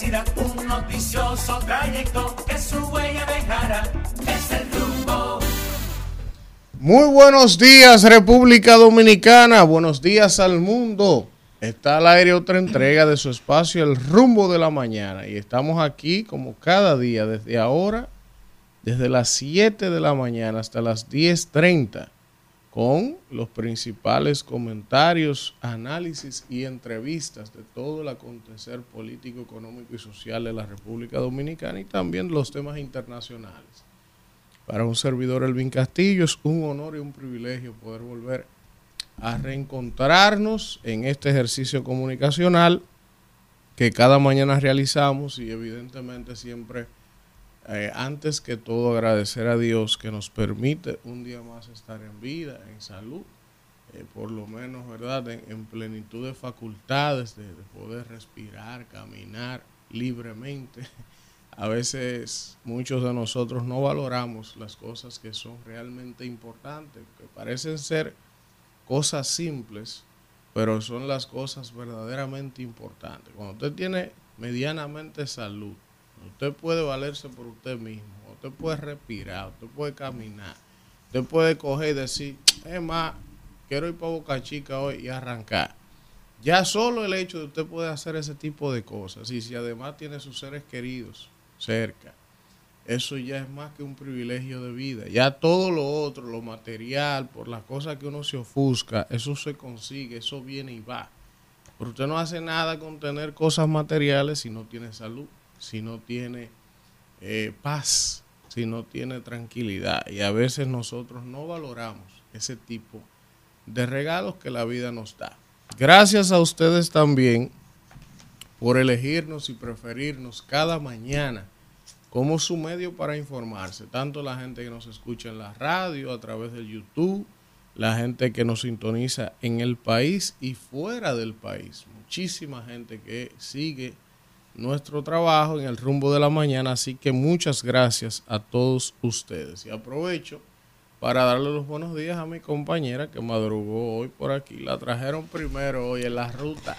un noticioso trayecto que su huella el rumbo. Muy buenos días República Dominicana, buenos días al mundo. Está al aire otra entrega de su espacio El rumbo de la mañana y estamos aquí como cada día desde ahora, desde las 7 de la mañana hasta las 10.30 con los principales comentarios, análisis y entrevistas de todo el acontecer político, económico y social de la República Dominicana y también los temas internacionales. Para un servidor Elvin Castillo es un honor y un privilegio poder volver a reencontrarnos en este ejercicio comunicacional que cada mañana realizamos y evidentemente siempre eh, antes que todo agradecer a Dios que nos permite un día más estar en vida, en salud, eh, por lo menos, ¿verdad? En, plenitud de facultades, de, poder respirar, caminar libremente. A veces muchos de nosotros no valoramos las cosas que son realmente importantes, que parecen ser cosas simples, pero son las cosas verdaderamente importantes. Cuando usted tiene medianamente salud, Usted puede valerse por usted mismo. Usted puede respirar. Usted puede caminar. Usted puede coger y decir, es más, quiero ir para Boca Chica hoy y arrancar. Ya solo el hecho de usted poder hacer ese tipo de cosas y si además tiene sus seres queridos cerca, eso ya es más que un privilegio de vida. Ya todo lo otro, lo material, por las cosas que uno se ofusca, eso se consigue, eso viene y va. Pero usted no hace nada con tener cosas materiales si no tiene salud si no tiene eh, paz, si no tiene tranquilidad. Y a veces nosotros no valoramos ese tipo de regalos que la vida nos da. Gracias a ustedes también por elegirnos y preferirnos cada mañana como su medio para informarse. Tanto la gente que nos escucha en la radio, a través del YouTube, la gente que nos sintoniza en el país y fuera del país. Muchísima gente que sigue nuestro trabajo en el rumbo de la mañana. Así que muchas gracias a todos ustedes. Y aprovecho para darle los buenos días a mi compañera que madrugó hoy por aquí. La trajeron primero hoy en la ruta.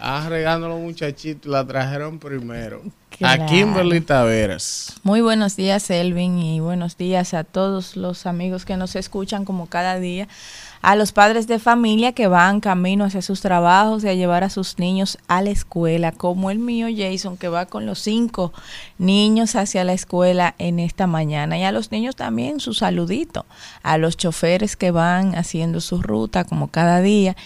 Ah, regando los muchachitos, la trajeron primero. A Kimberly Taveras. Muy buenos días, Elvin, y buenos días a todos los amigos que nos escuchan como cada día a los padres de familia que van camino hacia sus trabajos y a llevar a sus niños a la escuela, como el mío Jason, que va con los cinco niños hacia la escuela en esta mañana. Y a los niños también su saludito, a los choferes que van haciendo su ruta como cada día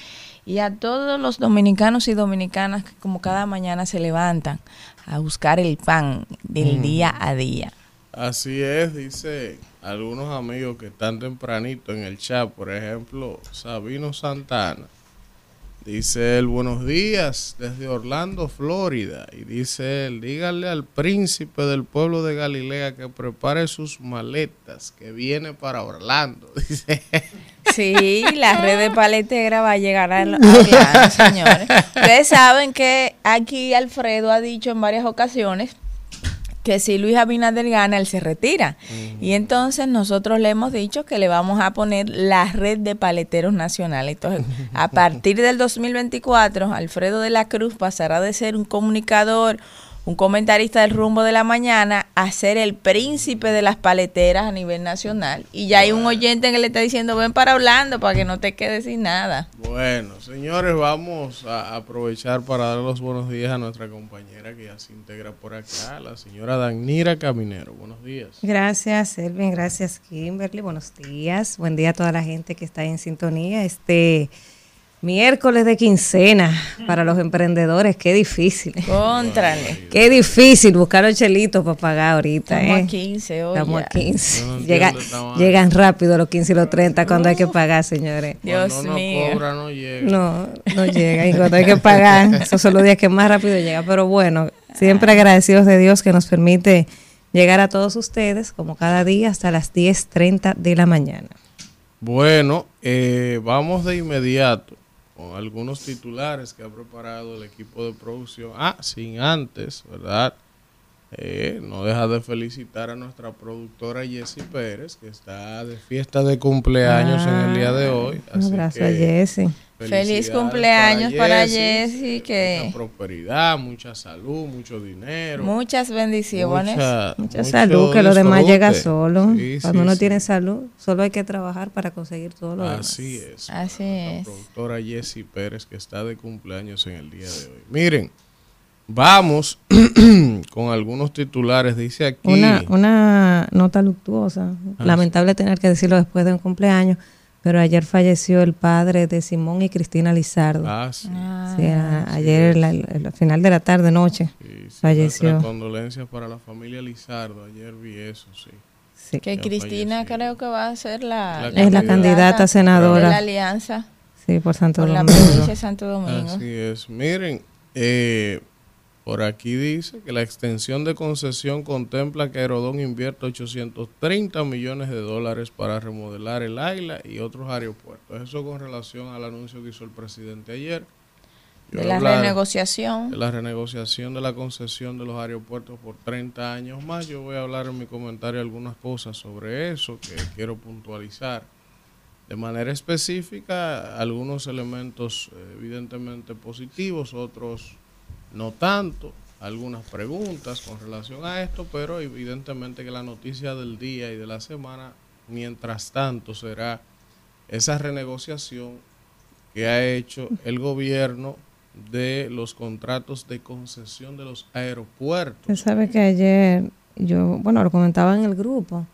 y a todos los dominicanos y dominicanas que como cada mañana se levantan a buscar el pan del mm. día a día. Así es, dice algunos amigos que están tempranito en el chat, por ejemplo, Sabino Santana. Dice él, buenos días desde Orlando, Florida. Y dice él, dígale al príncipe del pueblo de Galilea que prepare sus maletas, que viene para Orlando. Dice. Sí, la red de paletera va a llegar a Orlando, señores. Ustedes saben que aquí Alfredo ha dicho en varias ocasiones que si Luis Abinader gana, él se retira. Y entonces nosotros le hemos dicho que le vamos a poner la red de paleteros nacionales. Entonces, a partir del 2024, Alfredo de la Cruz pasará de ser un comunicador, un comentarista del rumbo de la mañana a ser el príncipe de las paleteras a nivel nacional. Y ya hay un oyente que le está diciendo, ven para hablando para que no te quedes sin nada. Bueno, señores, vamos a aprovechar para dar los buenos días a nuestra compañera que ya se integra por acá, la señora Danira Caminero. Buenos días. Gracias, Elvin. Gracias, Kimberly. Buenos días. Buen día a toda la gente que está en sintonía. Este Miércoles de quincena para los emprendedores, qué difícil. Contrale. Qué difícil buscar los chelitos para pagar ahorita. Estamos ¿eh? a 15 hoy. Estamos a 15. llegan rápido los 15 y los 30 cuando hay que pagar, señores. Dios mío. no llega. No, no llega. Y cuando hay que pagar, esos son los días que más rápido llega. Pero bueno, siempre agradecidos de Dios que nos permite llegar a todos ustedes, como cada día, hasta las 10.30 de la mañana. Bueno, eh, vamos de inmediato algunos titulares que ha preparado el equipo de producción. Ah, sin antes, ¿verdad? Eh, no deja de felicitar a nuestra productora Jessie Pérez, que está de fiesta de cumpleaños en el día de hoy. un abrazo a Jessie. Feliz cumpleaños para. Jessy, que- Mucha prosperidad, mucha salud, mucho dinero. Muchas bendiciones. mucha- salud, que lo demás llega solo. Sí, Cuando sí, uno sí. tiene salud, solo hay que trabajar para conseguir todo lo demás. Así es. Así La es. productora Jessie Pérez, que está de cumpleaños en el día de hoy. Miren, vamos con algunos titulares. Dice aquí. Una, una nota luctuosa. Ah, Lamentable tener que decirlo después de un cumpleaños, pero ayer falleció el padre de Simón y Cristina Lizardo. Ah, sí. Ah, Sí, a- ayer, la- el- al final de la tarde, noche, sí, sí, falleció. condolencias para la familia Lizardo. Ayer vi eso, sí. Sí. que Ya Cristina falleció. creo que va a ser la, La Es la candidata de senadora. la alianza Sí, por Santo por la Domingo. provincia de Santo Domingo. Así es. Miren, eh, por aquí dice que la extensión de concesión contempla que Aerodón invierte 830 millones de dólares para remodelar el Aila y otros aeropuertos. Eso con relación al anuncio que hizo el presidente ayer. Yo de la renegociación. de la renegociación de la concesión de los aeropuertos por 30 años más. Yo voy a hablar en mi comentario algunas cosas sobre eso que quiero puntualizar. De manera específica, algunos elementos eh, evidentemente positivos, otros no tanto, algunas preguntas con relación a esto, pero evidentemente que la noticia del día y de la semana, mientras tanto, será esa renegociación que ha hecho el gobierno de los contratos de concesión de los aeropuertos. Usted sabe que ayer, yo, bueno, lo comentaba en el grupo,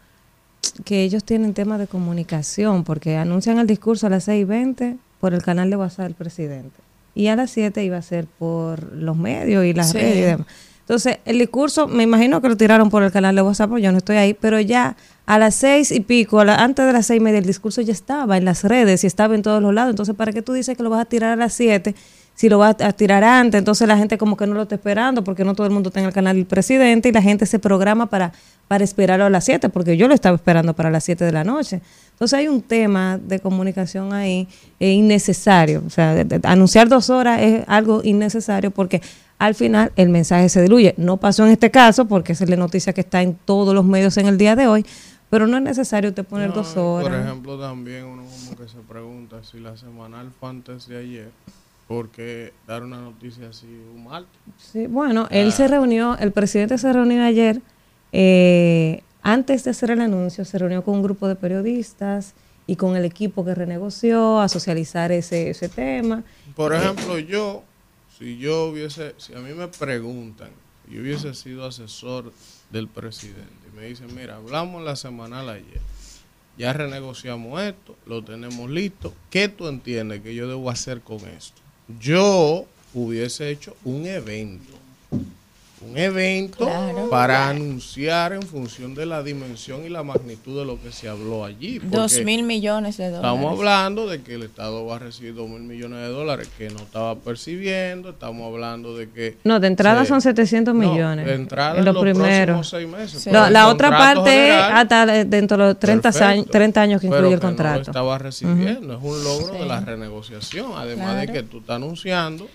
que ellos tienen temas de comunicación, porque anuncian el discurso a las 6.20 por el canal de WhatsApp del presidente. Y a las 7 iba a ser por los medios y las Sí. redes y demás. Entonces, el discurso, me imagino que lo tiraron por el canal de WhatsApp, yo no estoy ahí, pero ya a las seis y pico, a la- antes de las seis y media, el discurso ya estaba en las redes y estaba en todos los lados. Entonces, ¿para qué tú dices que lo vas a tirar a las siete? Si lo vas a tirar antes, entonces la gente como que no lo está esperando porque no todo el mundo está en el canal del presidente y la gente se programa para, para esperarlo a las 7, porque yo lo estaba esperando para las 7 de la noche. Entonces hay un tema de comunicación ahí eh, innecesario. O sea, de- de- anunciar dos horas es algo innecesario porque al final el mensaje se diluye. No pasó en este caso porque esa es la noticia que está en todos los medios en el día de hoy, pero no es necesario usted poner No, dos horas. Por ejemplo, también uno como que se pregunta si la semanal fue antes de ayer, porque dar una noticia así un martes. Sí, bueno, él se reunió, el presidente se reunió ayer, eh, antes de hacer el anuncio, se reunió con un grupo de periodistas y con el equipo que renegoció a socializar ese, ese tema. Por ejemplo, yo, si yo hubiese, si a mí me preguntan, si yo hubiese sido asesor del presidente y me dicen, mira, hablamos la semanal ayer, ya renegociamos esto, lo tenemos listo, ¿qué tú entiendes que yo debo hacer con esto? Yo hubiese hecho un evento, un evento Claro. para anunciar en función de la dimensión y la magnitud de lo que se habló allí. Dos mil millones de dólares. Estamos hablando de que el Estado va a recibir dos mil millones de dólares que no estaba percibiendo. Estamos hablando de que. No, de entrada se- son 700 No, millones. de entrada en en lo los primero. próximos seis meses. Sí. No, la otra contrato parte es general, hasta dentro de los 30, perfecto, años, 30 años que pero incluye el que No contrato. lo estaba recibiendo. Es un logro Sí. de la renegociación. Además de Claro. que tú estás anunciando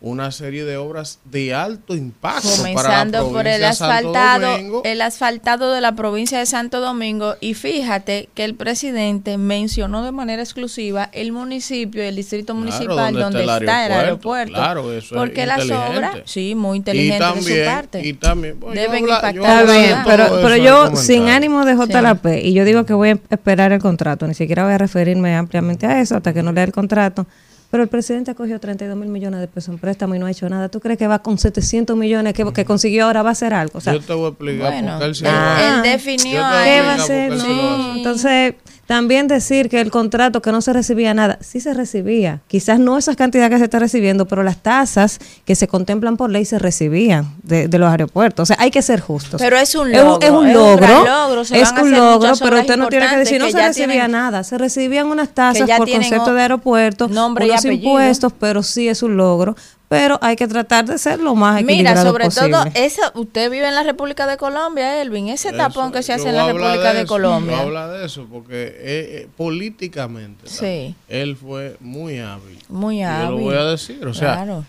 una serie de obras de alto impacto para la comenzando por el provincia de Santo asfaltado, Domingo. el asfaltado de la provincia de Santo Domingo y fíjate que el presidente mencionó de manera exclusiva el municipio y el distrito Claro, municipal donde, está el aeropuerto. Claro, eso es porque las obras, sí, muy inteligente y también, de su parte. Y también, yo Deben habla- impactar bien, pero, pero yo sin ánimo de JLP, y yo digo que voy a esperar el contrato, ni siquiera voy a referirme ampliamente a eso hasta que no lea el contrato, pero el presidente ha cogido 32 mil millones de pesos en préstamo y no ha hecho nada. ¿Tú crees que va con 700 millones que, que consiguió ahora va a hacer algo? O sea, yo te voy a explicar Bueno, él se él definió. ¿Qué va a hacer? No. Entonces, también decir que el contrato que no se recibía nada, sí se recibía. Quizás no esas cantidades que se está recibiendo, pero las tasas que se contemplan por ley se recibían de, de los aeropuertos. O sea, hay que ser justos. Pero es un logro, es un es un logro. se es un logro, pero usted no tiene que decir, no que se ya recibía tienen- nada. Se recibían unas tasas por concepto de aeropuerto, unos apellido. impuestos, pero sí es un logro. Pero hay que tratar de ser lo más Mira, equilibrado sobre posible. todo, eso, usted vive en la República de Colombia, Elvin, ese tapón que se hace en la República de, eso, Colombia. Yo voy a hablar de eso porque eh, eh, políticamente Sí. él fue muy hábil. Muy Y Yo hábil. lo voy a decir, o sea, Claro.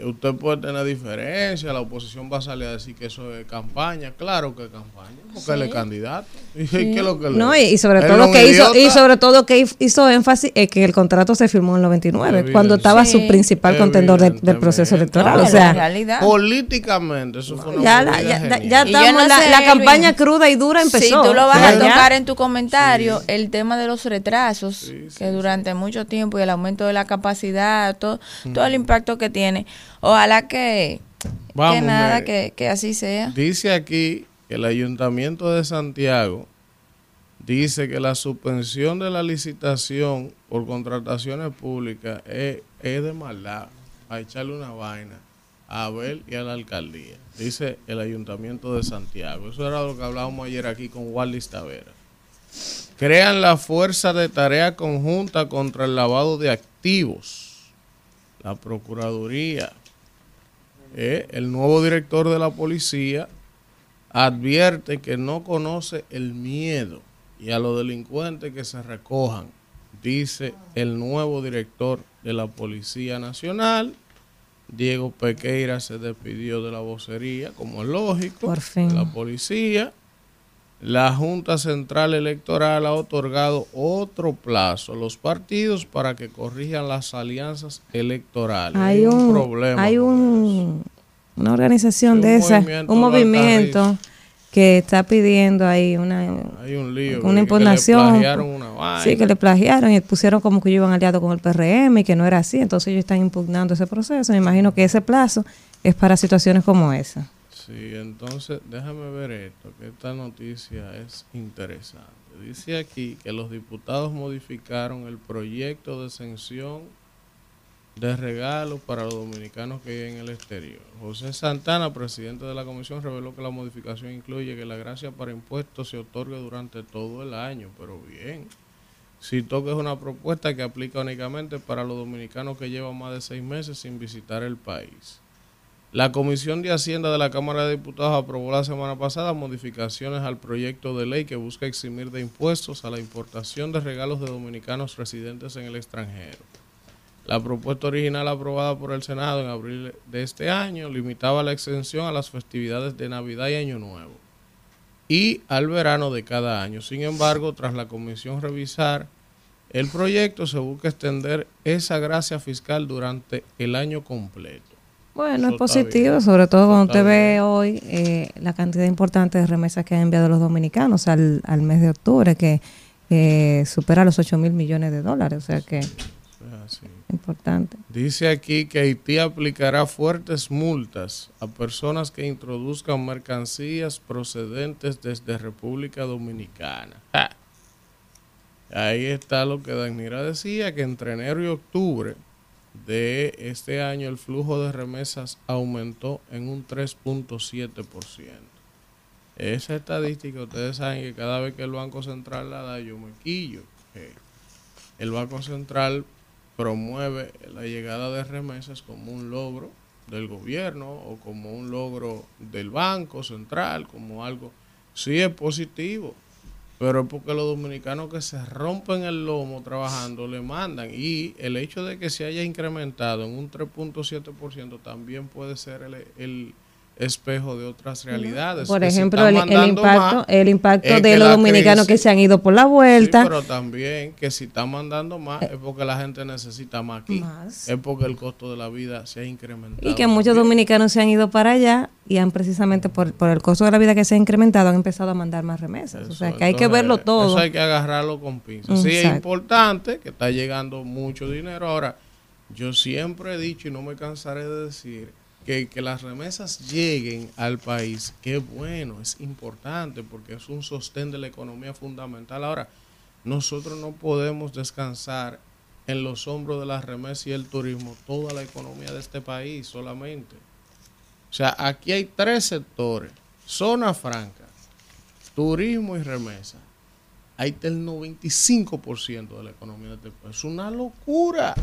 Usted puede tener diferencia, la oposición va a salir a decir que eso es campaña, claro que es campaña, porque él es candidato. ¿Y qué es lo que le- No, y, y sobre todo que hizo, y sobre todo que hizo énfasis es que el contrato se firmó en el 99, Evidente. cuando estaba su Sí. principal contendor del- del proceso electoral. No, o sea, realidad. Políticamente, eso fue una ya, la- ya, estamos, no la, sé, la Luis, campaña cruda y dura empezó. Si tú lo vas a tocar en tu comentario, el tema de los retrasos, que durante mucho tiempo y el aumento de la capacidad, todo, todo el impacto que tiene. Ojalá que, Vamos, que nada, que, que así sea. Dice aquí que el Ayuntamiento de Santiago dice que la suspensión de la licitación por contrataciones públicas es, es de maldad, a echarle una vaina a Abel y a la alcaldía. Dice el Ayuntamiento de Santiago. Eso era lo que hablábamos ayer aquí con Wallis Tavera. Crean la fuerza de tarea conjunta contra el lavado de activos. La Procuraduría, eh, el nuevo director de la policía advierte que no conoce el miedo y a los delincuentes que se recojan, dice el nuevo director de la Policía Nacional. Diego Pequeira se despidió de la vocería, como es lógico, Por fin. de la policía. La Junta Central Electoral ha otorgado otro plazo a los partidos para que corrijan las alianzas electorales. hay un, problema. hay un, una organización de un esa, movimiento un movimiento que está pidiendo ahí una, Hay un lío. una impugnación. Que le plagiaron una vaina. Sí, que le plagiaron y pusieron como que ellos iban aliados con el PRM y que no era así. Entonces ellos están impugnando ese proceso. Me imagino que ese plazo es para situaciones como esa. Sí, entonces déjame ver esto, que esta noticia es interesante. Dice aquí que los diputados modificaron el proyecto de exención de regalos para los dominicanos que viven en el exterior. José Santana, presidente de la comisión, reveló que la modificación incluye que la gracia para impuestos se otorgue durante todo el año, pero bien. Citó que es una propuesta que aplica únicamente para los dominicanos que llevan más de seis meses sin visitar el país. La Comisión de Hacienda de la Cámara de Diputados aprobó la semana pasada modificaciones al proyecto de ley que busca eximir de impuestos a la importación de regalos de dominicanos residentes en el extranjero. La propuesta original aprobada por el Senado en abril de este año limitaba la exención a las festividades de Navidad y Año Nuevo y al verano de cada año. Sin embargo, tras la comisión revisar el proyecto, se busca extender esa gracia fiscal durante el año completo. Bueno, Eso es positivo, bien. sobre todo Eso cuando usted ve bien. hoy eh, la cantidad importante de remesas que han enviado los dominicanos al, al mes de octubre, que eh, supera los 8 mil millones de dólares. O sea que así. importante. Dice aquí que Haití aplicará fuertes multas a personas que introduzcan mercancías procedentes desde República Dominicana. Ja. Ahí está lo que Danira decía, que entre enero y octubre de este año el flujo de remesas aumentó en un 3.7%. Esa estadística, ustedes saben que cada vez que el Banco Central la da, yo me quillo. que el Banco Central promueve la llegada de remesas como un logro del gobierno o como un logro del Banco Central, como algo, sí es positivo, pero es porque los dominicanos que se rompen el lomo trabajando le mandan. Y el hecho de que se haya incrementado en un 3.7% también puede ser el, el espejo de otras realidades. Por ejemplo, el, impacto, más, el impacto de los dominicanos que se han ido por la Sí, vuelta. pero también que si está mandando más es porque la gente necesita más aquí. Más. Es porque el costo de la vida se ha incrementado. Y que muchos también. dominicanos se han ido para allá y han precisamente por, por el costo de la vida que se ha incrementado han empezado a mandar más remesas. o sea que hay que verlo todo. Eso hay que agarrarlo con pinzas. Sí, es importante que está llegando mucho dinero. Ahora, yo siempre he dicho y no me cansaré de decir que, las remesas lleguen al país, qué bueno, es importante porque es un sostén de la economía fundamental. Ahora, nosotros no podemos descansar en los hombros de las remesas y el turismo toda la economía de este país solamente. O sea, aquí hay tres sectores. Zona franca, turismo y remesa. Ahí está el 95% de la economía de este país. Es una locura.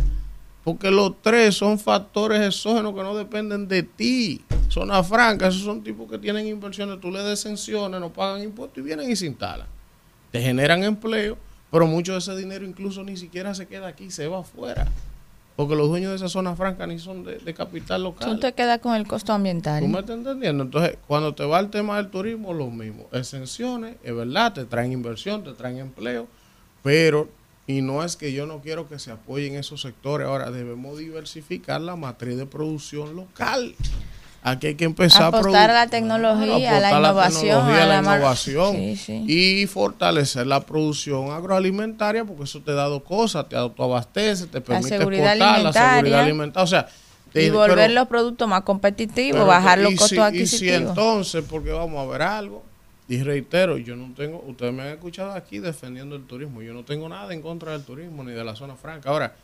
Porque los tres son factores exógenos que no dependen de ti. Zona franca, esos son tipos que tienen inversiones, tú le des exenciones, no pagan impuestos y vienen y se instalan. Te generan empleo, pero mucho de ese dinero incluso ni siquiera se queda aquí, se va afuera. Porque los dueños de esa zona franca ni son de, de capital local. Tú te quedas con el costo ambiental. ¿Tú me estás entendiendo? Entonces, cuando te va el tema del turismo, lo mismo. Exenciones, es verdad, te traen inversión, te traen empleo, pero, y no es que yo no quiero que se apoyen esos sectores, ahora debemos diversificar la matriz de producción local. Aquí hay que empezar Apostar a la tecnología, a la innovación, tecnología, a la innovación Sí, sí. y fortalecer la producción agroalimentaria porque eso te da dos cosas, te autoabastece, te permite exportar, la seguridad alimentaria. o sea, te- Y volver pero- los productos más competitivos, pero bajar los costos si- Y si adquisitivos. entonces, porque vamos a ver algo, y reitero, yo no tengo, ustedes me han escuchado aquí defendiendo el turismo, yo no tengo nada en contra del turismo ni de la zona franca. Ahora,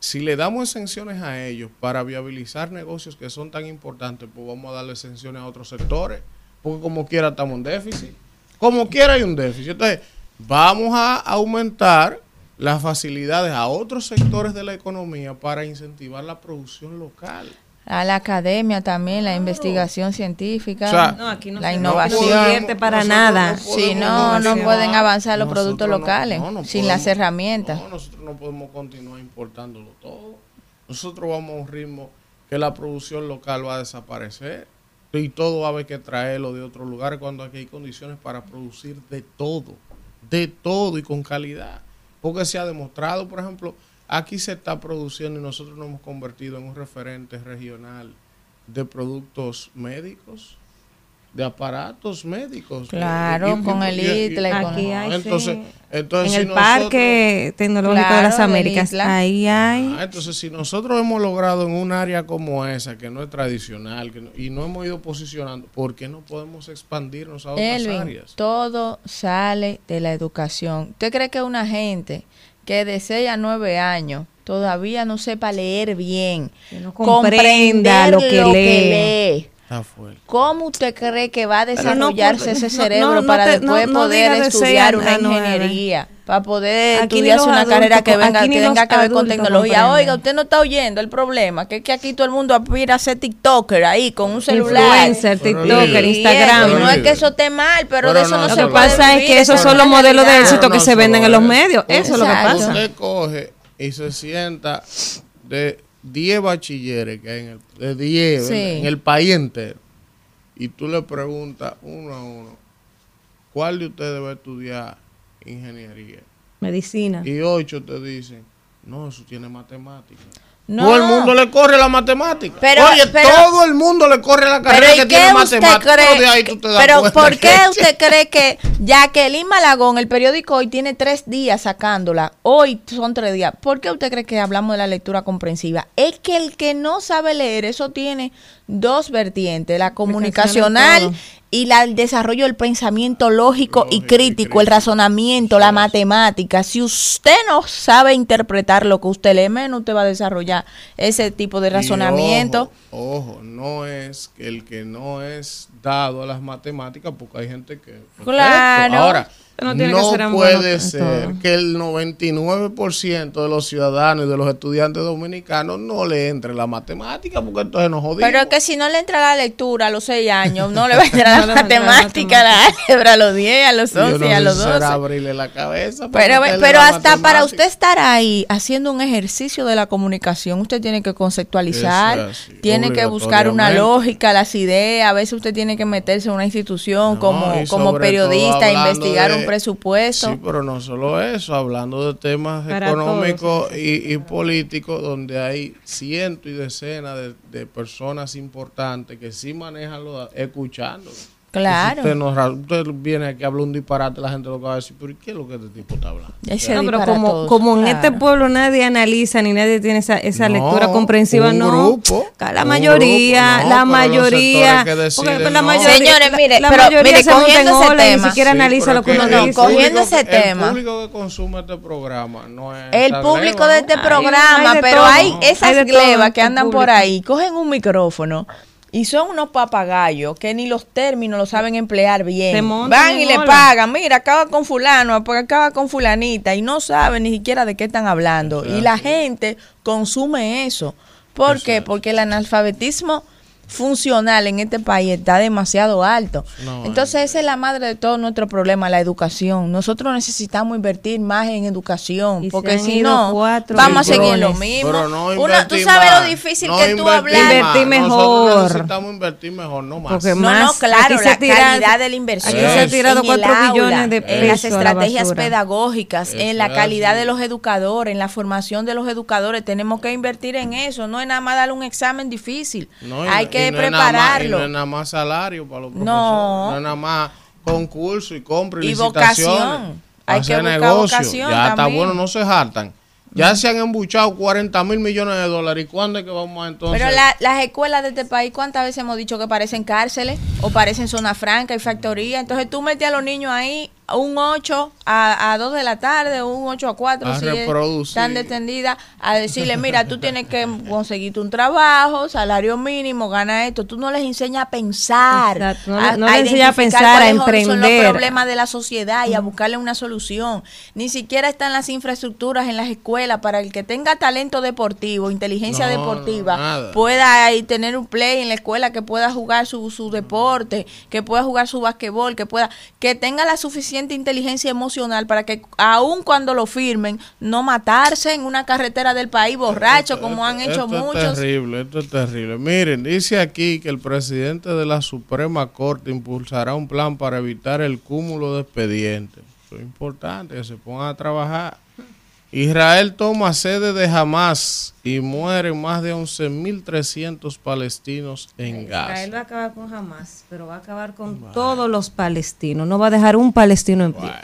si le damos exenciones a ellos para viabilizar negocios que son tan importantes, pues vamos a darle exenciones a otros sectores, porque como quiera estamos en déficit. Como quiera hay un déficit. Entonces, vamos a aumentar las facilidades a otros sectores de la economía para incentivar la producción local. A la academia también, la investigación científica, O sea, No, aquí no la se- innovación. no invierte para Nosotros nada. Si no, no pueden avanzar los productos locales no, no sin las herramientas. No, nosotros no podemos continuar importándolo todo. Nosotros vamos a un ritmo que la producción local va a desaparecer y todo va a haber que traerlo de otro lugar cuando aquí hay condiciones para producir de todo, de todo y con calidad. Porque se ha demostrado, por ejemplo, aquí se está produciendo y nosotros nos hemos convertido en un referente regional de productos médicos, de aparatos médicos. Claro, con el con- Aquí hay, entonces, sí. entonces en si el nosotros- Parque Tecnológico Claro, de las Américas, ahí hay. Ah, entonces, si nosotros hemos logrado en un área como esa, que no es tradicional, que no- y no hemos ido posicionando, ¿por qué no podemos expandirnos a otras Elvin, áreas? todo sale de la educación. ¿Usted cree que una gente que de 6 a 9 años todavía no sepa leer bien, Que no comprenda lo que lee. lee? Está fuerte. ¿Cómo usted cree que va a no desarrollarse ese cerebro no- no para te- después poder estudiar una a nueve. ingeniería? Para poder Aquí estudiarse una carrera que venga que tenga que ver con tecnología. Oiga, usted no está oyendo el problema, que es que aquí todo el mundo aspira a ser TikToker ahí con un celular. Influencer, TikToker. Instagram. Y no es que eso esté mal, pero, Pero de eso no no, se Lo que pasa es que esos son los modelos de éxito que no se venden en los medios. Eso es lo que pasa. Usted coge y se sienta de 10 bachilleres que hay en el, de 10 Sí. en el país entero y tú le preguntas uno a uno, ¿cuál de ustedes va a estudiar ingeniería? Medicina. Y ocho te dicen, no, eso tiene matemáticas. No. Todo el mundo le corre la matemática. Pero- Oye, pero- todo el mundo le corre la carrera ¿y que tiene cree? Pero de ahí tú te das pero ¿por que- qué usted cree que Jacqueline Malagón, el periódico hoy tiene tres días sacándola? Hoy son tres días. ¿Por qué usted cree que hablamos de la lectura comprensiva? Es que el que no sabe leer, eso tiene dos vertientes, la comunicacional y la, el desarrollo del pensamiento lógico, y crítico, el razonamiento, la matemática. Si usted no sabe interpretar lo que usted lee, menos usted va a desarrollar ese tipo de razonamiento. Ojo, ojo, no es que el que no es dado a las matemáticas, porque hay gente que. Claro. Ahora, No que ser en bueno puede ser todo. que el 99% de los ciudadanos y de los estudiantes dominicanos no le entre la matemática, porque entonces nos jodimos. Pero es que si no le entra la lectura a los 6 años, no le va a entrar No la matemática, la álgebra a los 10, a los Yo 11, no a los si será 12. abrirle la cabeza. Pero, pero la hasta para usted estar ahí haciendo un ejercicio de la comunicación, usted tiene que conceptualizar, así, tiene que buscar una lógica, las ideas, a veces usted tiene que meterse en una institución No, como, como periodista, hablando investigar de- un presupuesto. Sí, pero no solo eso, hablando de temas Para económicos y, y políticos, donde hay cientos y decenas de, de personas importantes que sí manejan los datos, escuchando. Claro. Usted, no ra- usted viene aquí a hablar un disparate, la gente lo que va a decir, pero ¿y qué es lo que este tipo está hablando? Ese No, pero como, como en este claro. pueblo nadie analiza ni nadie tiene esa, esa No, lectura comprensiva, un no. grupo, la un mayoría, grupo, no, la mayoría. porque la mayoría, Señores, mire, la pero mayoría mire, se cogiendo ese tema. ni siquiera Sí, analiza lo que uno dice. cogiendo público ese que- tema. El público que consume este programa no es. El público gleba, de este programa, hay de pero todo. hay esas glebas que andan por ahí, cogen un micrófono y son unos papagayos que ni los términos lo saben emplear bien. Van y le pagan, mira, acaba con fulano, acaba con fulanita y no saben ni siquiera de qué están hablando. Y la gente consume eso. ¿Por Eso qué? es. Porque el analfabetismo funcional en este país está demasiado alto. No, Entonces esa es la madre de todo nuestro problema, la educación. Nosotros necesitamos invertir más en educación, porque han si no, cuatro vamos a seguir lo mismo. Pero no Una- tú sabes más, lo difícil no que tú invertir más. Invertir Nosotros mejor. necesitamos invertir mejor, no más. Porque No, más, no, claro, la tira- calidad de la inversión. aquí se ha tirado en el cuatro aula, billones de En las pesos a la estrategias basura. pedagógicas, en Eso la calidad así. de los educadores, en la formación de los educadores. Tenemos que invertir en eso. No es nada más darle un examen difícil. Hay que no es nada más- prepararlo. y no es nada más salario para los No. profesores. No es nada más concurso y compra y, Y vocación. Hay hacer que buscar negocio. vocación Ya está también. bueno, no se hartan. Ya se han embuchado 40 mil millones de dólares. ¿Y cuándo es que vamos a entonces? Pero la- las escuelas de este país, ¿cuántas veces hemos dicho que parecen cárceles o parecen zona franca y factoría? Entonces tú metes a los niños ahí un 8 a, a 2 de la tarde, un 8 a 4, A si es reproducir. tan detendida, a decirle, mira, tú tienes que conseguirte un trabajo, salario mínimo, gana esto. Tú no les enseñas a pensar, Exacto, no no les enseñas a identificar pensar, a cuáles son- emprender. los problemas de la sociedad y a buscarle una solución. Ni siquiera están las infraestructuras en las escuelas para el que tenga talento deportivo, inteligencia No, deportiva, nada. pueda ahí tener un play en la escuela, que pueda jugar su, su deporte, que pueda jugar su basquetbol, que pueda, que tenga la suficiente inteligencia emocional para que aun cuando lo firmen, no matarse en una carretera del país borracho, como han hecho esto muchos. Es terrible, esto es terrible. Miren, dice aquí que el presidente de la Suprema Corte impulsará un plan para evitar el cúmulo de expedientes. Eso es importante, que se pongan a trabajar. Israel toma sede de Hamas y mueren más de 11.300 palestinos en Gaza. Israel va a acabar con Hamas, pero va a acabar con todos los palestinos. No va a dejar un palestino en pie. Bueno,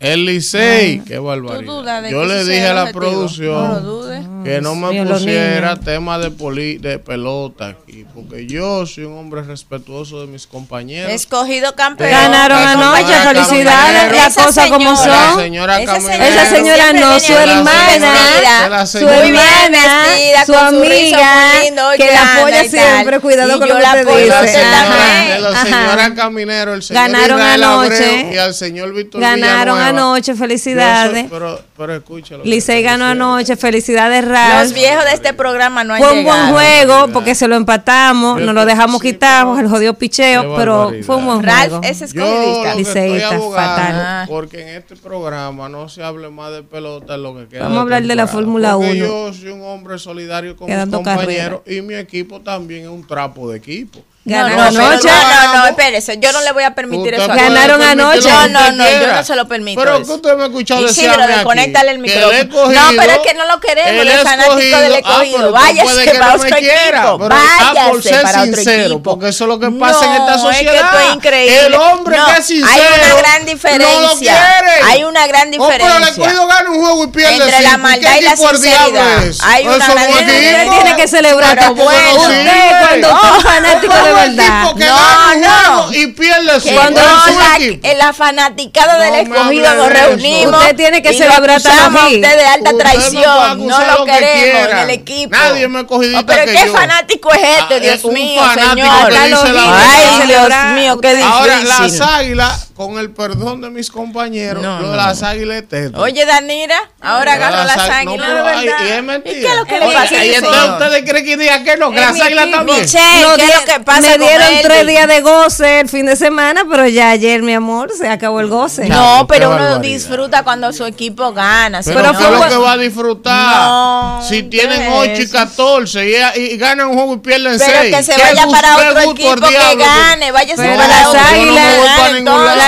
El Licey, qué ¿Tú barbaridad. dudas de Yo que le dije a la objetivo? Producción que no me pusiera tema de, poli- de pelota aquí, porque yo soy un hombre respetuoso de mis compañeros. Escogido campeón. Ganaron La anoche, señora felicidades, las cosas como señora- La son. señora Esa Caminero. Esa señora no, su hermana, la su señora- muy bien vestida, su con su amiga, lindo, que la apoya siempre, cuidado Y con yo lo que la te dice. Ajá. la señora Caminero, el señor Ganaron Israel anoche. Abreu y al señor Víctor Ganaron Villanueva. Anoche, felicidades. soy- pero, pero escúchalo. Licey ganó anoche, felicidades, Los Ralph. viejos de este programa no han Fue un buen juego porque se lo empatamos, Yo nos lo dejamos sí, quitar, el jodido picheo, pero fue un buen Ralph juego. es estoy Liceísta, fatal. porque en este programa no se hable más de pelota en lo que queda. Vamos a hablar de la. Fórmula Porque 1. Yo soy un hombre solidario con Quedando mis compañeros y mi equipo también es un trapo de equipo. No, Ganaron no, anoche. no, no, no, espérese, yo no le voy a permitir Usted eso. Ganaron anoche. No, no, no, yo no se lo permito Pero que usted me ha escuchado aquí desconéctale el micrófono. el escogido- No, pero es que no lo queremos, el el fanático del escogido-. Ah, Váyase que para no otro equipo. ah, por Váyase ser para otro sincero, equipo. porque eso es lo que pasa en esta No, es que sociedad. es increíble. El hombre No, que es sincero Hay una gran no lo diferencia. quiere. hay una gran Oh, pero el diferencia. escogido gana un juego y pierde Entre la maldad ¿Qué y la sinceridad. Hay una gran diferencia. tiene que celebrar Pero bueno. usted Sí, cuando es fanático de Verdad. equipo que No, gana no. y pierde Que cinco. no, la, equipo. en la fanaticada No del escogido nos reunimos. Usted tiene que celebrar a también. usted de alta Usted traición. No lo lo que queremos en el equipo. Nadie me escogidita Oh, pero que qué yo. fanático es este, Ah, Dios es mío, señor. Ay. Dios mío, qué difícil. Ahora, las águilas, con el perdón de mis compañeros, No, lo de no, las águilas teto. Oye, Danira, ahora agarra las águilas-. No, pero, ay, y es ¿Y qué es lo que le pasa ese entonces ustedes creen que diga que no, que las águilas también. Michelle, Nos ¿qué es lo que pasa me con dieron tres días de goce el fin de semana, pero ya ayer, mi amor, se acabó el goce. No, pero uno barbaridad. disfruta cuando su equipo gana. Pero, Pero no- ¿qué es fue lo que va a disfrutar? No, si tienen ¿qué 8 y es? 14 y, y ganan un juego y pierden 6. Pero que se vaya para otro equipo que gane, váyase Pero para las águilas-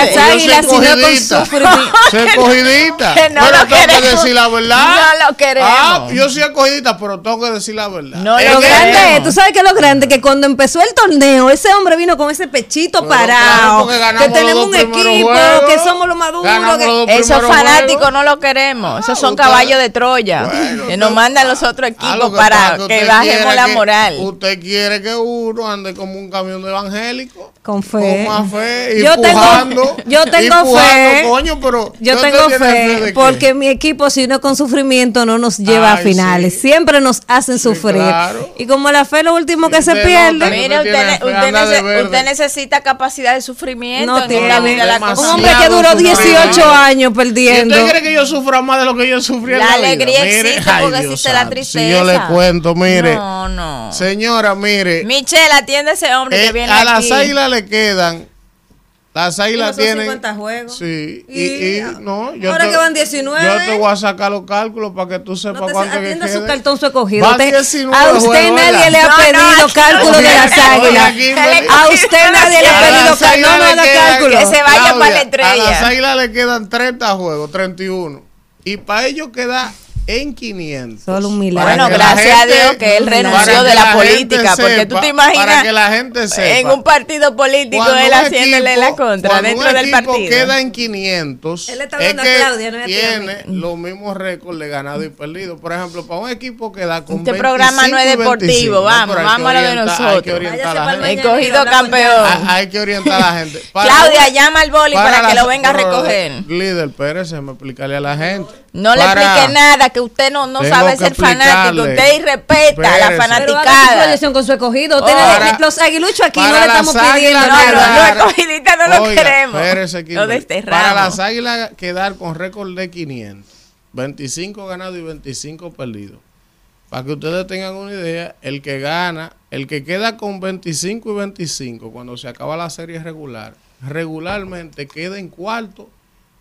Las águilas, si no con sufrimiento. Soy escogidita. Que no pero lo tengo que queremos. decir la verdad. No lo queremos. Ah, yo soy escogidita, pero tengo que decir la verdad. No lo grande es, tú sabes que lo grande, que cuando empezó el torneo, ese hombre vino con ese pechito Pero parado, que tenemos un equipo, juegos. que somos los maduros. Que- Esos fanáticos no lo queremos. Esos son usted- caballos de Troya. Bueno, que nos mandan los otros Ah, equipos para que, bajemos la moral. Usted quiere que uno ande como un camión de evangélico. Con fe. Con más fe y Yo tengo, Yo tengo fe. coño, pero Yo ¿usted tengo fe qué? porque mi equipo, si no con sufrimiento, no nos lleva a finales. sí. Siempre nos hacen Sí, sufrir. claro. Y como la fe es lo último que se pierde, Mire, usted usted, nece- necesita capacidad de sufrimiento no en tiene. La, demasiado. Un hombre que duró sufrimiento. 18 años ¿Y perdiendo. usted cree que yo sufra más de lo que yo sufrí en La la vida? alegría Mire, existe ay, porque Dios existe la tristeza. Si yo le cuento, mire, No, no. señora, mire, Michelle, atiende a ese hombre eh, que viene a las águilas le quedan, las águilas son tienen 50 juegos. Sí, y, Y- y no, yo ahora te, que van 19. Yo te voy a sacar los cálculos para que tú sepas No te cuánto que su cartón su escogido. Van Usted- 19 a usted juegos, nadie ¿verdad? le ha No, no, pedido aquí- cálculo de las águilas. A usted nadie le ha pedido cálculo. No quedan- cálculo. Que se vaya Claudia, para la estrella. A las águilas le quedan 30 juegos, 31. Y para ellos queda en 500. Solo un milagro. Bueno, que gracias a Dios que él renunció que de la, política, porque tú te imaginas Para que la gente sepa. en un partido político él haciéndole la contra dentro un del partido. queda en 500. Él está es hablando a que Claudia, no es a a tiene los mismos récords de ganado y perdido. Por ejemplo, para un equipo que da con Este programa no es 25 y deportivo, 25, vamos, que vamos a lo de que nosotros. orientar a Váyase la pa'l gente. mañana. Escogido habla con campeón. Hay, hay que orientar a la gente. Para Claudia, llama al boli para, que lo venga a recoger. Líder, espérese, me explicarle a la gente. No le explique nada, que usted no, no Tengo sabe ser fanático. Usted irrespeta a la. Pero fanaticada. proyección con su escogido. Para- los aguiluchos aquí no le estamos pidiendo águilas No, no, nada. no, lo queremos. espérese, Lo. Para las águilas quedar con récord de 500, 25 ganados y 25 perdidos. Para que ustedes tengan una idea, el que gana, el que queda con 25 y 25 cuando se acaba la serie regular, regularmente queda en cuarto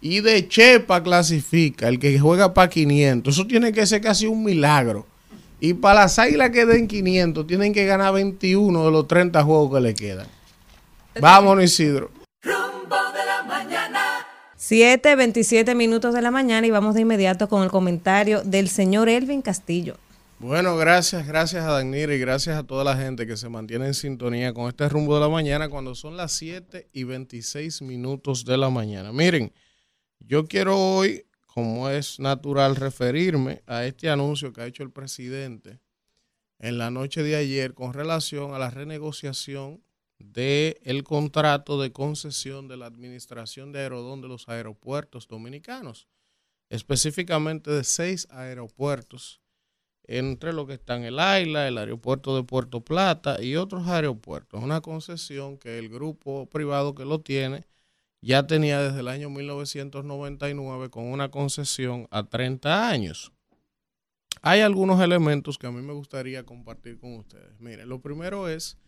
y de Chepa clasifica, el que juega para 500. Eso tiene que ser casi un milagro. Y para las águilas que den 500, tienen que ganar 21 de los 30 juegos que le quedan. Vámonos, Isidro. Rumbo de la mañana. 7, 27 minutos de la mañana y vamos de inmediato con el comentario del señor Elvin Castillo. Bueno, gracias, gracias a Danira y gracias a toda la gente que se mantiene en sintonía con este rumbo de la mañana cuando son las 7 y 26 minutos de la mañana. Miren, yo quiero hoy, como es natural, referirme a este anuncio que ha hecho el presidente en la noche de ayer con relación a la renegociación del el contrato de concesión de la Administración de Aerodón de los aeropuertos dominicanos, específicamente de seis aeropuertos entre lo que están el AILA, el aeropuerto de Puerto Plata y otros aeropuertos. Una concesión que el grupo privado que lo tiene ya tenía desde el año 1999 con una concesión a 30 años. Hay algunos elementos que a mí me gustaría compartir con ustedes. Miren, lo primero es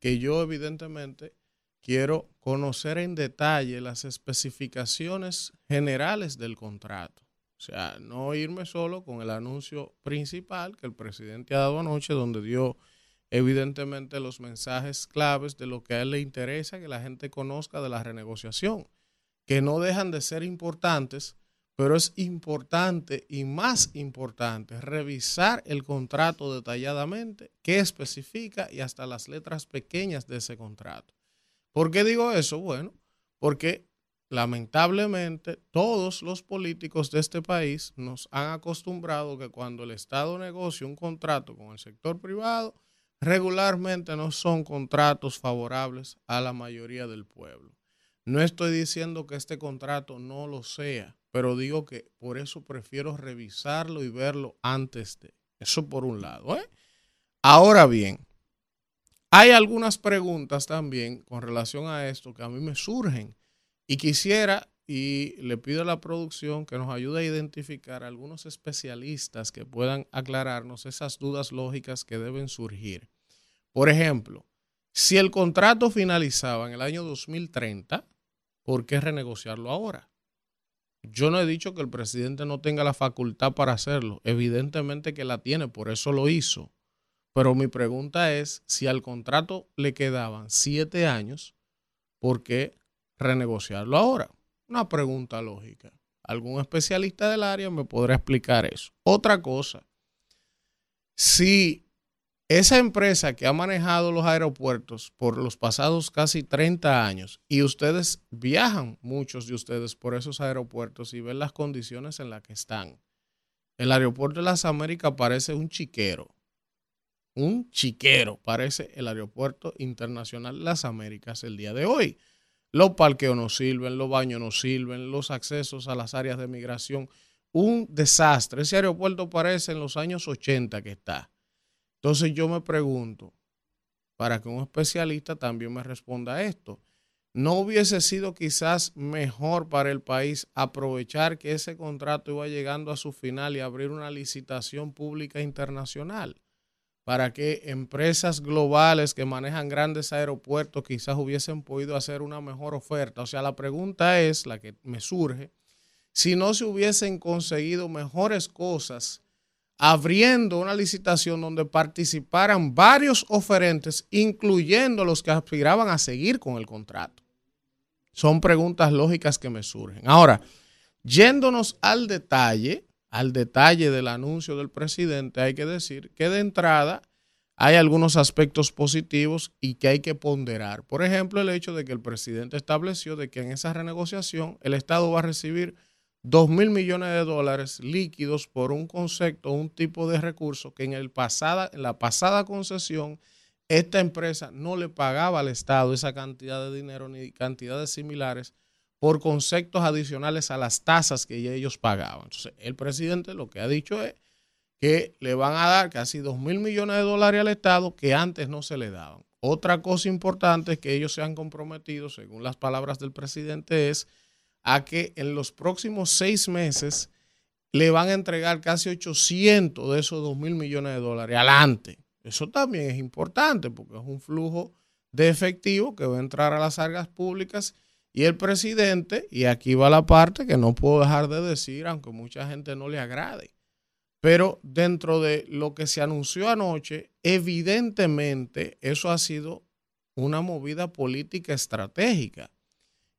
que yo evidentemente quiero conocer en detalle las especificaciones generales del contrato. O sea, no irme solo con el anuncio principal que el presidente ha dado anoche, donde dio evidentemente los mensajes claves de lo que a él le interesa que la gente conozca de la renegociación, que no dejan de ser importantes, pero es importante y más importante revisar el contrato detalladamente, qué especifica y hasta las letras pequeñas de ese contrato. ¿Por qué digo eso? Bueno, porque lamentablemente todos los políticos de este país nos han acostumbrado que cuando el Estado negocia un contrato con el sector privado, regularmente no son contratos favorables a la mayoría del pueblo. No estoy diciendo que este contrato no lo sea, pero digo que por eso prefiero revisarlo y verlo antes de. Eso por un lado. ¿eh? Ahora bien, hay algunas preguntas también con relación a esto que a mí me surgen y quisiera y le pido a la producción que nos ayude a identificar algunos especialistas que puedan aclararnos esas dudas lógicas que deben surgir. Por ejemplo, si el contrato finalizaba en el año 2030, ¿por qué renegociarlo ahora? Yo no he dicho que el presidente no tenga la facultad para hacerlo. Evidentemente que la tiene, por eso lo hizo. Pero mi pregunta es, si al contrato le quedaban siete años, ¿por qué renegociarlo ahora? Una pregunta lógica. Algún especialista del área me podrá explicar eso. Otra cosa, si esa empresa que ha manejado los aeropuertos por los pasados casi 30 años y ustedes viajan, muchos de ustedes, por esos aeropuertos y ven las condiciones en las que están. El aeropuerto de las Américas parece un chiquero. Un chiquero parece el aeropuerto internacional de las Américas el día de hoy. Los parqueos no sirven, los baños no sirven, los accesos a las áreas de migración. Un desastre. Ese aeropuerto parece en los años 80 que está. Entonces yo me pregunto, para que un especialista también me responda a esto, ¿no hubiese sido quizás mejor para el país aprovechar que ese contrato iba llegando a su final y abrir una licitación pública internacional? Para que empresas globales que manejan grandes aeropuertos quizás hubiesen podido hacer una mejor oferta. O sea, la pregunta es, la que me surge, si no se hubiesen conseguido mejores cosas abriendo una licitación donde participaran varios oferentes, incluyendo los que aspiraban a seguir con el contrato. Son preguntas lógicas que me surgen. Ahora, yéndonos al detalle, al detalle del anuncio del presidente, hay que decir que de entrada hay algunos aspectos positivos y que hay que ponderar. Por ejemplo, el hecho de que el presidente estableció de que en esa renegociación el Estado va a recibir 2 mil millones de dólares líquidos por un concepto, un tipo de recurso que en, el en la pasada concesión esta empresa no le pagaba al Estado esa cantidad de dinero ni cantidades similares por conceptos adicionales a las tasas que ellos pagaban. Entonces, el presidente lo que ha dicho es que le van a dar casi 2 mil millones de dólares al Estado que antes no se le daban. Otra cosa importante es que ellos se han comprometido, según las palabras del presidente, es a que en los próximos seis meses le van a entregar casi 800 de esos 2 mil millones de dólares adelante. Eso también es importante porque es un flujo de efectivo que va a entrar a las arcas públicas y el presidente, y aquí va la parte que no puedo dejar de decir, aunque mucha gente no le agrade, pero dentro de lo que se anunció anoche, evidentemente eso ha sido una movida política estratégica.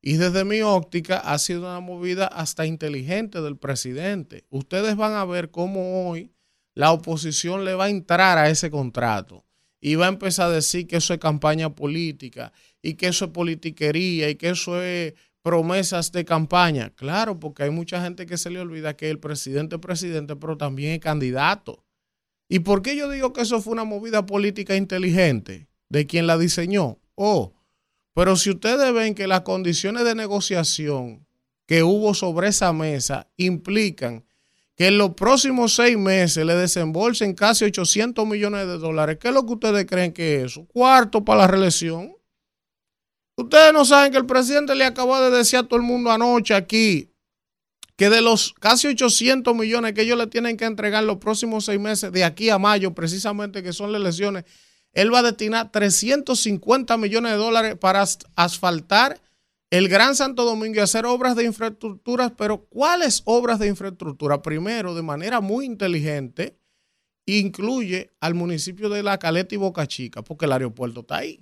Y desde mi óptica ha sido una movida hasta inteligente del presidente. Ustedes van a ver cómo hoy la oposición le va a entrar a ese contrato y va a empezar a decir que eso es campaña política y que eso es politiquería y que eso es promesas de campaña. Claro, porque hay mucha gente que se le olvida que el presidente es presidente, pero también es candidato. ¿Y por qué yo digo que eso fue una movida política inteligente de quien la diseñó? Oh, pero si ustedes ven que las condiciones de negociación que hubo sobre esa mesa implican que en los próximos seis meses le desembolsen casi 800 millones de dólares, ¿qué es lo que ustedes creen que es eso? Cuarto para la reelección. Ustedes no saben que el presidente le acabó de decir a todo el mundo anoche aquí que de los casi 800 millones que ellos le tienen que entregar los próximos seis meses, de aquí a mayo, precisamente que son las elecciones, él va a destinar 350 millones de dólares para asfaltar el Gran Santo Domingo y hacer obras de infraestructura. Pero ¿cuáles obras de infraestructura? Primero, de manera muy inteligente, incluye al municipio de La Caleta y Boca Chica, porque el aeropuerto está ahí.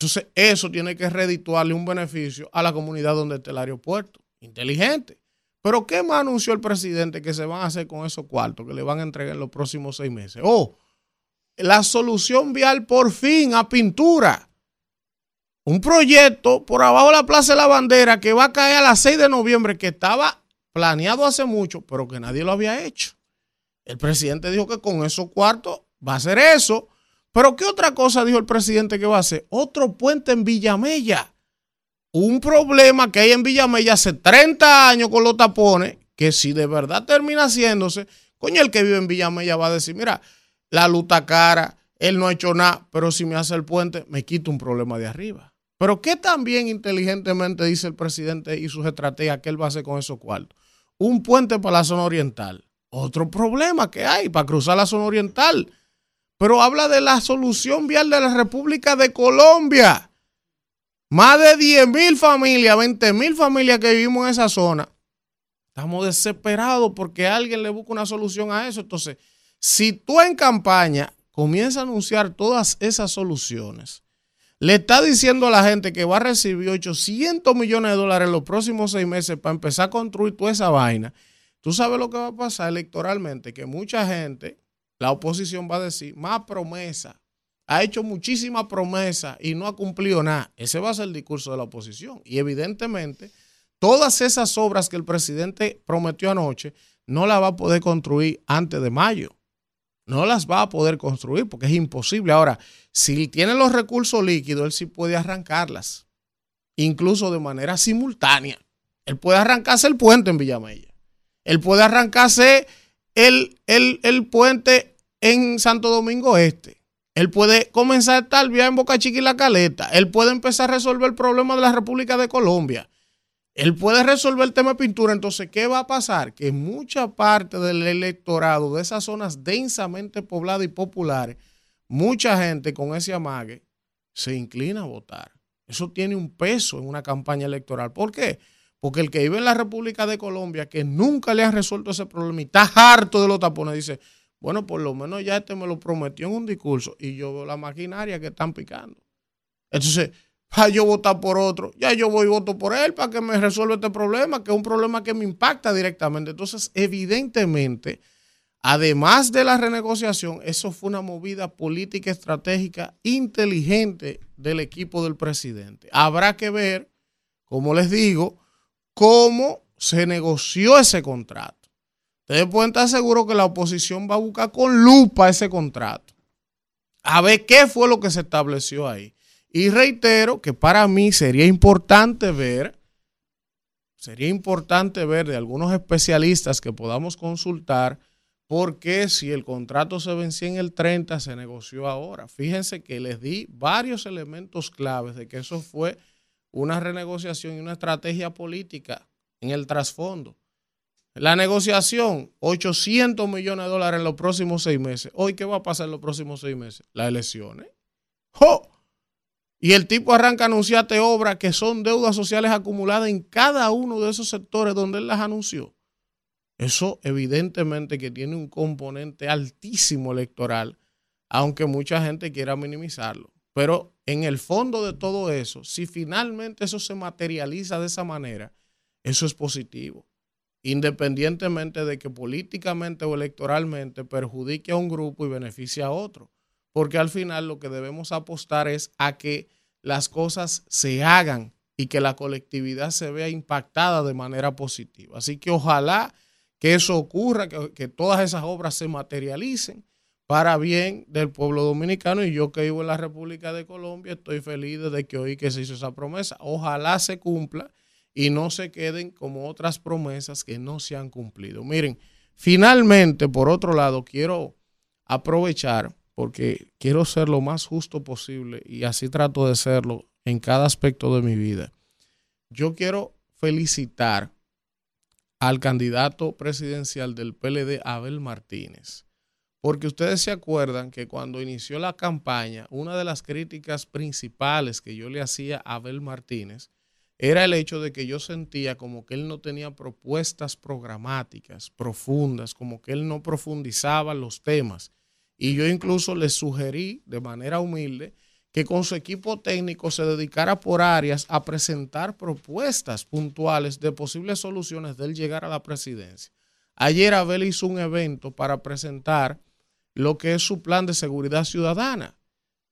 Entonces, eso tiene que redituarle un beneficio a la comunidad donde está el aeropuerto. Inteligente. Pero, ¿qué más anunció el presidente que se van a hacer con esos cuartos que le van a entregar en los próximos seis meses? Oh, la solución vial por fin a pintura. Un proyecto por abajo de la Plaza de la Bandera que va a caer a las 6 de noviembre, que estaba planeado hace mucho, pero que nadie lo había hecho. El presidente dijo que con esos cuartos va a hacer eso. Pero ¿qué otra cosa dijo el presidente que va a hacer? Otro puente en Villamella. Un problema que hay en Villamella hace 30 años con los tapones, que si de verdad termina haciéndose, coño, el que vive en Villamella va a decir, mira, la luta cara, él no ha hecho nada, pero si me hace el puente, me quito un problema de arriba. Pero ¿qué también inteligentemente dice el presidente y sus estrategias que él va a hacer con esos cuartos? Un puente para la zona oriental. Otro problema que hay para cruzar la zona oriental pero habla de la solución vial de la República de Colombia. Más de 10 mil familias, 20 mil familias que vivimos en esa zona. Estamos desesperados porque alguien le busca una solución a eso. Entonces, si tú en campaña comienzas a anunciar todas esas soluciones, le está diciendo a la gente que va a recibir 800 millones de dólares en los próximos seis meses para empezar a construir toda esa vaina, tú sabes lo que va a pasar electoralmente, que mucha gente la oposición va a decir, más promesa, ha hecho muchísimas promesas y no ha cumplido nada. Ese va a ser el discurso de la oposición. Y evidentemente, todas esas obras que el presidente prometió anoche, no las va a poder construir antes de mayo. No las va a poder construir porque es imposible. Ahora, si tiene los recursos líquidos, él sí puede arrancarlas. incluso de manera simultánea. Él puede arrancarse el puente en Villamella. Él puede arrancarse el, el, el puente en Santo Domingo Este. Él puede comenzar tal vía en Boca Chica y La Caleta. Él puede empezar a resolver el problema de la República de Colombia. Él puede resolver el tema de pintura. Entonces, ¿qué va a pasar? Que mucha parte del electorado de esas zonas densamente pobladas y populares, mucha gente con ese amague se inclina a votar. Eso tiene un peso en una campaña electoral. ¿Por qué? Porque el que vive en la República de Colombia, que nunca le han resuelto ese problema y está harto de los tapones, dice, bueno, por lo menos ya este me lo prometió en un discurso y yo veo la maquinaria que están picando. Entonces, para yo votar por otro, ya yo voy y voto por él para que me resuelva este problema, que es un problema que me impacta directamente. Entonces, evidentemente, además de la renegociación, eso fue una movida política estratégica inteligente del equipo del presidente. Habrá que ver, como les digo, cómo se negoció ese contrato. Ustedes pueden estar seguros que la oposición va a buscar con lupa ese contrato. A ver qué fue lo que se estableció ahí. Y reitero que para mí sería importante ver, sería importante ver de algunos especialistas que podamos consultar por qué si el contrato se vencía en el 30 se negoció ahora. Fíjense que les di varios elementos claves de que eso fue una renegociación y una estrategia política en el trasfondo. La negociación, 800 millones de dólares en los próximos seis meses. Hoy, ¿qué va a pasar en los próximos seis meses? Las elecciones. ¡Jo! Y el tipo arranca a anunciarte obras que son deudas sociales acumuladas en cada uno de esos sectores donde él las anunció. Eso evidentemente que tiene un componente altísimo electoral, aunque mucha gente quiera minimizarlo. Pero en el fondo de todo eso, si finalmente eso se materializa de esa manera, eso es positivo independientemente de que políticamente o electoralmente perjudique a un grupo y beneficie a otro. Porque al final lo que debemos apostar es a que las cosas se hagan y que la colectividad se vea impactada de manera positiva. Así que ojalá que eso ocurra, que, todas esas obras se materialicen para bien del pueblo dominicano y yo que vivo en la República de Colombia estoy feliz de que hoy que se hizo esa promesa. Ojalá se cumpla y no se queden como otras promesas que no se han cumplido. Miren, finalmente, por otro lado, quiero aprovechar, porque quiero ser lo más justo posible y así trato de serlo en cada aspecto de mi vida. Yo quiero felicitar al candidato presidencial del PLD, Abel Martínez. Porque ustedes se acuerdan que cuando inició la campaña, una de las críticas principales que yo le hacía a Abel Martínez era el hecho de que yo sentía como que él no tenía propuestas programáticas profundas, como que él no profundizaba los temas. Y yo incluso le sugerí de manera humilde que con su equipo técnico se dedicara por áreas a presentar propuestas puntuales de posibles soluciones de él llegar a la presidencia. Ayer Abel hizo un evento para presentar lo que es su plan de seguridad ciudadana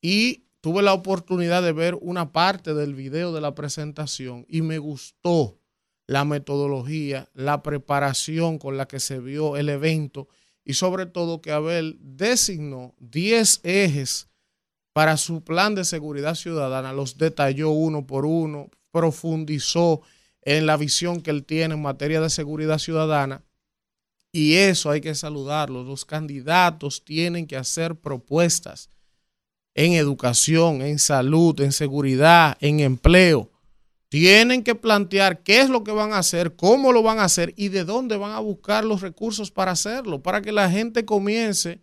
y tuve la oportunidad de ver una parte del video de la presentación y me gustó la metodología, la preparación con la que se vio el evento y sobre todo que Abel designó 10 ejes para su plan de seguridad ciudadana, los detalló uno por uno, profundizó en la visión que él tiene en materia de seguridad ciudadana y eso hay que saludarlo. Los candidatos tienen que hacer propuestas en educación, en salud, en seguridad, en empleo. Tienen que plantear qué es lo que van a hacer, cómo lo van a hacer y de dónde van a buscar los recursos para hacerlo, para que la gente comience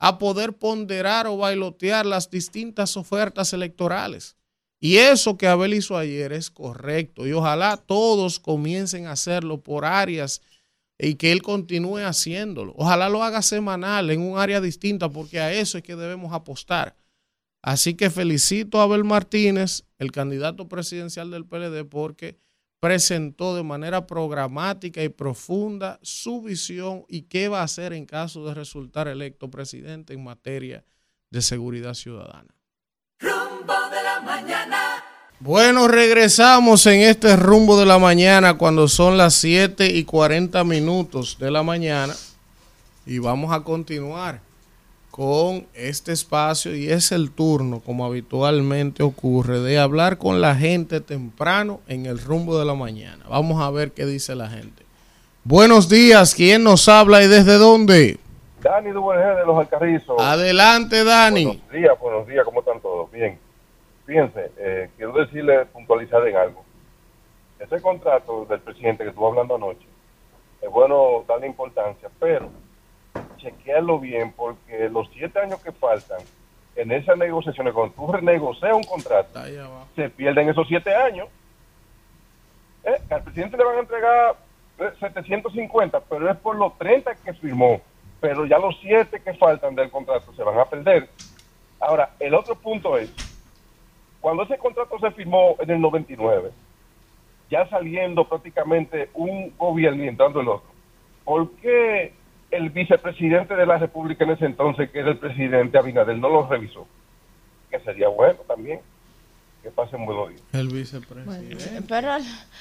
a poder ponderar o bailotear las distintas ofertas electorales. Y eso que Abel hizo ayer es correcto y ojalá todos comiencen a hacerlo por áreas y que él continúe haciéndolo. Ojalá lo haga semanal en un área distinta porque a eso es que debemos apostar. Así que felicito a Abel Martínez, el candidato presidencial del PLD, porque presentó de manera programática y profunda su visión y qué va a hacer en caso de resultar electo presidente en materia de seguridad ciudadana. Rumbo de la mañana. Bueno, regresamos en este rumbo de la mañana cuando son las 7 y 40 minutos de la mañana y vamos a continuar con este espacio y es el turno, como habitualmente ocurre, de hablar con la gente temprano en el rumbo de la mañana. Vamos a ver qué dice la gente. Buenos días, ¿quién nos habla y desde dónde? Dani UNG de los Alcarrizos. Adelante, Dani. Buenos días, buenos días, ¿cómo están todos? Bien. Fíjense, eh, quiero decirle, puntualizar en algo. Ese contrato del presidente que estuvo hablando anoche, es bueno darle importancia, pero chequearlo bien, porque los siete años que faltan en esas negociaciones, cuando tú renegocias un contrato, se pierden esos siete años. Eh, al presidente le van a entregar eh, 750, pero es por los 30 que firmó. Pero ya los siete que faltan del contrato se van a perder. Ahora, el otro punto es, cuando ese contrato se firmó en el 99, ya saliendo prácticamente un gobierno y entrando el otro, ¿por qué el vicepresidente de la República en ese entonces, que era el presidente Abinader, no lo revisó? Que sería bueno también. Que pasen buenos días. El vicepresidente.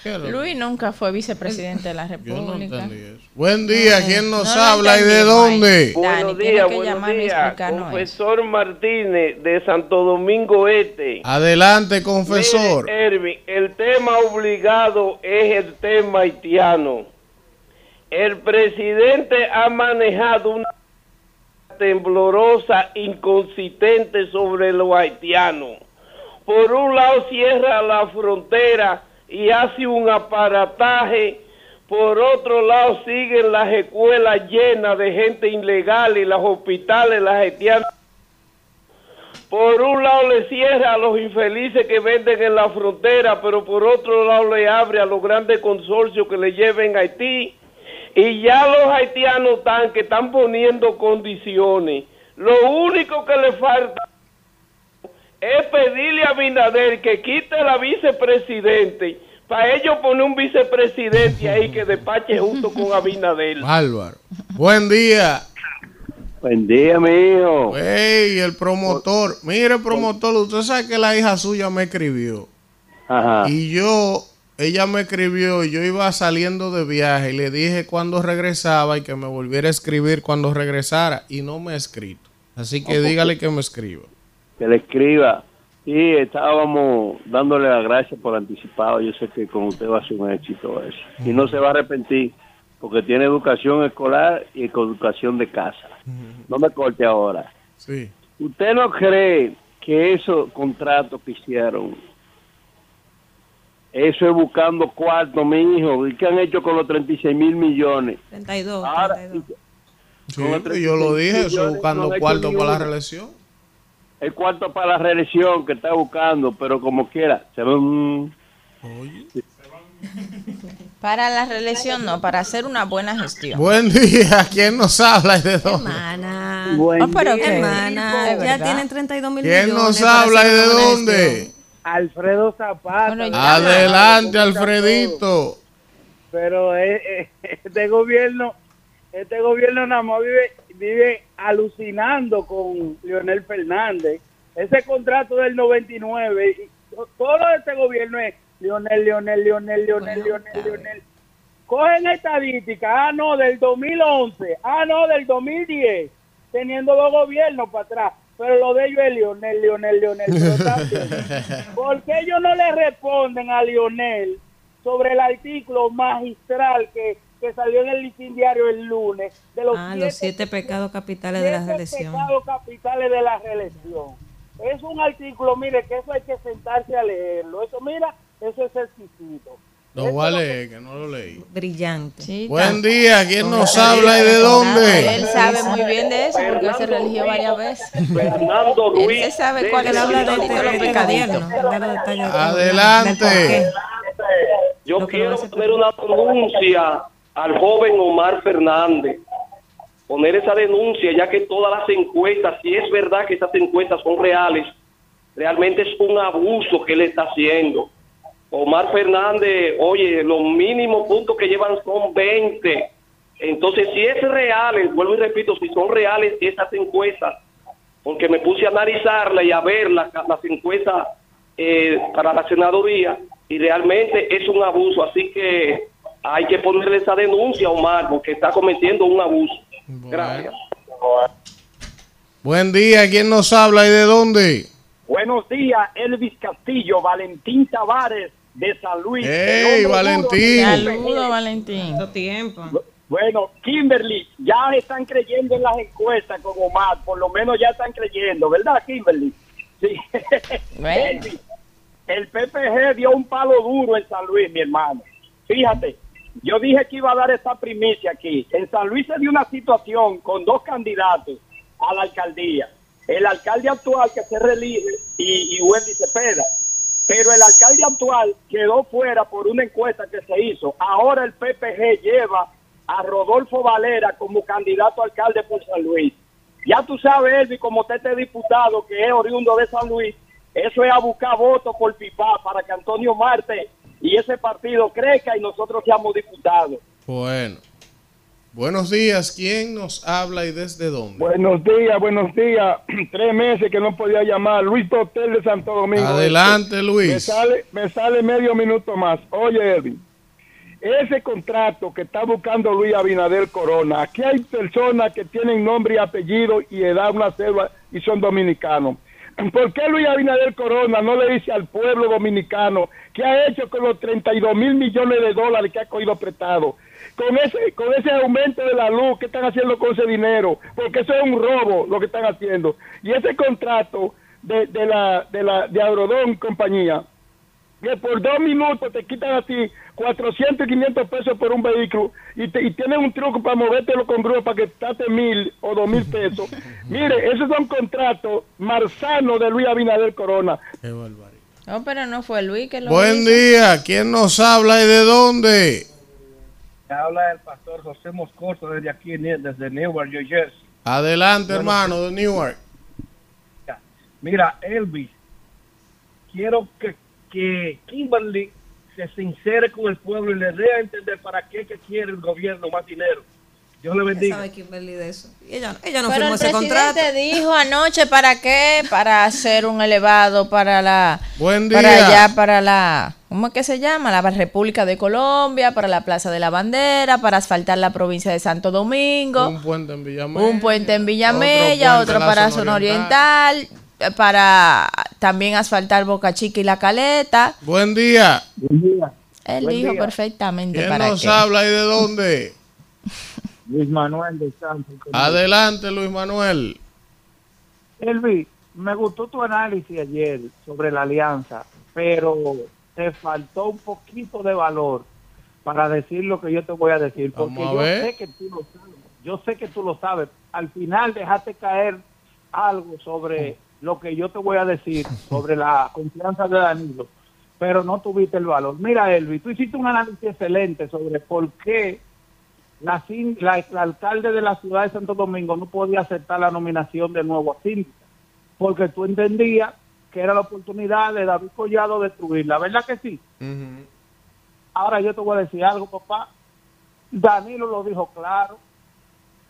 Pero. Luis nunca fue vicepresidente de la Yo no República. entendí eso. Buen día, ¿quién nos no habla y de dónde? Dani, buenos tiene días, que buenos días. explicarnos eso. Confesor Martínez de Santo Domingo Este. Adelante, confesor. Mire, Erwin, el tema obligado es el tema haitiano. El presidente ha manejado una temblorosa, inconsistente sobre los haitianos. Por un lado cierra la frontera y hace un aparataje, por otro lado siguen las escuelas llenas de gente ilegal y los hospitales, las haitianas por un lado le cierra a los infelices que venden en la frontera, pero por otro lado le abre a los grandes consorcios que le lleven a Haití. Y ya los haitianos están que están poniendo condiciones. Lo único que le falta es pedirle a Binader que quite la vicepresidente para ellos poner un vicepresidente ahí que despache junto con Abinader. Bárbaro. Buen día. Buen día, mi hijo. Ey, el promotor. Mire, promotor, usted sabe que la hija suya me escribió. Ajá. Y yo, ella me escribió y yo iba saliendo de viaje y le dije cuando regresaba y que me volviera a escribir cuando regresara y no me ha escrito. Así que dígale que me escriba. que le escriba. Sí, estábamos dándole las gracias por anticipado. Yo sé que con usted va a ser un éxito eso. Y no se va a arrepentir, porque tiene educación escolar y educación de casa. No me corte ahora. Sí. ¿Usted no cree que esos contratos que hicieron, eso es buscando cuarto, mi hijo? ¿Y qué han hecho con los 36 mil millones? 32. Ahora, 32. Sí, Con otros yo lo dije, eso millones buscando no cuarto para la reelección. el cuarto para la reelección que está buscando, pero como quiera, se ven... Oye. Para la reelección no, para hacer una buena gestión. Buen día, ¿quién nos habla y de dónde? Hermana. Buen Ah, pero día. qué- Hermana, Es ya tienen 32 mil ¿Quién millones. nos para habla y de dónde? Alfredo Zapata. Bueno, Adelante, ¿Cómo está Alfredito. Pero eh, eh, este gobierno, este gobierno nada más vive, vive alucinando con Leonel Fernández. Ese contrato del 99, y to- todo lo de este gobierno es Leonel, Leonel, Leonel, Leonel, Leonel. Leonel. Cogen estadística, ah no, del 2011, ah no, del 2010, teniendo dos gobiernos para atrás. Pero lo de ellos es Leonel, Leonel, Leonel. Pero también, ¿Por qué ellos no le responden a Lionel sobre el artículo magistral que, que salió en el listín diario el lunes de los, Ah, los siete pecados capitales de la siete reelección. pecados capitales de la reelección? Es un artículo, mire, que eso hay que sentarse a leerlo. Eso, mira, eso es exquisito. A leer, que no lo leí. Brillante. Sí, Buen día, ¿quién nos habla y de Él dónde? sabe muy bien de eso porque él se religió varias veces. Fernando Él Ruiz. se sabe cuál es Él la habla de este, los él del- Adelante. Yo quiero poner una denuncia al joven Omar Fernández. Poner esa denuncia, ya que todas las encuestas, si es verdad que esas encuestas son reales, realmente es un abuso que él está haciendo. Omar Fernández, oye, los mínimos puntos que llevan son 20. Entonces, si es real, vuelvo y repito, si son reales esas encuestas, porque me puse a analizarla y a ver las, las encuestas eh, para la senaduría y realmente es un abuso, así que hay que ponerle esa denuncia a Omar porque está cometiendo un abuso. Gracias. Buen día, ¿quién nos habla y de dónde? Buenos días, Elvis Castillo, Valentín Tavares de San Luis. ¡Ey, Valentín! Saludos, Valentín. Tanto tiempo. Bueno, Kimberly, ya están creyendo en las encuestas con Omar, por lo menos ya están creyendo, ¿verdad, Kimberly? Sí. Bueno. El PPG dio un palo duro en San Luis, mi hermano. Fíjate, yo dije que iba a dar esta primicia aquí. En San Luis se dio una situación con dos candidatos a la alcaldía. El alcalde actual que se reelige y, y Wendy Cepeda. Pero el alcalde actual quedó fuera por una encuesta que se hizo. Ahora el PPG lleva a Rodolfo Valera como candidato a alcalde por San Luis. Ya tú sabes, Elvi, como usted este diputado que es oriundo de San Luis, eso es a buscar votos por pipa para que Antonio Marte y ese partido crezca y nosotros seamos diputados. Bueno. Buenos días, ¿quién nos habla y desde dónde? Buenos días, buenos días. Tres meses que no podía llamar. Luis Hotel de Santo Domingo. Adelante, Me Luis. sale, me sale medio minuto más. Oye, Edwin, ese contrato que está buscando Luis Abinader Corona, aquí hay personas que tienen nombre y apellido y edad, una cédula y son dominicanos. ¿Por qué Luis Abinader Corona no le dice al pueblo dominicano qué ha hecho con los 32 mil millones de dólares que ha cogido prestado? Con ese, con ese aumento de la luz, ¿qué están haciendo con ese dinero? Porque eso es un robo lo que están haciendo. Y ese contrato de, de la, de la, de Agrodón compañía, que por dos minutos te quitan a ti 400 y 500 pesos por un vehículo y, te, y tienes un truco para movértelo con grúa para que tate mil o dos mil pesos. Mire, esos son contratos marzanos de Luis Abinader Corona. Qué barbaridad. No, pero no fue Luis que lo Buen hizo. día, ¿quién nos habla y de dónde? Habla el pastor José Moscoso desde aquí, desde Newark, New Jersey. Adelante, hermano, de Newark. Mira, Elvis, quiero que, que Kimberly se sincere con el pueblo y le dé a entender para qué que quiere el gobierno más dinero. Dios le ¿Qué bendiga. sabe Kimberly de eso? Ella, ella no Pero firmó el ese contrato. presidente dijo anoche para qué, para hacer un elevado para la, Buen día. para allá, para la, ¿cómo es que se llama? La República de Colombia, para la Plaza de la Bandera, para asfaltar la provincia de Santo Domingo, Un puente en Villamella. un puente en Villamella, otro, la para Zona Oriental, para también asfaltar Boca Chica y La Caleta. Buen día. Él Buen dijo día. perfectamente ¿Quién para nos qué. habla y de dónde? Luis Manuel de Santos. Adelante, Luis Manuel. Elvis, me gustó tu análisis ayer sobre la alianza, pero te faltó un poquito de valor para decir lo que yo te voy a decir, porque a yo sé que tú lo sabes, yo sé que tú lo sabes. Al final dejaste caer algo sobre lo que yo te voy a decir sobre la confianza de Danilo, pero no tuviste el valor. Mira, Elvis, tú hiciste un análisis excelente sobre por qué la, la, la alcalde de la ciudad de Santo Domingo no podía aceptar la nominación de nuevo síndico, porque tú entendías que era la oportunidad de David Collado destruirla, ¿verdad que sí? Ahora yo te voy a decir algo, papá. Danilo lo dijo claro.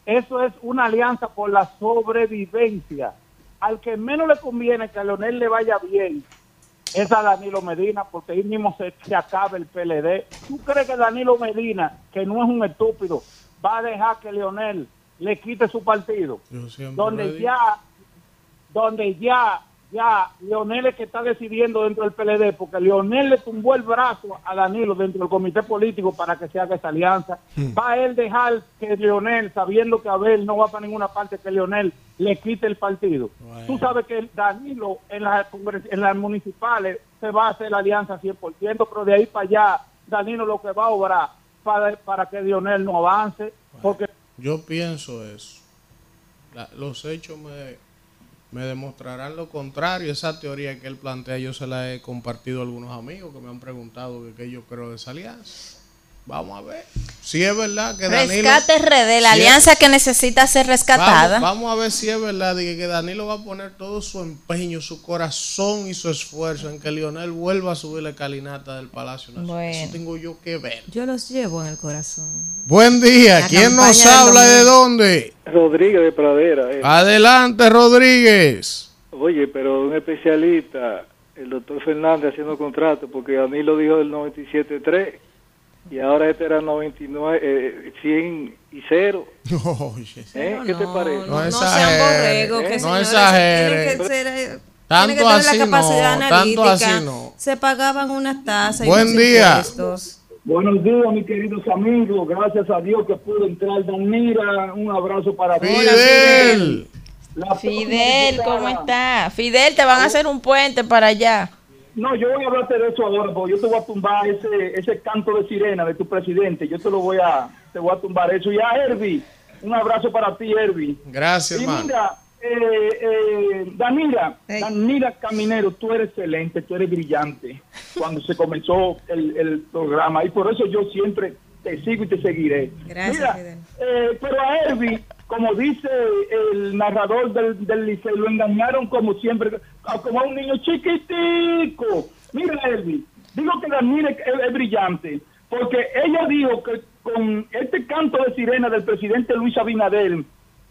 Eso es una alianza por la sobrevivencia. Al que menos le conviene que a Leonel le vaya bien es a Danilo Medina, porque ahí mismo se, se acaba el PLD. ¿Tú crees que Danilo Medina, que no es un estúpido, va a dejar que Leonel le quite su partido? Yo siempre le donde ya donde ya ya Leonel es que está decidiendo dentro del PLD porque Leonel le tumbó el brazo a Danilo dentro del comité político para que se haga esa alianza va a él dejar que Leonel sabiendo que Abel no va para ninguna parte que Leonel le quite el partido Bueno. tú sabes que Danilo en las congres- en las municipales se va a hacer la alianza 100% pero de ahí para allá Danilo lo que va a obrar para, para que Leonel no avance porque Yo pienso eso. La- los hechos me, me demostrarán lo contrario. Esa teoría que él plantea, yo se la he compartido a algunos amigos que me han preguntado qué yo creo de esa alianza. Vamos a ver. Si es verdad que Danilo... Rescate RD, la si es- alianza que necesita ser rescatada. Vamos, vamos a ver si es verdad y que, Danilo va a poner todo su empeño, su corazón y su esfuerzo en que Lionel vuelva a subir la calinata del Palacio Nacional. Bueno. Eso tengo yo que ver. Yo los llevo en el corazón. Buen día. La ¿Quién nos habla de dónde? Rodríguez de Pradera. eh. Adelante, Rodríguez. Oye, pero un especialista, el doctor Fernández haciendo contrato, porque Danilo dijo del 97.3 y ahora este era 99, eh, 100 y 0. Oye, ¿Eh? ¿Qué te parece? No No, exagere, sean borregos, que no señores, exagere. tienen que ser, eh, Tanto tienen que tener así la no, capacidad tanto analítica. así no. Se pagaban unas tasas. y Buen unos día. impuestos. Buenos días, mis queridos amigos. Gracias a Dios que pudo entrar Danira. Un abrazo para. Fidel. La Fidel, próxima ¿cómo está? Fidel, te van a hacer un puente para allá. No, yo voy a hablarte de eso ahora, porque yo te voy a tumbar ese, ese canto de sirena de tu presidente. Yo te lo voy a, te voy a tumbar eso. Y a Herbie, un abrazo para ti, Herbie. Gracias, Y hermano. mira, eh, eh, Danila, Hey. Danila Caminero, tú eres excelente, tú eres brillante cuando se comenzó el, el programa y por eso yo siempre te sigo y te seguiré. Gracias, Mira, eh, pero a Herbie, como dice el narrador del, del liceo, lo engañaron como siempre, como a un niño chiquitico. Mira, Herbie, digo que Danila es, brillante, porque ella dijo que con este canto de sirena del presidente Luis Abinader,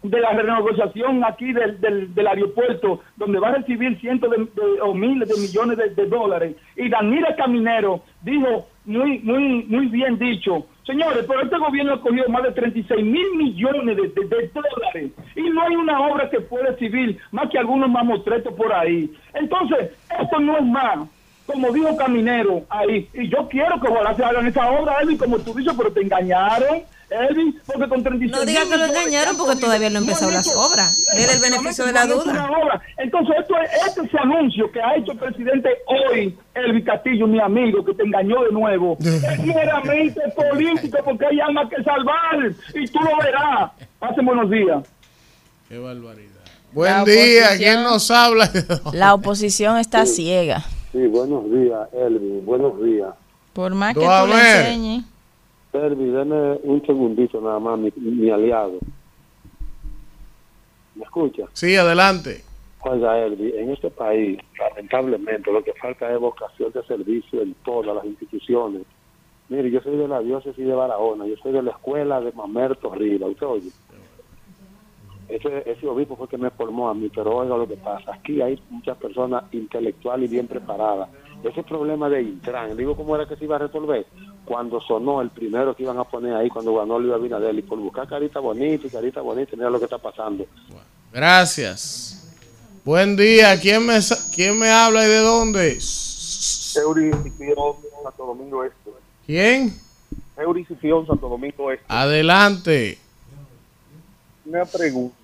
de la renegociación aquí del, del, aeropuerto, donde va a recibir cientos de, de- o miles de millones de, dólares. Y Danila Caminero dijo, muy, muy, muy bien dicho, señores, pero este gobierno ha cogido más de 36 mil millones de, dólares y no hay una obra que pueda recibir más que algunos mamotretos por ahí. Entonces, esto no es más. Como dijo Caminero ahí, y yo quiero que ojalá se hagan esa obra, Elvin, como tú dices, pero te engañaron, Elvin, porque con 36 No diga mil que lo engañaron que porque todavía no han cogido, empezado han las obras. Dele el beneficio de la duda. Entonces, esto es, este es el anuncio que ha hecho el presidente hoy, Elvin Castillo, mi amigo, que te engañó de nuevo. es meramente político porque hay almas que salvar y tú lo verás. Pasen buenos días. Qué barbaridad. Buen día. ¿quién nos habla? La oposición está ciega. Sí, buenos días, Elvi, buenos días. Por más que Tú tú le enseñes. Elvi, deme un segundito nada más, mi, mi aliado. ¿Me escucha? Sí, adelante. Oiga, Elvi, en este país, lamentablemente, lo que falta es vocación de servicio en todas las instituciones. Mire, yo soy de la diócesis de Barahona, yo soy de la escuela de Mamerto Riva, ¿usted oye? Ese, ese obispo fue que me formó a mí, pero oiga lo que pasa, aquí hay muchas personas intelectuales y bien preparadas. Ese problema de Intran, digo cómo era que se iba a resolver cuando sonó el primero que iban a poner ahí cuando ganó Luis Abinader y por buscar carita bonita y carita bonita, mira lo que está pasando. Gracias. Buen día, ¿quién me, quién me habla y de dónde? Santo Domingo Este. ¿Quién? Eurición, Santo Domingo Este. Adelante. Una pregunta.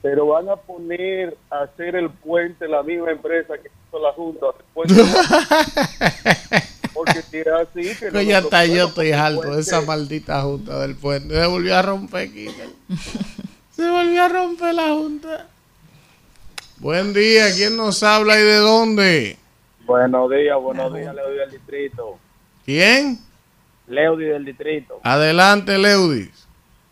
Pero van a poner a hacer el puente la misma empresa que hizo la Junta. el puente. Porque si es así, que no ya está, yo estoy poner harto de puente. esa maldita junta del puente. Se volvió a romper. Se volvió a romper la junta. Buen día, ¿quién nos habla y de dónde? Buenos días, buenos días, Leody del Distrito. ¿Quién? Leody del Distrito. Adelante, Leudis.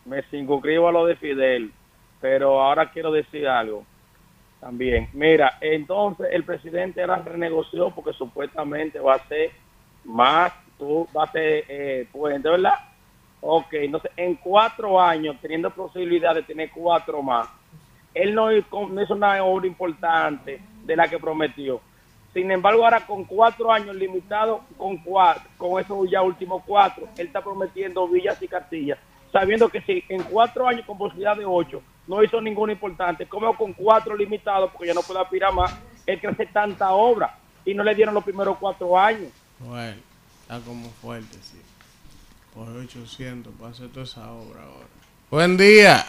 Me circunscribo a lo de Fidel, pero ahora quiero decir algo también. Mira, entonces el presidente ahora renegoció porque supuestamente va a ser más, tú va a ser eh, puente, ¿verdad? Ok, entonces en cuatro años, teniendo posibilidad de tener cuatro más, él no hizo una obra importante de la que prometió. Sin embargo, ahora con cuatro años limitados, con cuatro, con esos ya últimos cuatro, él está prometiendo villas y castillas, sabiendo que si en cuatro años con posibilidad de ocho no hizo ninguna importante, como con cuatro limitados, porque ya no puede aspirar más, él crece tanta obra y no le dieron los primeros cuatro años. Bueno, está como fuerte, sí. Por 800 para hacer toda esa obra ahora. Buen día.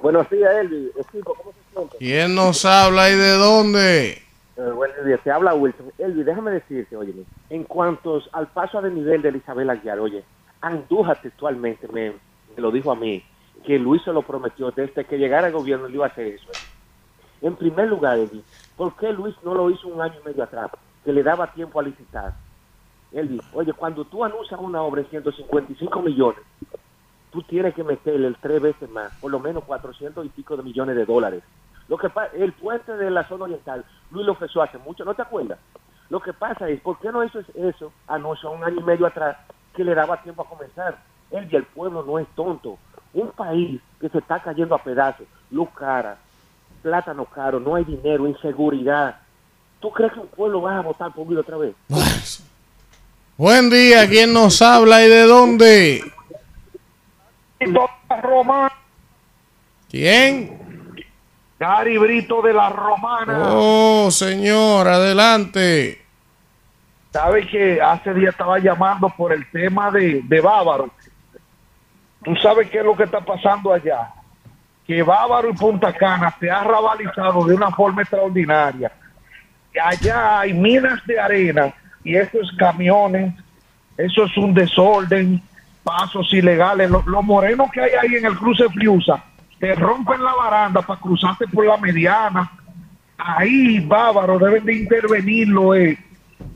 Buenos días, Elvi. ¿cómo se siente? ¿Quién nos habla y de dónde? Eh, buenos días, te habla Wilson. Elvi, déjame decirte, oye, en cuanto al paso a nivel de Isabel Aguiar, oye, Andújar textualmente me, me lo dijo a mí, que Luis se lo prometió desde que llegara al gobierno, le iba a hacer eso. En primer lugar, Elvi, ¿por qué Luis no lo hizo un año y medio atrás? Que le daba tiempo a licitar. Elvi, oye, cuando tú anuncias una obra en 155 millones, tú tienes que meterle tres veces más, por lo menos 400 y pico de millones de dólares. Lo que pa- el puente de la zona oriental, Luis lo ofreció hace mucho, ¿no te acuerdas? Lo que pasa es, ¿por qué no hizo eso anunció un año y medio atrás que le daba tiempo a comenzar? Él y el pueblo no es tonto. Un país que se está cayendo a pedazos, luz cara, plátano caro, no hay dinero, inseguridad. ¿Tú crees que un pueblo va a votar por Luis otra vez? Buen día, ¿quién nos habla y de dónde? Romana. ¿Quién? Gary Brito de la Romana. Oh, señor, adelante. Sabe que hace día estaba llamando por el tema de, de Bávaro. Tú sabes qué es lo que está pasando allá. Que Bávaro y Punta Cana se ha rabalizado de una forma extraordinaria. Allá hay minas de arena y esos camiones, eso es un desorden, pasos ilegales. Los, los morenos que hay ahí en el cruce Friusa te rompen la baranda para cruzarte por la mediana. Ahí, Bávaro, deben de intervenirlo, eh,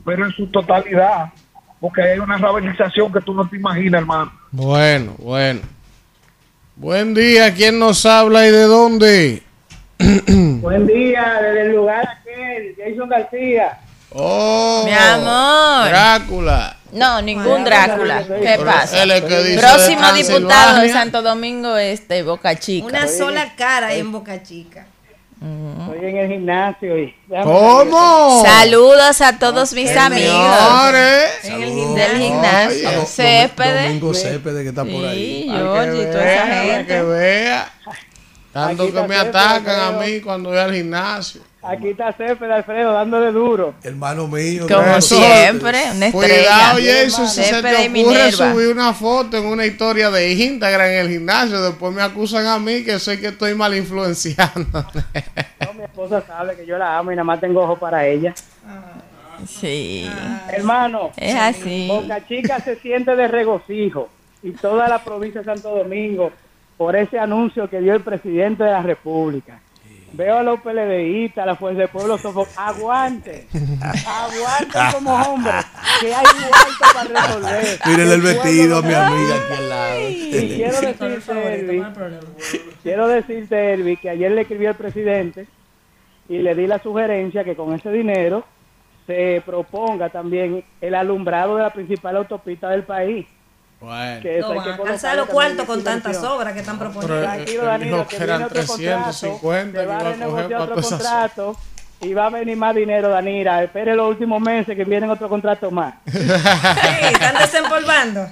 pero en su totalidad, porque hay una rabelización que tú no te imaginas, hermano. Bueno, bueno. Buen día, ¿quién nos habla y de dónde? Buen día, desde el lugar Jason García. Oh, Mi amor. Drácula. No, ningún Drácula. ¿Qué pasa? Próximo de diputado de. Santo Domingo Este, Boca Chica. Una sola cara ahí en Boca Chica. Estoy en el gimnasio y... ¿Cómo? Saludos a todos mis amigos Señores. del gimnasio. Céspedes. Domingo Céspedes que está por ahí. Sí, toda esa que gente. vea. Tanto Aquí que me atacan a mí cuando voy al gimnasio. Aquí está César Alfredo dándole duro. Hermano mío. Como Eso- siempre, una Cuidado, estrella. Jason, si se te ocurre subir una foto en una historia de Instagram en el gimnasio, después me acusan a mí que sé que estoy mal influenciando. No, mi esposa sabe que yo la amo y nada más tengo ojo para ella. Sí. Hermano, Es así. Boca Chica se siente de regocijo y toda la provincia de Santo Domingo por ese anuncio que dio el presidente de la República. Veo a los PLDistas, a la Fuerza del Pueblo, aguante, aguante como hombre, que hay muerto para resolver. Mírenle el vestido a mi amiga aquí al lado. Y quiero decirte, Elvi, quiero decirte, Elvi, que ayer le escribí al presidente y le di la sugerencia que con ese dinero se proponga también el alumbrado de la principal autopista del país. Bueno. Que eso No hay que alcanzar los cuartos con tantas obras que están Pero, proponiendo. eh, Tranquilo, Danilo, que eran viene otro 350 contrato, que se va a para otro contrato y va a venir más dinero, Danira. Espere los últimos meses que vienen otro contrato más. Sí, están desempolvando.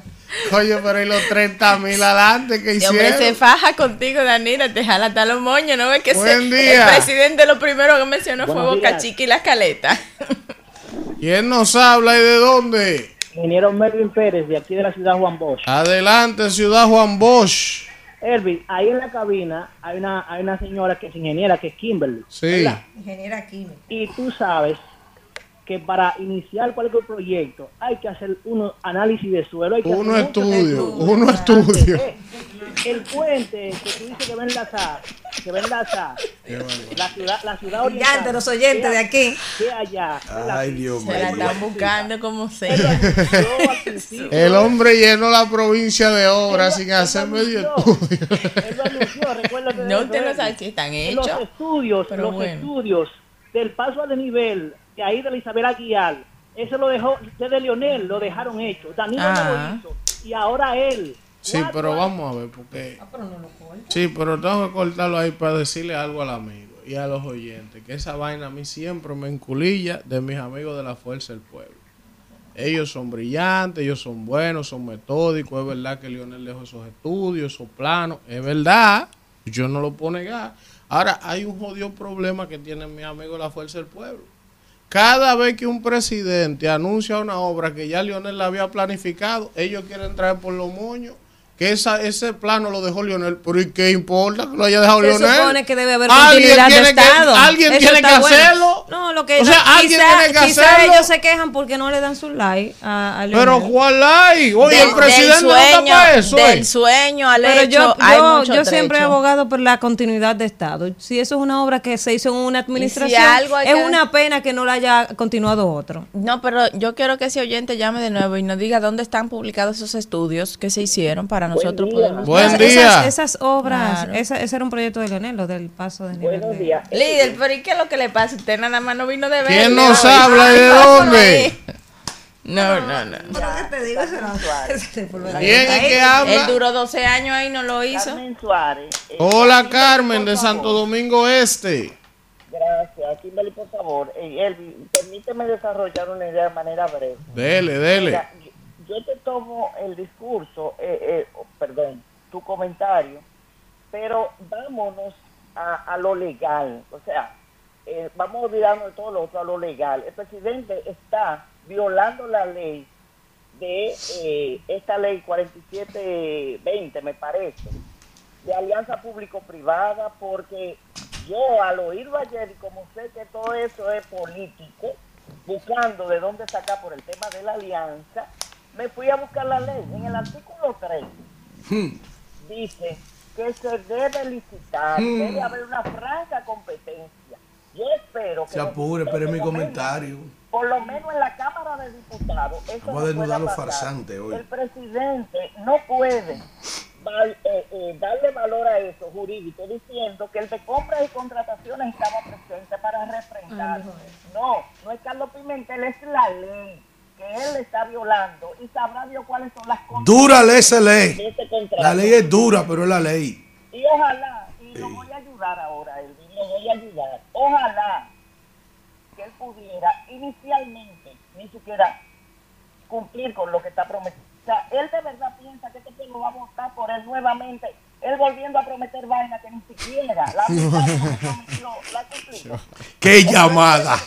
Oye, pero y los 30 mil adelante que Este hombre se hicieron. faja contigo, Danira, te jala hasta los moños, ¿no ves que Buen se- día. el presidente lo primero que mencionó fue Boca días. Chica y la caleta? ¿Quién nos habla y de dónde? Ingeniero Melvin Pérez, de aquí de la ciudad Juan Bosch. Adelante, Ciudad Juan Bosch. Elvin, ahí en la cabina hay una, hay una señora que es ingeniera, que es Kimberly. Sí. ¿verdad? Ingeniera química. Y tú sabes que para iniciar cualquier proyecto hay que hacer unos análisis de suelo. Hay que Uno hacer estudio, estudios. uno estudio. El puente que tú dices que va a enlazar, que va a enlazar la ciudad, la ciudad oriental. Los oyentes de aquí. Que allá. Ay, Dios Se la mío. están buscando como sea. al. El hombre llenó la provincia de obras sin hacer medio estudio. Él lo anunció, recuérdate de No, usted no sabe si están los hechos. estudios, pero los bueno. estudios del paso a desnivel de ahí de la Isabel Aguilar, eso lo dejó desde Leonel, lo dejaron hecho. Danilo no Ah. lo hizo. Y ahora él. Sí, Cuatro pero años- vamos a ver, porque... Sí, pero tengo que cortarlo ahí para decirle algo al amigo y a los oyentes, que esa vaina a mí siempre me enculilla de mis amigos de la Fuerza del Pueblo. Ellos son brillantes, ellos son buenos, son metódicos, es verdad que Lionel dejó esos estudios, esos planos, es verdad, yo no lo puedo negar. Ahora, hay un jodido problema que tienen mis amigos de la Fuerza del Pueblo. Cada vez que un presidente anuncia una obra que ya Lionel la había planificado, ellos quieren traer por los moños que esa, ese plano lo dejó Lionel. Pero ¿y qué importa que lo haya dejado Se Lionel? supone que debe haber Alguien continuidad de tiene que- Estado. alguien Eso tiene que bueno. hacerlo. No, lo que O sea, no, alguien quizá- tiene que quizá hacerlo. ellos se quejan porque no le dan su like a, a Pero Leonel. ¿cuál hay? Oye, Del- el presidente no está para eso. del ¿eh? sueño al Pero hecho, yo, hay yo, mucho yo siempre he abogado por la continuidad de Estado. Si eso es una obra que se hizo en una administración, algo es que- una pena que no la haya continuado otro. No, pero yo quiero que ese oyente llame de nuevo y nos diga dónde están publicados esos estudios que se hicieron para nosotros poder Buen Esas- día. Esas, esas obras, Claro. esa- ese era un proyecto de Leonel, lo del paso de nivel. Buenos de- días. Líder, pero ¿y qué es lo que le pasa? Usted nada más no vino de ver. ¿Quién nos habla y de dónde? No, no, no. ¿Quién es que habla? Él duró 12 años ahí, no lo hizo. Carmen Suárez. eh, Hola Carmen de Santo Domingo Este. Gracias. Kimberly, por favor. Eh, Elvin, permíteme desarrollar una idea de manera breve. Dele, dele. Mira, yo te tomo el discurso, eh, eh, perdón, tu comentario, pero vámonos a, lo legal. O sea, eh, vamos a olvidarnos de todo lo otro, a lo legal. El presidente está violando la ley de eh, esta ley 4720, me parece, de alianza público-privada, porque yo al oírlo ayer, y como sé que todo eso es político, buscando de dónde sacar por el tema de la alianza, me fui a buscar la ley. En el artículo 3 dice que se debe licitar, Hmm. debe haber una franca competencia. Yo espero que Se apure, mi por lo menos- comentario. Por lo menos en la Cámara de Diputados, eso Vamos a no desnudar los farsantes hoy. El presidente no puede val- eh, eh, darle valor a eso jurídico diciendo que el de compras y contrataciones estaba presente para refrendar. No, no es Carlos Pimentel, es la ley que él está violando y sabrá Dios cuáles son las Dura ley esa ley. este. La ley es dura, pero es la ley. Y ojalá, y lo voy a ayudar ahora, Elvin, lo voy a ayudar. Ojalá que él pudiera inicialmente ni siquiera cumplir con lo que está prometido. O sea, él de verdad piensa que este pueblo va a votar por él nuevamente. Él volviendo a prometer vaina que ni siquiera la que prometió la cumplió. ¡Qué llamada!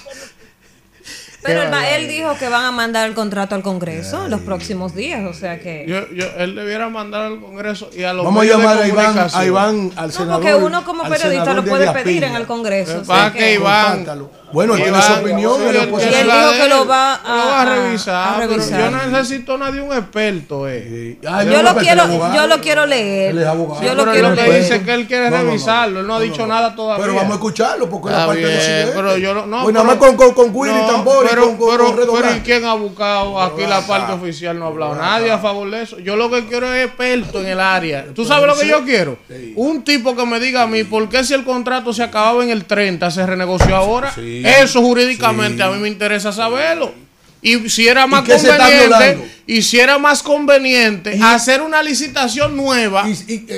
Pero él, va- él dijo que van a mandar el contrato al Congreso en los próximos días, o sea que... Yo, yo, él debiera mandar al Congreso y a los Vamos a llamar a Iván, a Iván, al No, senador. porque uno como periodista lo de puede pedir Piña. en el Congreso. o Eh, sea va que- que Iván. Compártalo. Bueno, él tiene su opinión. sí, él es él dijo que lo va a- Lo va a a- revisar, pero yo no necesito a nadie un experto, eh. Ay, Yo lo quiero, abogado. yo lo quiero leer. Él es abogado. Yo lo pero quiero lo que leer. dice que él quiere No, no, no. revisarlo, él no ha dicho nada todavía. Pero vamos a escucharlo porque la parte de pero yo no- no, Pues nada más con, con, con Willy No, Tambor y pero, con, con, pero, con pero Redoblante. ¿y quién ha buscado aquí la parte oficial? No ha hablado nadie a favor de eso. Yo lo que quiero es experto en el área. ¿Tú sabes lo que yo quiero? Un tipo que me diga a mí por qué si el contrato se acababa en el 30 se renegoció ahora. Sí. Eso jurídicamente a mí me interesa saberlo. Y si era más conveniente, y si era más conveniente hacer una licitación nueva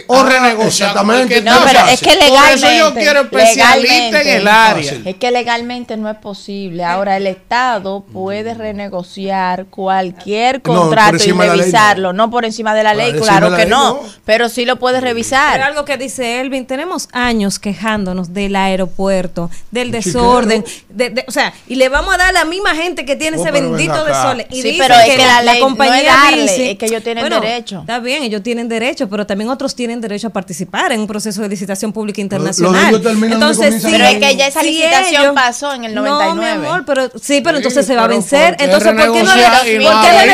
o ah, renegociar. exactamente. No, pero es que Por eso yo legalmente. quiero especialista en legalmente, el área. Es que legalmente no es posible. Ahora, el Estado puede renegociar cualquier No, contrato y la revisarlo. No por encima de la ley, claro la que ley, no. no. Pero sí lo puede Pero revisar. algo que dice Elvin, tenemos años quejándonos del aeropuerto, del desorden, de- de- o sea, y le vamos a dar a la misma gente que tiene Oh, ese pero bendito desorden. Y Sí, dicen pero es que la ley no es darle, dice- es que ellos tienen Bueno, derecho. Está bien, ellos tienen derecho, pero también otros tienen derecho a participar en un proceso de licitación pública lo internacional. termina donde Entonces, sí, Pero es que ya esa licitación ellos- pasó en el No, 99. mi amor, pero sí, pero Sí, entonces se va a vencer. ¿por qué Entonces, ¿por qué no, renegociar re- y ¿por no qué ahora?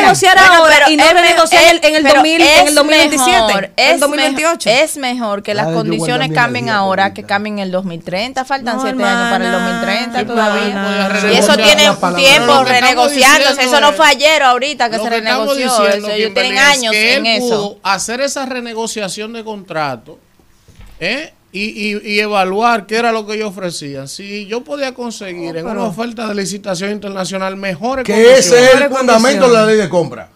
Bueno, y no renegociar en el, en el pero 2000, en es el 2027, mejor, en el es 2028? mejor- es mejor que las condiciones cambien ahora que cambien en el 2030. Faltan No, siete años para el hermana. 2030 Sí, pero todavía. Y eso tiene tiempo lo renegociándose. Eso no fue ayer ahorita que Lo se que estamos diciendo, ellos tienen años que en él eso. pudo hacer esa renegociación de contrato ¿eh? y, y- y evaluar qué era lo que ellos ofrecían. Si yo podía conseguir en una oferta de licitación internacional mejores Que condiciones. ese es el fundamento de la ley de compra.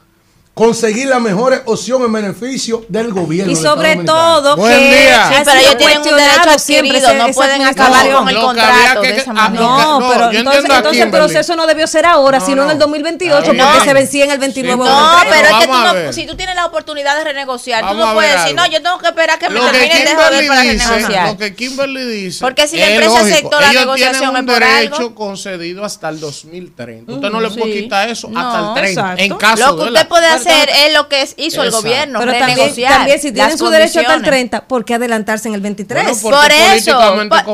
Conseguir las mejores opciones en beneficio del gobierno. Y sobre todo Buen que día. Sí, pero ellos tienen un derecho siempre adquirido, ese- no pueden acabar con el que contrato que- de esa manera. lo que- No, no, pero entonces, entonces el proceso no debió ser ahora, No, sino en el 2028, Está porque se vencía en el 29 Sí, de No, pero es que tú no, si tú tienes la oportunidad de renegociar, Vamos tú no puedes decir, algo. no, yo tengo que esperar que me terminen de joder para renegociar. lo que Kimberly dice, Porque si la es empresa aceptó la negociación es por derecho algo. concedido hasta el 2030. Usted no le puede sí. quitar eso hasta el 30. exacto. En caso Lo que de usted la- puede hacer es lo que es- hizo el gobierno, Pero también, renegociar. también si tienen su derecho hasta el condiciones. 30, ¿por qué adelantarse en el 23? Bueno, Por es eso,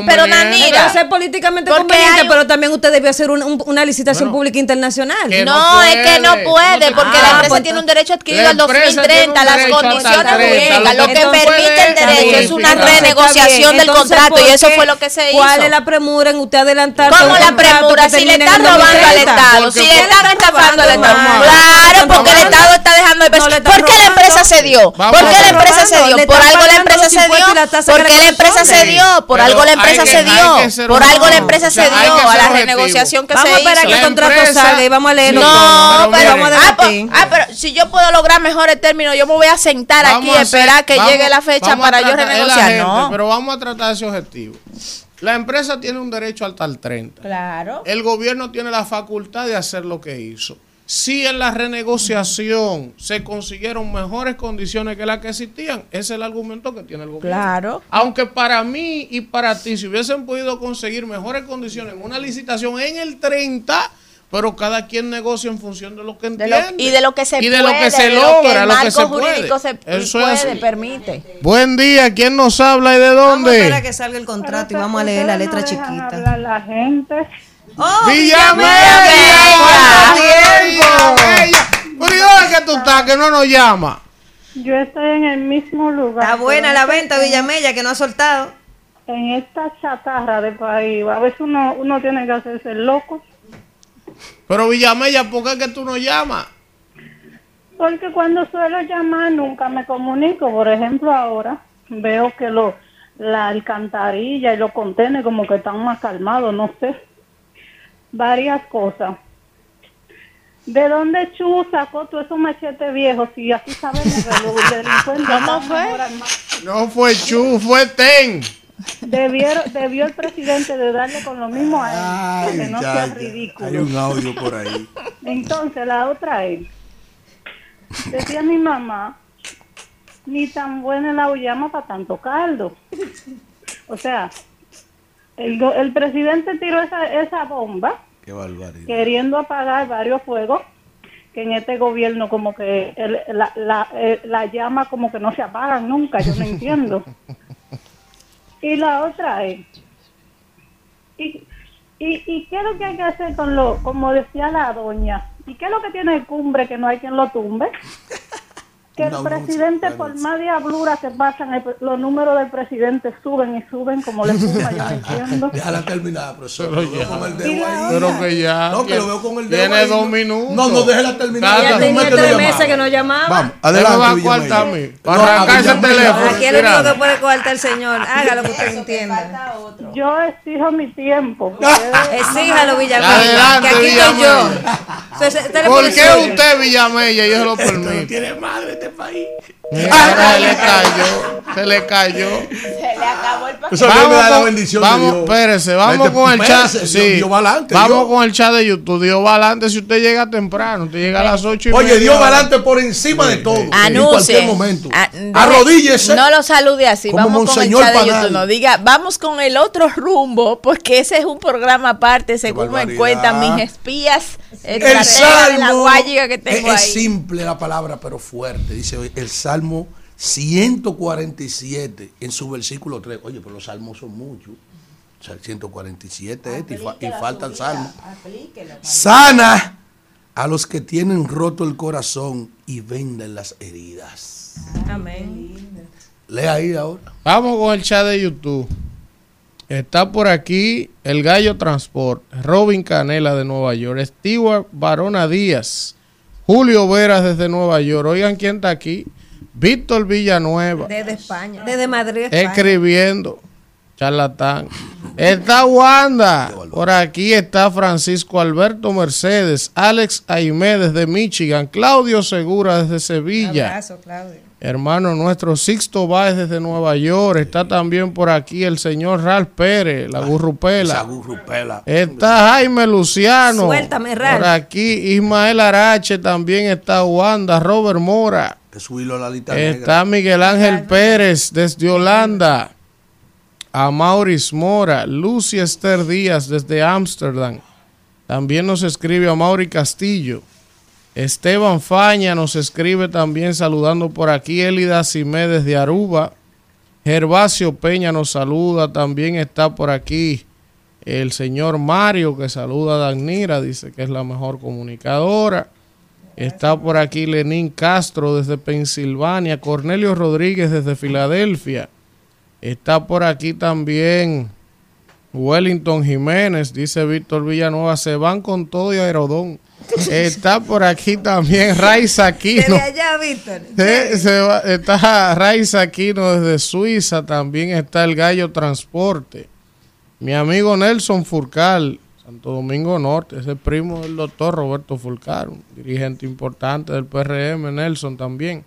pero. Danira, Debe ser políticamente conveniente, un- pero también usted debió hacer un- un- una licitación Bueno, pública internacional. No, no es que no puede. porque Ah, la empresa pues tiene un derecho adquirido al empresa tiene 2030, un las condiciones 30, jurídicas, lo que permite el derecho es una renegociación del contrato ¿por y eso fue lo que se hizo. ¿Cuál es la premura en usted adelantarse? ¿Cómo la premura? Si le están el robando al 2030? Estado, si le están estafando al Estado. Claro, porque el. Estado está dejando de No pensar. están ¿Por qué la empresa se dio? Vamos ¿Por a qué la empresa se dio? Por algo la empresa se dio. ¿Por qué la empresa se dio? Por algo la empresa se dio. Por algo la empresa se dio a la renegociación que Vamos se a esperar hizo. que el contrato salga y vamos a leerlo. No, pero, vamos a ah, pues, ah, pero si yo puedo lograr mejores términos, yo me voy a sentar aquí Vamos y esperar que vamos- llegue la fecha vamos para yo renegociar. No. Pero vamos a tratar ese objetivo. La empresa tiene un derecho hasta el 30. Claro. El gobierno tiene la facultad de hacer lo que hizo. Si en la renegociación se consiguieron mejores condiciones que las que existían, ese es el argumento que tiene el gobierno. Claro. Aunque para mí y para ti, si hubiesen podido conseguir mejores condiciones en una licitación en el 30, pero cada quien negocia en función de lo que De entiende. lo- y de lo que se Y de puede, lo que se logra, el lo que marco se puede. jurídico se Eso es puede, así. permite. Buen día, ¿quién nos habla y de Vamos a esperar a dónde? que salga el contrato y vamos a leer la letra chiquita. hablar la gente. ¡Oh, Villamella, Villamella. Pero ¿y dónde que tú estás que no nos llama? Yo estoy en el mismo lugar. Está buena la pero venta, Villamella, que no ha soltado. En esta chatarra de país, a veces uno, uno tiene que hacerse loco. Pero Villamella, ¿por qué es que tú nos llamas? Porque cuando suelo llamar nunca me comunico. Por ejemplo, ahora veo que lo, la alcantarilla y los contenedores como que están más calmados, no sé. Varias cosas. ¿De dónde Chu sacó todos esos machetes viejos? Si así sabemos que los delincuentes ¿Cómo están fue? No fue Chu, fue Ten. Debieron, debió el presidente de darle con lo mismo a él, Ay, que no ya, sea ya. ridículo. Hay un audio por ahí. Entonces, la otra es, decía mi mamá, ni tan buena la llama para tanto caldo. O sea, el, el presidente tiró esa, esa bomba Qué barbaridad. queriendo apagar varios fuegos que en este gobierno como que el- la, la, eh, la llama como que no se apagan nunca, yo no entiendo. Y la otra es, ¿y, y, y qué es lo que hay que hacer con lo, como decía la doña, ¿y qué es lo que tiene el cumbre que no hay quien lo tumbe? Que el presidente, por más diablura que pasan, el- los números del presidente suben y suben como le espuma, yo no entiendo. Déjala terminar, profesor. Pero Lo veo ya. con el dedo ahí. Pero que ya. No, que tiene- lo veo con el dedo Tiene ahí. dos minutos. No, no, déjela terminar. Ya tenía tres meses que no llamaba. Vamos, me va adelante, a cuartar a mí. Para arrancar ese teléfono. Aquí es lo único que puede coartar el señor. Haga lo que usted entienda. Yo exijo mi tiempo. Exíjalo, Villamella. Adelante, que aquí estoy yo. Este ¿Por qué usted, Villamella, y yo se lo permito? tiene madre este país. Mira, se le cayó, se le cayó. Se le acabó el da la con- bendición de vamos, Dios. espérese, vamos con el chat. Sí, Dios- Dios va adelante, vamos Dios. con el chat de YouTube. Dios va adelante si usted llega temprano. Usted llega a las 8 y Oye, media. Dios adelante por encima de todo. En Anuncie. cualquier momento. Ah, deje- Arrodíllese. No lo salude así. Como vamos con el chat de. YouTube. No diga, vamos con el otro rumbo, porque ese es un programa aparte, según me cuentan mis espías. El la salmo que es, tengo es ahí. simple la palabra, pero fuerte. Dice hoy el salmo 147 en su versículo 3. Oye, pero los salmos son muchos. O sea, 147 este y, fa- y falta el salmo. Sana a los que tienen roto el corazón y venden las heridas. Amén. Lea ahí ahora. Vamos con el chat de YouTube. Está por aquí el Gallo Transport, Robin Canela de Nueva York, Stewart Barona Díaz, Julio Veras desde Nueva York. Oigan quién está aquí. Víctor Villanueva, Desde España. Desde Madrid, España. escribiendo. Charlatán. Está Wanda. Por aquí está Francisco Alberto Mercedes, Alex Aimé desde Michigan, Claudio Segura desde Sevilla. Abrazo, Claudio. Hermano nuestro Sixto Báez desde Nueva York. Está también por aquí el señor Ralph Pérez, la Esa gurrupela. gurrupela. Está Jaime Luciano. Suéltame, Ralph. Por aquí Ismael Arache también está Wanda, Robert Mora. Que subirlo a la lista Está negra. Miguel Ángel Pérez desde Holanda. A Maurice Mora, Lucy Esther Díaz desde Ámsterdam. También nos escribe a Mauri Castillo. Esteban Faña nos escribe también saludando por aquí. Elida Simé desde Aruba. Gervasio Peña nos saluda. También está por aquí el señor Mario que saluda a Danira. Dice que es la mejor comunicadora. Está por aquí Lenín Castro desde Pensilvania. Cornelio Rodríguez desde Filadelfia. Está por aquí también Wellington Jiménez, dice Víctor Villanueva, se van con todo y aerodón. Está por aquí también Raiza Aquino. Desde allá, Víctor. Se va- está Raiza Aquino desde Suiza, también está el Gallo Transporte. Mi amigo Nelson Furcal, Santo Domingo Norte, ese primo del doctor Roberto Furcal, un dirigente importante del PRM, Nelson también.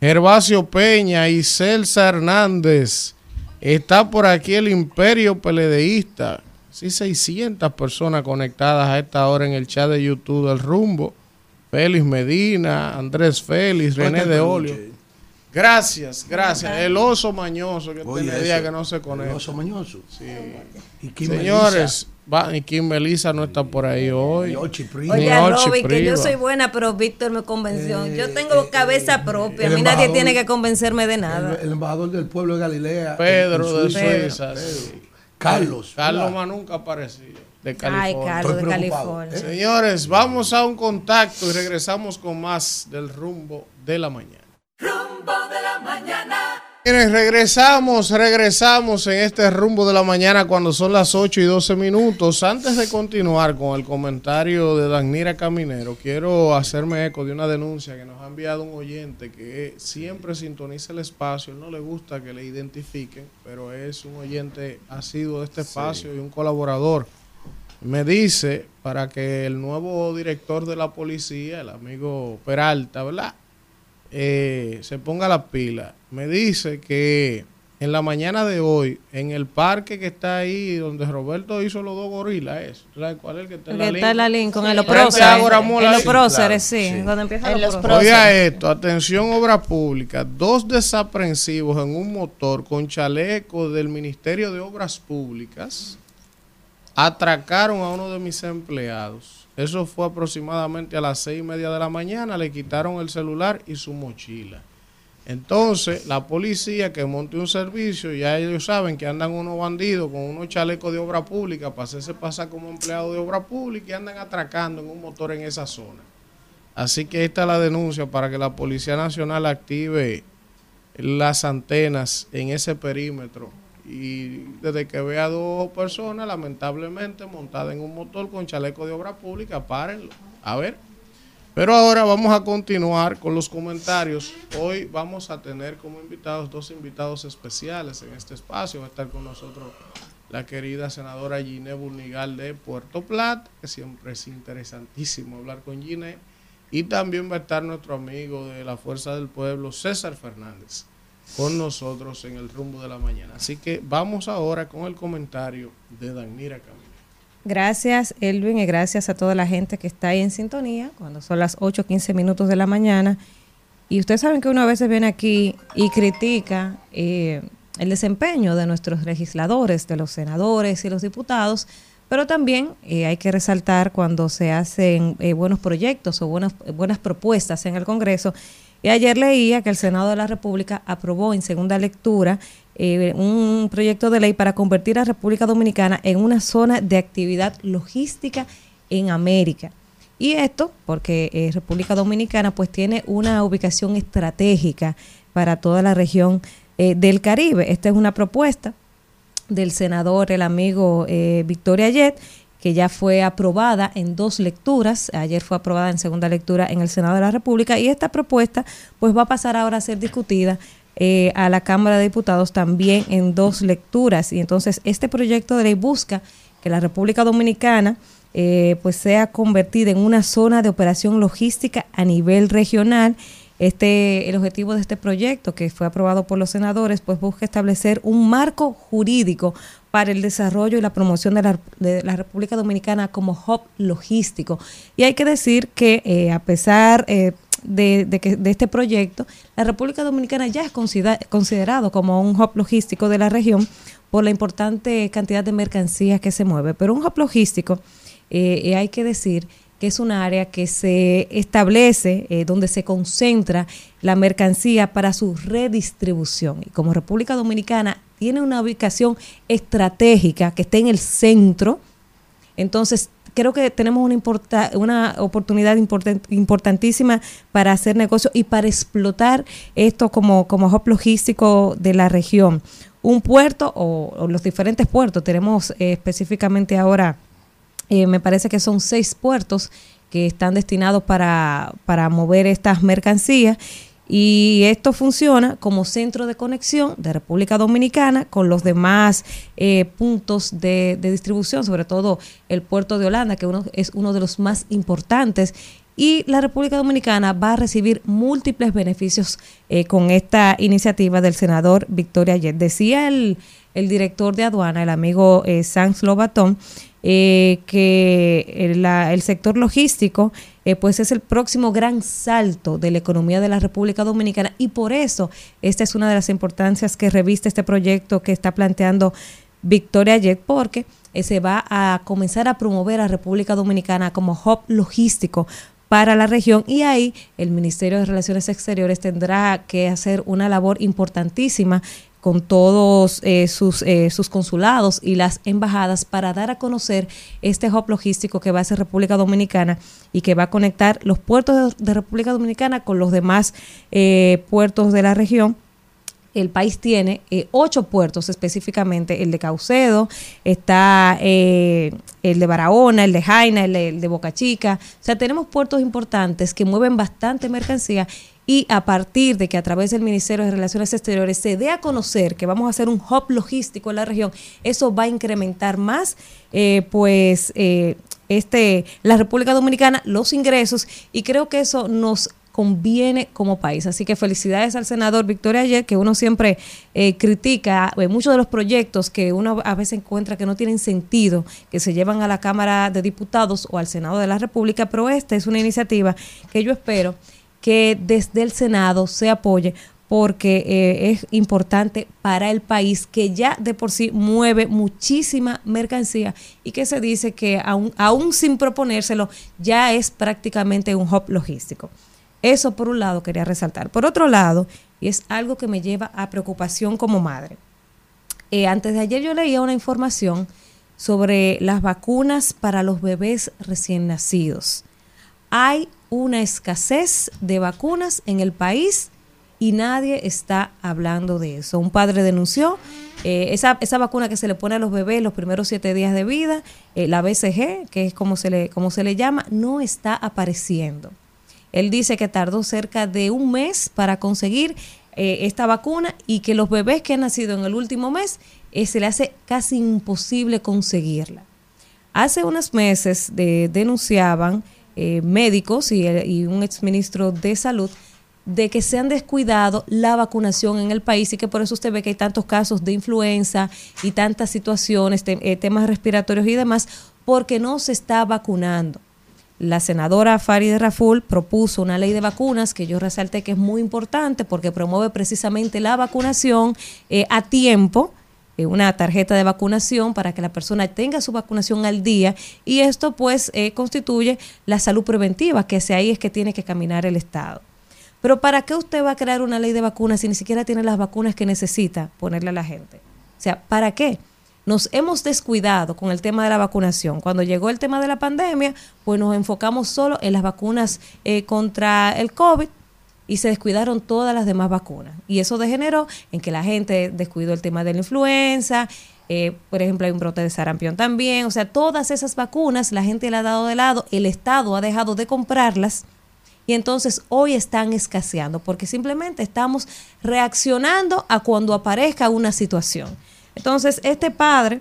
Gervasio Peña y Celsa Hernández. Está por aquí el Imperio Peledeísta. Sí, 600 personas conectadas a esta hora en el chat de YouTube del Rumbo. Félix Medina, Andrés Félix, René de el Olio. Gracias, gracias. El oso mañoso que Oye, tiene día que no se conecta. el oso mañoso. Sí. Y Kim Señores, va, y Kim Melissa no está por ahí hoy. Ni Ochi Robin, que yo soy buena, pero Víctor me convenció. Eh, yo tengo cabeza propia. A mí nadie tiene que convencerme de nada. el embajador del pueblo de Galilea. Pedro de Suiza. Sí. Carlos. Carlos nunca apareció. De Ay, California. Carlos de California. ¿eh? Señores, vamos a un contacto y regresamos con más del rumbo de la mañana. Rumbo de la mañana. Miren, regresamos, regresamos en este rumbo de la mañana cuando son las 8 y 12 minutos. Antes de continuar con el comentario de Danira Caminero, quiero hacerme eco de una denuncia que nos ha enviado un oyente que siempre sintoniza el espacio. Él no le gusta que le identifiquen, pero es un oyente asiduo de este espacio y un colaborador. Me dice para que el nuevo director de la policía, el amigo Peralta, ¿verdad? Eh, se ponga la pila. Me dice que en la mañana de hoy, en el parque que está ahí, donde Roberto hizo los dos gorilas, eso. ¿Tú sabes cuál es el que está en Que la está en la Lincoln, en los próceres. Mola, En los sí, próceres, sí. sí. Cuando empiezan En los los próceres. Oiga esto, atención obra pública, dos desaprensivos en un motor con chaleco del Ministerio de Obras Públicas atracaron a uno de mis empleados. Eso fue aproximadamente a las seis y media de la mañana, le quitaron el celular y su mochila. Entonces, la policía que monte un servicio, ya ellos saben que andan unos bandidos con unos chalecos de obra pública para hacerse pasar como empleado de obra pública y andan atracando en un motor en esa zona. Así que esta es la denuncia para que la Policía Nacional active las antenas en ese perímetro. Y desde que vea dos personas, lamentablemente, montadas en un motor con chaleco de obra pública, párenlo. A ver. Pero ahora vamos a continuar con los comentarios. Hoy vamos a tener como invitados dos invitados especiales en este espacio. Va a estar con nosotros la querida senadora Gine Burnigal de Puerto Plata, que siempre es interesantísimo hablar con Gine. Y también va a estar nuestro amigo de la Fuerza del Pueblo, César Fernández, con nosotros en el rumbo de la mañana. Así que vamos ahora con el comentario de Danira Camilo. Gracias, Elvin, y gracias a toda la gente que está ahí en sintonía cuando son las 8 o 15 minutos de la mañana. Y ustedes saben que uno a veces viene aquí y critica eh, el desempeño de nuestros legisladores, de los senadores y los diputados, pero también eh, hay que resaltar cuando se hacen eh, buenos proyectos o buenas propuestas en el Congreso. Y ayer leía que el Senado de la República aprobó en segunda lectura eh, un proyecto de ley para convertir a República Dominicana en una zona de actividad logística en América. Y esto porque eh, República Dominicana pues tiene una ubicación estratégica para toda la región eh, del Caribe. Esta es una propuesta del senador, el amigo Victoria Yet, que ya fue aprobada en dos lecturas. Ayer fue aprobada en segunda lectura en el Senado de la República y esta propuesta pues va a pasar ahora a ser discutida eh, a la Cámara de Diputados también en dos lecturas. Y entonces este proyecto de ley busca que la República Dominicana eh, pues sea convertida en una zona de operación logística a nivel regional. Este, el objetivo de este proyecto, que fue aprobado por los senadores, pues busca establecer un marco jurídico para el desarrollo y la promoción de la, República Dominicana como hub logístico. Y hay que decir que eh, a pesar eh, de, de, que, de este proyecto, la República Dominicana ya es considera, considerado como un hub logístico de la región por la importante cantidad de mercancías que se mueve. Pero un hub logístico, eh, hay que decir que es un área que se establece, eh, donde se concentra la mercancía para su redistribución. Y como República Dominicana tiene una ubicación estratégica que está en el centro, entonces creo que tenemos una, una oportunidad important, importantísima para hacer negocio y para explotar esto como, como hub logístico de la región. Un puerto o, o los diferentes puertos, tenemos eh, específicamente ahora eh, me parece que son seis puertos que están destinados para, para mover estas mercancías y esto funciona como centro de conexión de República Dominicana con los demás eh, puntos de, de, distribución, sobre todo el puerto de Holanda, que uno, es uno de los más importantes y la República Dominicana va a recibir múltiples beneficios eh, con esta iniciativa del senador Victoria Yet. Decía el, el director de aduana, el amigo eh, Sanz Lobatón, eh, que el, la- el sector logístico eh, pues es el próximo gran salto de la economía de la República Dominicana. Y por eso esta es una de las importancias que reviste este proyecto que está planteando Victoria Jet porque eh, se va a comenzar a promover a República Dominicana como hub logístico para la región. Y ahí el Ministerio de Relaciones Exteriores tendrá que hacer una labor importantísima con todos eh, sus, eh, sus consulados y las embajadas para dar a conocer este hub logístico que va a ser República Dominicana y que va a conectar los puertos de, República Dominicana con los demás eh, puertos de la región el país tiene eh, ocho puertos específicamente, el de Caucedo, está eh, el de Barahona, el de Jaina, el de, el de Boca Chica. O sea, tenemos puertos importantes que mueven bastante mercancía y a partir de que a través del Ministerio de Relaciones Exteriores se dé a conocer que vamos a hacer un hub logístico en la región, eso va a incrementar más, eh, pues, eh, este, la República Dominicana, los ingresos y creo que eso nos conviene como país. Así que felicidades al senador Victoria Ayer, que uno siempre eh, critica eh, muchos de los proyectos que uno a veces encuentra que no tienen sentido, que se llevan a la Cámara de Diputados o al Senado de la República, pero esta es una iniciativa que yo espero que desde el Senado se apoye porque eh, es importante para el país que ya de por sí mueve muchísima mercancía y que se dice que aún, sin proponérselo ya es prácticamente un hub logístico. Eso por un lado quería resaltar. Por otro lado, y es algo que me lleva a preocupación como madre. Eh, antes de ayer yo leía una información sobre las vacunas para los bebés recién nacidos. Hay una escasez de vacunas en el país y nadie está hablando de eso. Un padre denunció eh, esa, esa vacuna que se le pone a los bebés los primeros siete días de vida, eh, la BCG, que es como se, le, como se le llama, no está apareciendo. Él dice que tardó cerca de un mes para conseguir eh, esta vacuna y que los bebés que han nacido en el último mes se le hace casi imposible conseguirla. Hace unos meses de- denunciaban eh, médicos y, el- y un exministro de salud de que se han descuidado la vacunación en el país y que por eso usted ve que hay tantos casos de influenza y tantas situaciones, te- eh, temas respiratorios y demás, porque no se está vacunando. La senadora Farideh Raful propuso una ley de vacunas que yo resalté que es muy importante porque promueve precisamente la vacunación eh, a tiempo, eh, una tarjeta de vacunación para que la persona tenga su vacunación al día y esto pues eh, constituye la salud preventiva, que hacia ahí es que tiene que caminar el Estado. Pero ¿para qué usted va a crear una ley de vacunas si ni siquiera tiene las vacunas que necesita ponerle a la gente? O sea, ¿para qué? Nos hemos descuidado con el tema de la vacunación. Cuando llegó el tema de la pandemia, pues nos enfocamos solo en las vacunas eh, contra el COVID y se descuidaron todas las demás vacunas. Y eso degeneró en que la gente descuidó el tema de la influenza, eh, por ejemplo, hay un brote de sarampión también. O sea, todas esas vacunas la gente la ha dado de lado, el Estado ha dejado de comprarlas y entonces hoy están escaseando porque simplemente estamos reaccionando a cuando aparezca una situación. Entonces, este padre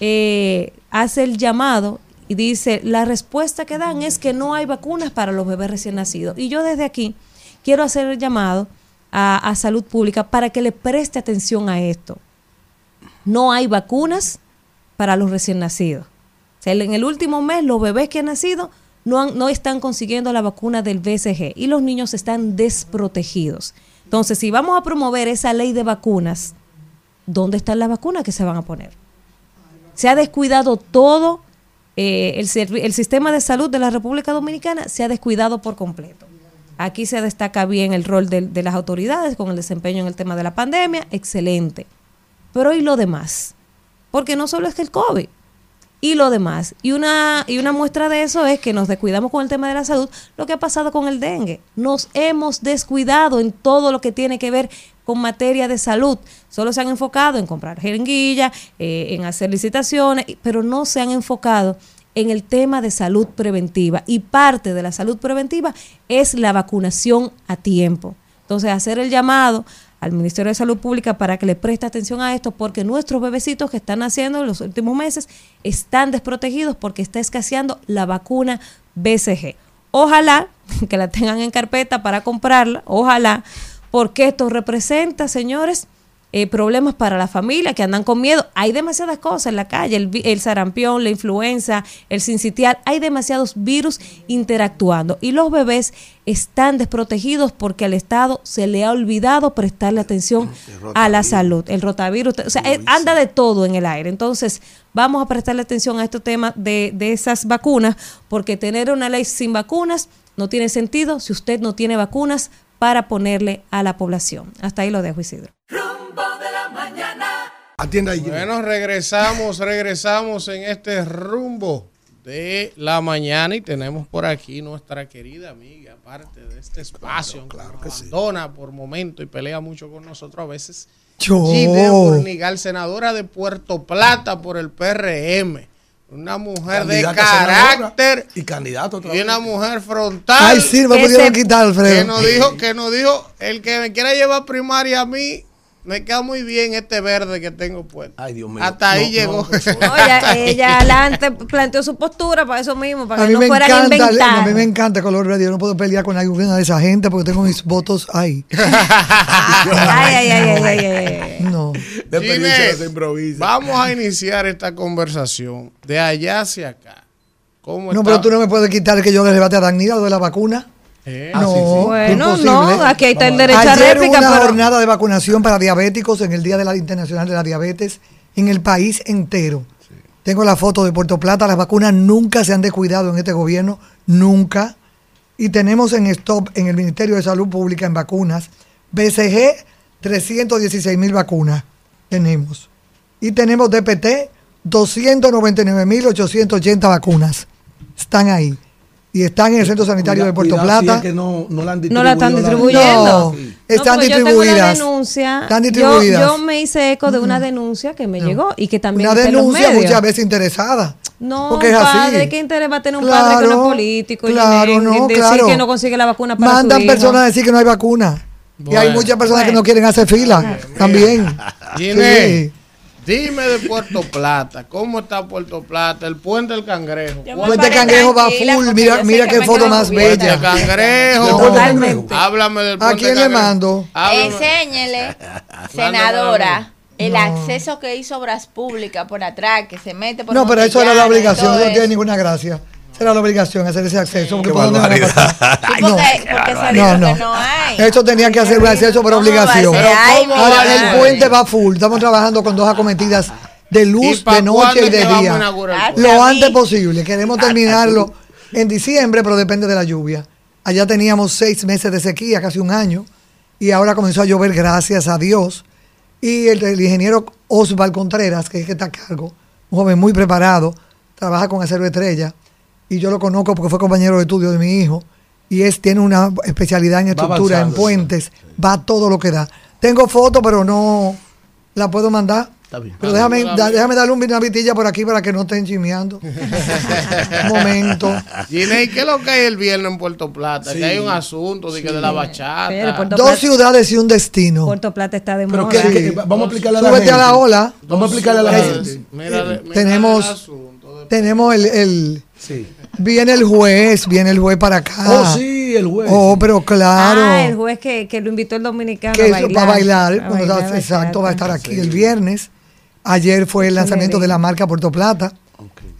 eh, hace el llamado y dice, la respuesta que dan es que no hay vacunas para los bebés recién nacidos. Y yo desde aquí quiero hacer el llamado a, a salud pública para que le preste atención a esto. No hay vacunas para los recién nacidos. En el último mes los bebés que han nacido no, han- no están consiguiendo la vacuna del BCG y los niños están desprotegidos. Entonces, si vamos a promover esa ley de vacunas, ¿dónde están las vacunas que se van a poner? Se ha descuidado todo, eh, el, el sistema de salud de la República Dominicana se ha descuidado por completo. Aquí se destaca bien el rol de, las autoridades con el desempeño en el tema de la pandemia, excelente. Pero ¿y lo demás? Porque no solo es que el COVID, y lo demás. Y una, y una muestra de eso es que nos descuidamos con el tema de la salud, lo que ha pasado con el dengue. Nos hemos descuidado en todo lo que tiene que ver con materia de salud. Solo se han enfocado en comprar jeringuilla, eh, en hacer licitaciones, pero no se han enfocado en el tema de salud preventiva. Y parte de la salud preventiva es la vacunación a tiempo. Entonces, hacer el llamado al Ministerio de Salud Pública para que le preste atención a esto, porque nuestros bebecitos que están naciendo en los últimos meses están desprotegidos porque está escaseando la vacuna BCG. Ojalá que la tengan en carpeta para comprarla, ojalá, porque esto representa, señores, eh, problemas para la familia que andan con miedo. Hay demasiadas cosas en la calle, el, el sarampión, la influenza, el sincitial, hay demasiados virus interactuando y los bebés están desprotegidos porque al Estado se le ha olvidado prestarle atención a la salud. El rotavirus, o sea, eh, anda de todo en el aire. Entonces, vamos a prestarle atención a este tema de, de esas vacunas porque tener una ley sin vacunas no tiene sentido si usted no tiene vacunas para ponerle a la población. Hasta ahí lo dejo, Isidro. Atienda ahí. Bueno, regresamos, regresamos en este rumbo de la mañana y tenemos por aquí nuestra querida amiga, parte de este espacio, claro, que abandona por momento y pelea mucho con nosotros a veces. Yo. Gidea Fornigal, senadora de Puerto Plata por el PRM. Una mujer de Candidata carácter Y candidato otra y una mujer frontal. Ay, sí, me que pudieron se- quitar, Alfredo. Que nos dijo, que nos dijo, el que me quiera llevar primaria a mí, me queda muy bien este verde que tengo puesto. Ay, Dios mío. Hasta ahí No, llegó. no, pues, ella, ella adelante planteó su postura para eso mismo, para A que no me fueran a encanta, inventar. a mí me encanta color verde. Yo no puedo pelear con alguna de esa gente porque tengo mis votos ahí. Ay, ay, ay, ay, ay, ay. No. No se. Vamos a iniciar esta conversación de allá hacia acá. ¿Cómo No, está? pero tú no me puedes quitar que yo le rebate a Danila lo de la vacuna. Eh, No, Bueno, imposible. no, aquí está el derecho a réplica, hubo una pero- jornada de vacunación para diabéticos en el Día de la Internacional de la Diabetes en el país entero. Tengo la foto de Puerto Plata, las vacunas nunca se han descuidado en este gobierno, nunca. Y tenemos en stop en el Ministerio de Salud Pública en vacunas, BCG, 316 mil vacunas tenemos. Y tenemos DPT, 299.880 vacunas. Están ahí. Y están en el Centro Sanitario de Puerto si Plata. es que no, no la han No la están distribuyendo. No, están porque Yo tengo una distribuidas. denuncia. Están Yo- distribuidas. Yo, me hice eco de una denuncia que me llegó y que también Una en los denuncia muchas veces interesada. No, porque es padre, así. ¿qué interés va a tener un padre que no es político? claro, Ginés, no, en decir claro. que no consigue la vacuna para Mandan su hijo? personas a decir que no hay vacuna. y hay muchas personas que no quieren hacer fila también. Sí. Dime de Puerto Plata. ¿Cómo está Puerto Plata? El puente del cangrejo. ¿Cuál- Puente paré Cangrejo va full. Mira, mira qué foto más bella. cangrejo. Totalmente. Háblame del ¿A puente quién le mando? Háblame. Enséñele, senadora, el No. acceso que hizo Obras Públicas por atrás, que se mete por No, pero eso era la obligación. no tiene ninguna gracia. Esa era la obligación, hacer ese acceso. Porque ¿por dónde van a barbaridad. pasar? Sí, No. porque, porque se No, no. hay. Eso tenía que hacer un acceso por ¿Cómo va a obligación. Ahora, el puente va full. Estamos trabajando con dos acometidas de ¿Y luz, de noche y de día. Lo antes posible. Queremos terminarlo en diciembre, pero depende de la lluvia. Allá teníamos seis meses de sequía, casi un año, y ahora comenzó a llover, gracias a Dios. Y el, el ingeniero Osval Contreras, que es el que está a cargo, un joven muy preparado, trabaja con Acero Estrella, y yo lo conozco porque fue compañero de estudio de mi hijo, y es tiene una especialidad en estructura, en puentes, va todo lo que da. Tengo fotos, pero no la puedo mandar. Está bien. Pero déjame, da- déjame darle un- una vitilla por aquí para que no estén chimeando. un momento. Ginés, ¿qué es lo que hay el viernes en Puerto Plata? Sí. Que hay un asunto de, que de la bachata. Pero Dos Plata- ciudades y un destino. Puerto Plata está de Pero moda. ¿qué- qué- vamos a explicarle a la Súbete gente. a la ola. Vamos a explicarle a la gente. Mira, mira Tenemos- el asunto de- Tenemos el, el- Sí. Viene el juez, viene el juez para acá. Oh, sí, el juez. Oh, pero claro. Ah, el juez que, que lo invitó el dominicano que a bailar. va a bailar. A exacto, va a estar aquí el viernes. Ayer fue el lanzamiento de la marca Puerto Plata.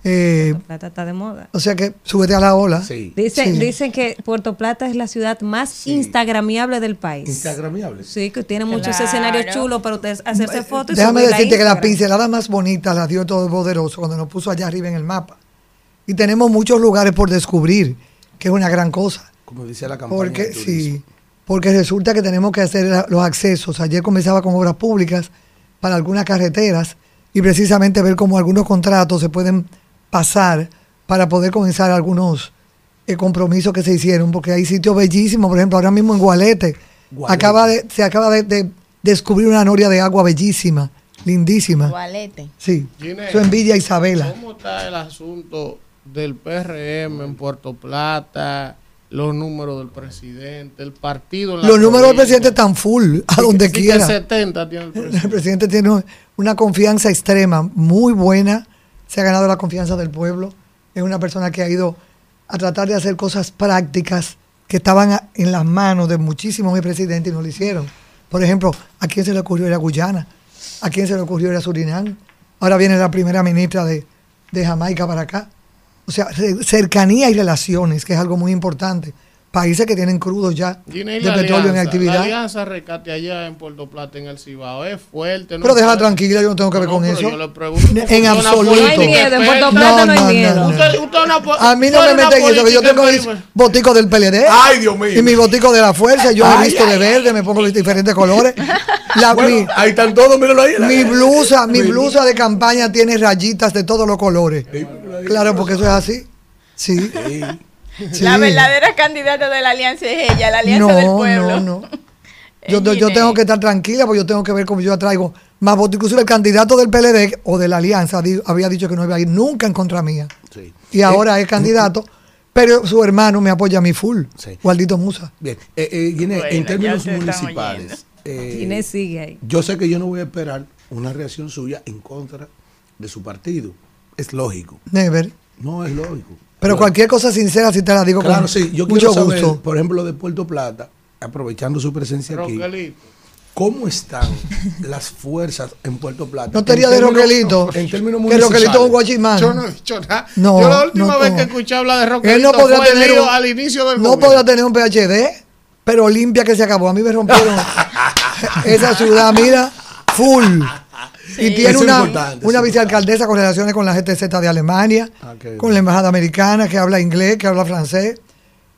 Eh, Puerto Plata está de moda. o sea que súbete a la ola. Sí. Dicen, Sí. dicen que Puerto Plata es la ciudad más instagramiable del país. Instagramiable. Sí, que tiene muchos escenarios chulos para ustedes hacerse fotos. y Déjame a decirte que la pincelada más bonita la dio todo poderoso cuando nos puso allá arriba en el mapa. Y tenemos muchos lugares por descubrir, que es una gran cosa. Como dice la campaña. Porque sí, porque resulta que tenemos que hacer los accesos. Ayer comenzaba con obras públicas para algunas carreteras y precisamente ver cómo algunos contratos se pueden pasar para poder comenzar algunos eh, compromisos que se hicieron, porque hay sitios bellísimos, por ejemplo, ahora mismo en Gualete, Gualete. acaba de, se acaba de, de descubrir una noria de agua bellísima, lindísima. Gualete. Sí, Ginés, eso en Villa Isabela. ¿Cómo está el asunto del PRM en Puerto Plata? Los números del presidente, el partido. en la Los números del presidente están full, a donde Sí que quiera. 70 tiene el presidente. El presidente tiene una confianza extrema, muy buena. Se ha ganado la confianza del pueblo. Es una persona que ha ido a tratar de hacer cosas prácticas que estaban en las manos de muchísimos presidentes y no lo hicieron. Por ejemplo, ¿a quién se le ocurrió ir a Guyana? ¿A quién se le ocurrió ir a Surinam? Ahora viene la primera ministra de, de Jamaica para acá. O sea, ce- cercanía y relaciones, que es algo muy importante. Países que tienen crudos ya de petróleo en actividad. La alianza rescate allá en Puerto Plata, en el Cibao, es fuerte. ¿no? Pero deja tranquila, yo no tengo que ver No, con eso. yo le pregunto cómo en absoluto. No hay miedo, en Puerto Plata no hay miedo. Usted- usted una po- a mí no me meten en eso, que yo tengo mis boticos del PLD. Ay, Dios mío. Y mi botico de la fuerza, yo me Ay, visto de ay, verde, me pongo los diferentes colores. La- Bueno, mi, ahí están todos, míralo ahí. mi blusa, mi blusa de campaña tiene rayitas de todos los colores. Claro, porque eso es así. Sí. Sí. La verdadera candidata de la alianza es ella, la alianza No, del pueblo. no, no. Yo, yo- yo tengo que estar tranquila porque yo tengo que ver cómo yo atraigo más votos. Inclusive el candidato del PLD o de la alianza di- había dicho que no iba a ir nunca en contra mía. Sí. Y ahora es candidato, pero su hermano me apoya a mí full. Sí. Gualdito Musa. Bien, eh, eh, Bueno, en términos municipales, eh, Guinea sigue ahí. yo sé que yo no voy a esperar una reacción suya en contra de su partido. Es lógico. Never. No es lógico. Pero cualquier cosa sincera sí te la digo Claro, con sí. Yo mucho quiero saber, gusto. por ejemplo, de Puerto Plata, aprovechando su presencia aquí, Roquelito. ¿cómo están las fuerzas en Puerto Plata? No te En de Roquelito. En términos Que. Roquelito es un guachimán. Yo no he dicho nada. No, yo la última no, vez no. que escuché hablar de Él Roquelito no podrá fue tener un- al inicio del No gobierno. podrá tener un PhD, pero limpia que se acabó. A mí me rompieron esa ciudad, mira, full. Y tiene es una, una vicealcaldesa con relaciones con la GTZ de Alemania, Ah, con la embajada americana, que habla inglés, que habla francés.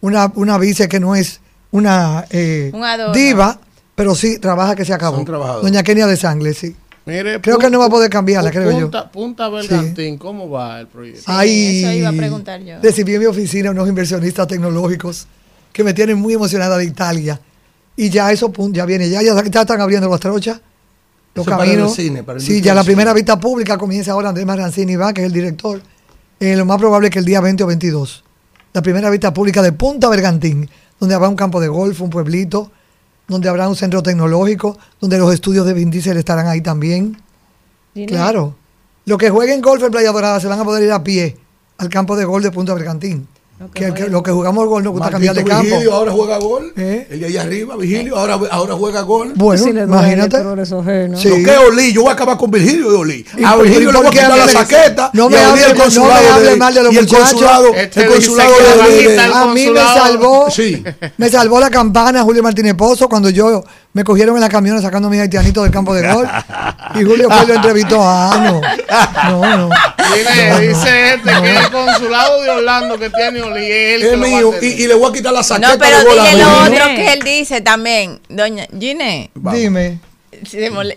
Una, una vice que no es una eh, Un diva, pero sí trabaja que se acabó. Doña Kenia de Sangre, sí. Mire, Creo que no va a poder cambiarla, pu- creo yo. punta, Punta Bergantín, ¿cómo va el proyecto? Ay, eso iba a preguntar yo. Recibí en mi oficina unos inversionistas tecnológicos que me tienen muy emocionada de Italia. Y ya eso ya viene, ya, ya, ya están abriendo las trochas, los Eso para caminos. el cine, para el sí, ya la primera vista pública comienza ahora Andrés Marancini va, que es el director. Eh, lo más probable es que el día 20 o 22. La primera vista pública de Punta Bergantín, donde habrá un campo de golf, un pueblito, donde habrá un centro tecnológico, donde los estudios de Vin Diesel estarán ahí también. Claro. Los que jueguen golf en Playa Dorada se van a poder ir a pie al campo de golf de Punta Bergantín. Que, el que- jugamos golf nos gusta cambiar de campo. Vigilio ahora juega gol. ¿Eh? El de allá arriba, Vigilio, ahora, ahora juega gol. Bueno, imagínate. es, ¿no? Sí. Lo que es Oli, yo voy a acabar con Virgilio de Oli. ¿Y A Virgilio le voy a quitar la saqueta. no me hable- el no me consulado hable mal de los y el muchachos. consulado, Este el dice consulado de- la de- A mí me consulado- salvó, Sí. me salvó la campana Julio Martínez Pozo cuando yo me cogieron en la camioneta sacando a mis haitianitos del campo de golf. Y Julio fue lo entrevistó. Ah, no. No, no. Mire, dice este que el consulado de Orlando que tiene Él Es mío. Y, y le voy a quitar la saqueta No, pero dile lo otro que él dice también. Doña Gine, Dime.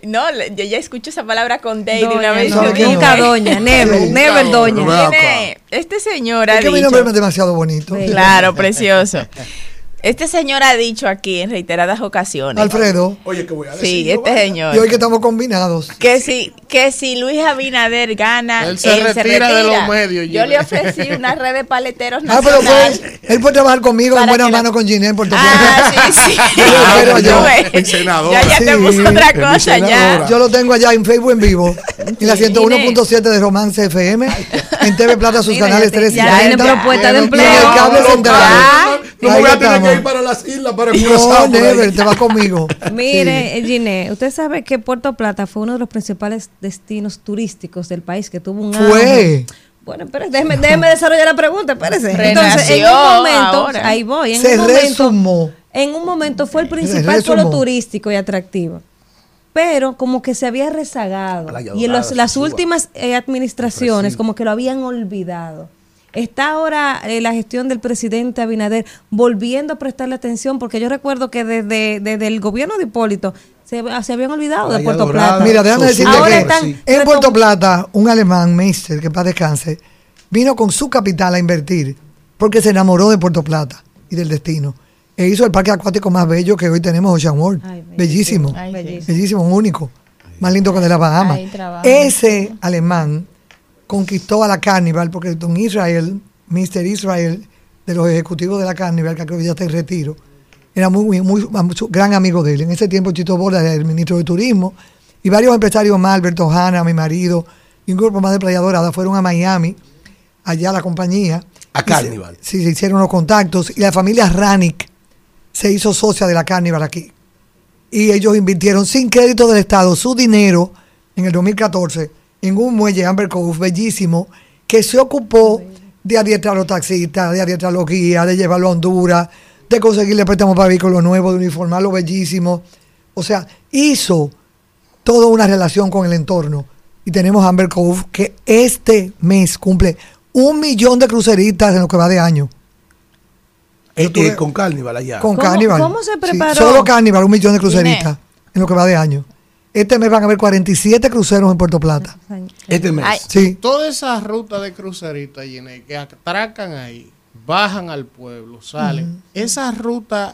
no, yo ya escucho esa palabra con Day Doña, una vez. no, yo que no. Nunca doña, never, never doña. Gine, este señor ha Es que mi nombre es demasiado bonito. Claro, precioso. Este señor ha dicho aquí en reiteradas ocasiones. Alfredo. Oye, que voy a decir. Sí, este vaya. señor. Y hoy que estamos combinados. Que si, que si Luis Abinader gana, Él se retira de los medios, Yo le ofrecí una red de paleteros Ah, pero pues, él puede trabajar conmigo en buena la- mano con Ginés en Puerto Plata. Ah, sí, sí. Ves. Mi senadora. Ya, ya te Sí. puso otra cosa ya. Yo lo tengo allá en Facebook en vivo. En la 101.7 de Romance FM. En TV Plata sus Mira, canales ya 3 y tiene 40. propuesta de Y en empleo. el cable central. No, no me voy a tener estamos. que ir para las islas para No, Curazao. ahí. Never, te vas conmigo. Mire, Giné, usted sabe que Puerto Plata fue uno de los principales destinos turísticos del país que tuvo un Fue. Bueno, pero déjeme, déjeme desarrollar la pregunta, espérese. Entonces, en Renació un momento, ahora. ahí voy, en Se un momento, resumó. en un momento fue el principal polo turístico y atractivo. Pero como que se había rezagado. Y en los- las últimas eh, administraciones como que lo habían olvidado. Está ahora eh, la gestión del presidente Abinader volviendo a prestarle atención, porque yo recuerdo que desde, desde el gobierno de Hipólito se, se habían olvidado de Puerto Dorada. Plata. Mira, déjame decirte Ahora que están en Puerto Plata, un alemán, Meister, que para descanse, vino con su capital a invertir porque se enamoró de Puerto Plata y del destino. E hizo el parque acuático más bello que hoy tenemos, Ocean World. Ay, Bellísimo. Ay. Bellísimo. Bellísimo, un único. Más lindo que el de la Bahamas. Ese alemán conquistó a la Carnival porque Don Israel, Mr. Israel, de los ejecutivos de la Carnival, que creo que ya está en retiro, era muy, muy, muy- gran amigo de él. En ese tiempo Chito Borda era el ministro de Turismo y varios empresarios más, Alberto Hanna, mi marido, y un grupo más de Playa Dorada fueron a Miami, allá a la compañía, A Carnival. Sí, se hicieron los contactos y la familia Ranik se hizo socia de la Carnival aquí. Y ellos invirtieron sin crédito del Estado su dinero en el 2014 en un muelle Amber Cove bellísimo que se ocupó de adiestrar a los taxistas, de adiestrar a los guías, de llevarlo a Honduras, de conseguirle préstamos para vehículos nuevos, de uniformarlo bellísimo. O sea, hizo toda una relación con el entorno. Y tenemos Amber Cove que este mes cumple un millón de cruceristas en lo que va de año. Tuve- eh, con Carnival allá. Con ¿Cómo- Carnival. cómo se Sí, preparó? solo Carnival, un millón de cruceristas en lo que va de año. Este mes van a haber 47 cruceros en Puerto Plata. Este mes. Sí. Toda esa ruta de cruceritas, que atracan ahí, bajan al pueblo, salen. Esa ruta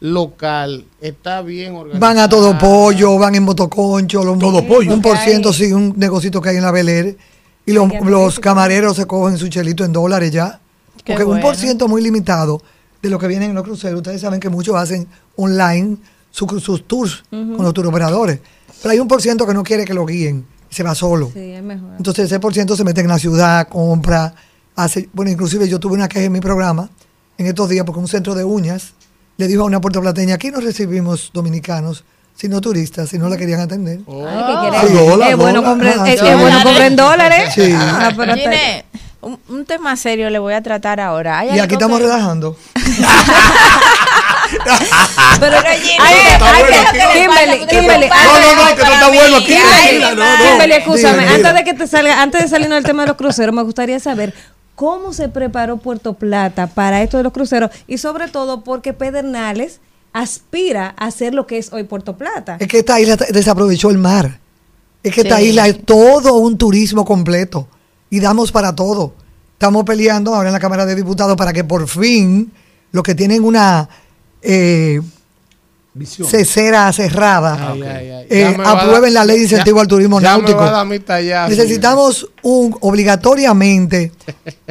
local está bien organizada. Van a todo pollo, van en motoconcho. Los, Todo pollo. Un por ciento, sí, un negocito que hay en la Beler. Y los, los camareros se cogen su chelito en dólares ya. Qué Porque un por ciento muy limitado de lo que vienen en los cruceros. Ustedes saben que muchos hacen online su cru- sus tours con los tour operadores. Pero hay un por ciento que no quiere que lo guíen. y Se va solo. Sí, es mejor. Entonces ese por ciento se mete en la ciudad, compra, hace, bueno, inclusive yo tuve una queja en mi programa en estos días porque un centro de uñas le dijo a una puertoplateña, aquí no recibimos dominicanos, sino turistas, si no la querían atender. Ay, ¿qué? Sí, dólar, es bueno comprar, Ah, sí. bueno dólares. Sí. Ah, pero Ginés, un, un tema serio le voy a tratar ahora. Hay Y aquí estamos que- relajando. Pero aquí. Kimberly, No, Kimberly, no, no, no, que no está bueno aquí. No, no. Kimberly, escúchame, antes de que te salga, antes de salirnos del tema de los cruceros, me gustaría saber cómo se preparó Puerto Plata para esto de los cruceros y sobre todo porque Pedernales aspira a ser lo que es hoy Puerto Plata. Es que esta isla desaprovechó el mar. Es que esta isla es todo un turismo completo. Y damos para todo. Estamos peleando ahora en la Cámara de Diputados para que por fin los que tienen una eh, Visión. cesera cerrada Ay, ay, ay. eh, aprueben la ley de incentivo ya- al turismo ya me náutico. va a dar mi tallazo, Necesitamos un obligatoriamente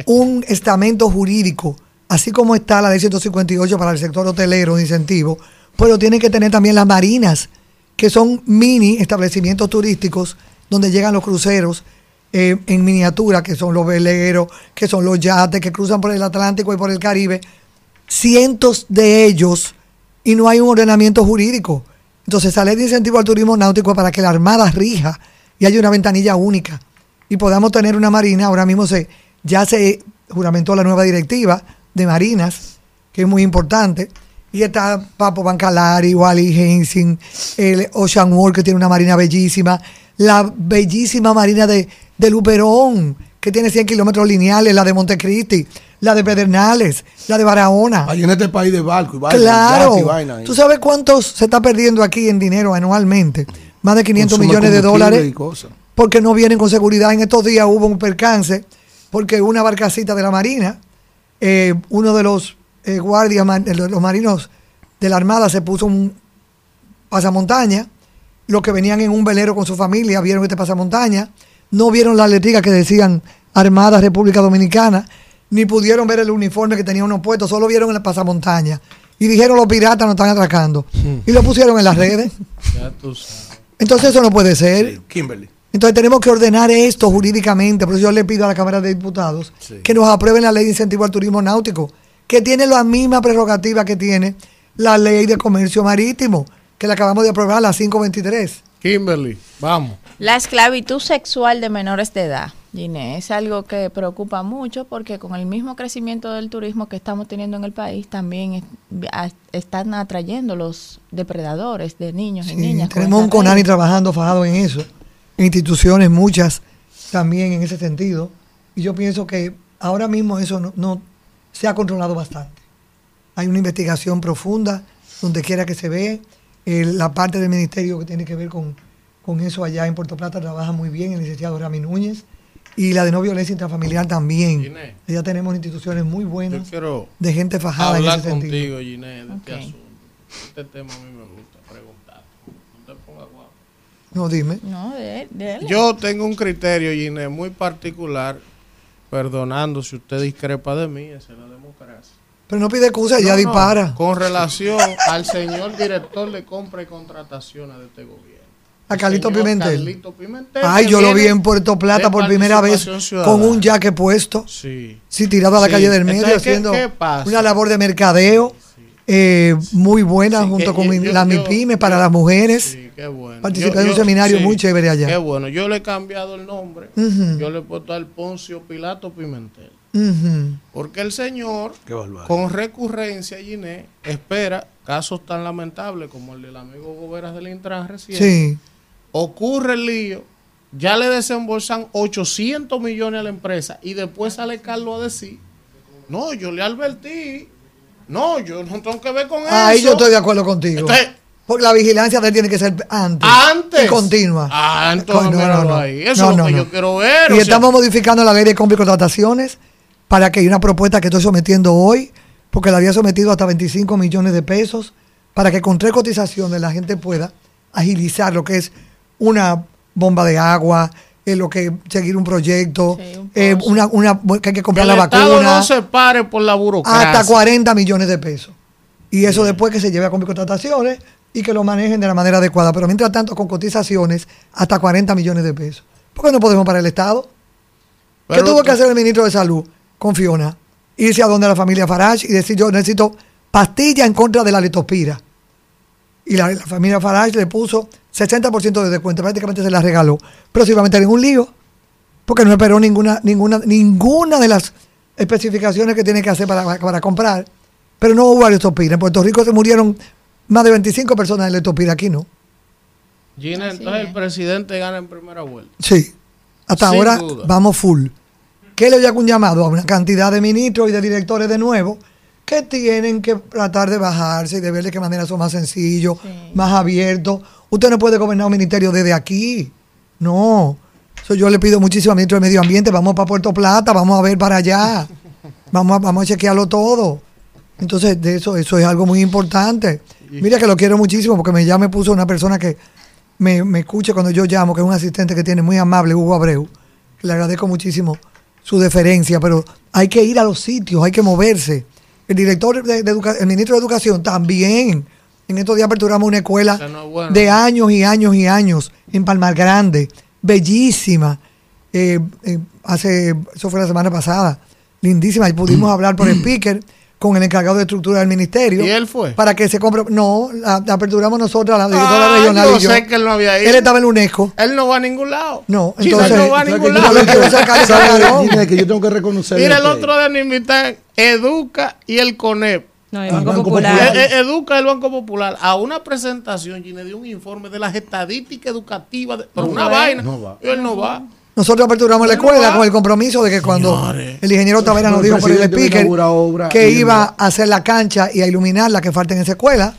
un estamento jurídico, así como está la ley 158 para el sector hotelero de incentivo, pero tienen que tener también las marinas, que son mini establecimientos turísticos donde llegan los cruceros eh, en miniatura, que son los veleros, que son los yates que cruzan por el Atlántico y por el Caribe, cientos de ellos y no hay un ordenamiento jurídico. Entonces, esa ley de incentivo al turismo náutico para que la Armada rija y haya una ventanilla única y podamos tener una marina. Ahora mismo se ya se juramentó la nueva directiva de marinas, que es muy importante. Y está Papo Bancalari, Wally Hensing, el Ocean World, que tiene una marina bellísima, la bellísima marina de, de Luperón, que tiene 100 kilómetros lineales, la de Montecristi, la de Pedernales, la de Barahona. Ahí en este país de barco y vaina, Claro. y vaina. ¿Tú sabes cuántos se está perdiendo aquí en dinero anualmente? Más de 500 Consume millones de dólares porque no vienen con seguridad. En estos días hubo un percance porque una barcacita de la Marina, eh, uno de los eh, guardias, los marinos de la Armada se puso un pasamontaña. Los que venían en un velero con su familia vieron este pasamontaña, no vieron las letricas que decían Armada República Dominicana, ni pudieron ver el uniforme que tenía unos puestos, solo vieron el pasamontaña. Y dijeron los piratas nos están atracando. Y lo pusieron en las redes. Ya tú sabes. Entonces eso no puede ser. Kimberly. Entonces tenemos que ordenar esto jurídicamente. Por eso yo le pido a la Cámara de Diputados que nos aprueben la ley de incentivo al turismo náutico, que tiene la misma prerrogativa que tiene la ley de comercio marítimo, que la acabamos de aprobar, la 523. Kimberly, vamos. La esclavitud sexual de menores de edad, Ginés, es algo que preocupa mucho porque con el mismo crecimiento del turismo que estamos teniendo en el país, también es- a- están atrayendo los depredadores de niños y niñas. con tenemos un CONANI trabajando fajado en eso, instituciones muchas también en ese sentido. Y yo pienso que ahora mismo eso no, no se ha controlado bastante. Hay una investigación profunda donde quiera que se ve. El- la parte del ministerio que tiene que ver con, con eso allá en Puerto Plata trabaja muy bien el licenciado Rami Núñez. Y la de no violencia intrafamiliar también. Allá tenemos instituciones muy buenas de gente fajada en hablar ese sentido. contigo, Ginés, de este asunto. Este tema a mí me gusta preguntar. No te pongas guapo. No, dime. No, de, de él. Yo tengo un criterio, Ginés, muy particular, perdonando si usted discrepa de mí, esa es la. Pero no pide excusa, ya No, dispara. Con relación al señor director de compra y contrataciones de este gobierno. A Carlito Pimentel. Carlito Pimentel, Ay, yo lo vi en Puerto Plata por primera vez con un jaque puesto. Sí. Sí, tirado a la Sí. calle del medio, Entonces, ¿qué- haciendo qué pasa? una labor de mercadeo eh, muy buena Sí, junto que con yo- las yo- MIPIMES para las mujeres. Sí, qué bueno. Participé Yo- en un yo- seminario sí, muy chévere allá. Qué bueno. Yo le he cambiado el nombre. Yo le he puesto al Poncio Pilato Pimentel. Ujú. Porque el señor, con recurrencia, Giné, espera casos tan lamentables como el del amigo Goberas del Intran recién. Sí. Ocurre el lío, ya le desembolsan 800 millones a la empresa y después sale Carlos a decir, no, yo le advertí, no, yo no tengo que ver con Ahí eso. yo estoy de acuerdo contigo. Entonces- Porque la vigilancia de él tiene que ser antes. Antes. Y continua. Ah, entonces No, no, no. ahí. Eso No, es lo no, que no. yo quiero ver. Y o sea, estamos modificando la ley de compra y contrataciones para que una propuesta que estoy sometiendo hoy, porque la había sometido hasta 25 millones de pesos, para que con tres cotizaciones la gente pueda agilizar lo que es una bomba de agua, eh, lo que seguir un proyecto, eh, una, una, que hay que comprar que la Estado vacuna, no se pare por la burocracia. hasta 40 millones de pesos. Y eso después que se lleve a contrataciones y que lo manejen de la manera adecuada. Pero mientras tanto, con cotizaciones, hasta 40 millones de pesos. ¿Por qué no podemos para el Estado? ¿Qué tuvo que hacer el ministro de Salud con Fiona? Irse a donde la familia Farage y decir, yo necesito pastilla en contra de la litospira. Y la, la familia Farage le puso 60% de descuento, prácticamente se la regaló. Pero se iba a meter en un lío, porque no esperó ninguna, ninguna, ninguna de las especificaciones que tiene que hacer para, para comprar. Pero no hubo litospira. En Puerto Rico se murieron más de 25 personas de litospira, aquí no. Gina, entonces el presidente gana en primera vuelta. Sí. Hasta Sin ahora duda. vamos full. ¿Qué le hago un llamado a una cantidad de ministros y de directores de nuevo que tienen que tratar de bajarse y de ver de qué manera son más sencillos, más abiertos? Usted no puede gobernar un ministerio desde aquí. No. So, yo le pido muchísimo al ministro de Medio Ambiente, vamos para Puerto Plata, vamos a ver para allá. Vamos a, vamos a chequearlo todo. Entonces, de eso, eso es algo muy importante. Mira que lo quiero muchísimo porque me, ya me puso una persona que me, me escucha cuando yo llamo, que es un asistente que tiene muy amable, Hugo Abreu. Le agradezco muchísimo su deferencia, pero hay que ir a los sitios, hay que moverse. El director de, de educa- el ministro de Educación también. En estos días aperturamos una escuela Eso no es bueno. de años y años y años en Palmar Grande, bellísima. Eh, eh, hace, eso fue la semana pasada, lindísima. Y pudimos hablar por speaker con el encargado de estructura del ministerio. ¿Y él fue? Para que se compre. No, la, la aperturamos nosotros, la directora Ah, regional yo y yo. sé que él no había ido. Él estaba en UNESCO. Él no va a ningún lado. No, entonces. él no va a ningún yo lado. que yo tengo que reconocerle Mira, el otro de invitar Educa y el CONEP. No, el Banco Popular. Eh, eh, Educa el Banco Popular a una presentación, Gina, de un informe de las estadísticas educativas, de- pero No una va. vaina. No va. Y él no va. Nosotros aperturamos la escuela con el compromiso de que cuando el ingeniero Tavera nos dijo por el speaker que iba a hacer la cancha y a iluminar la que falta en esa escuela,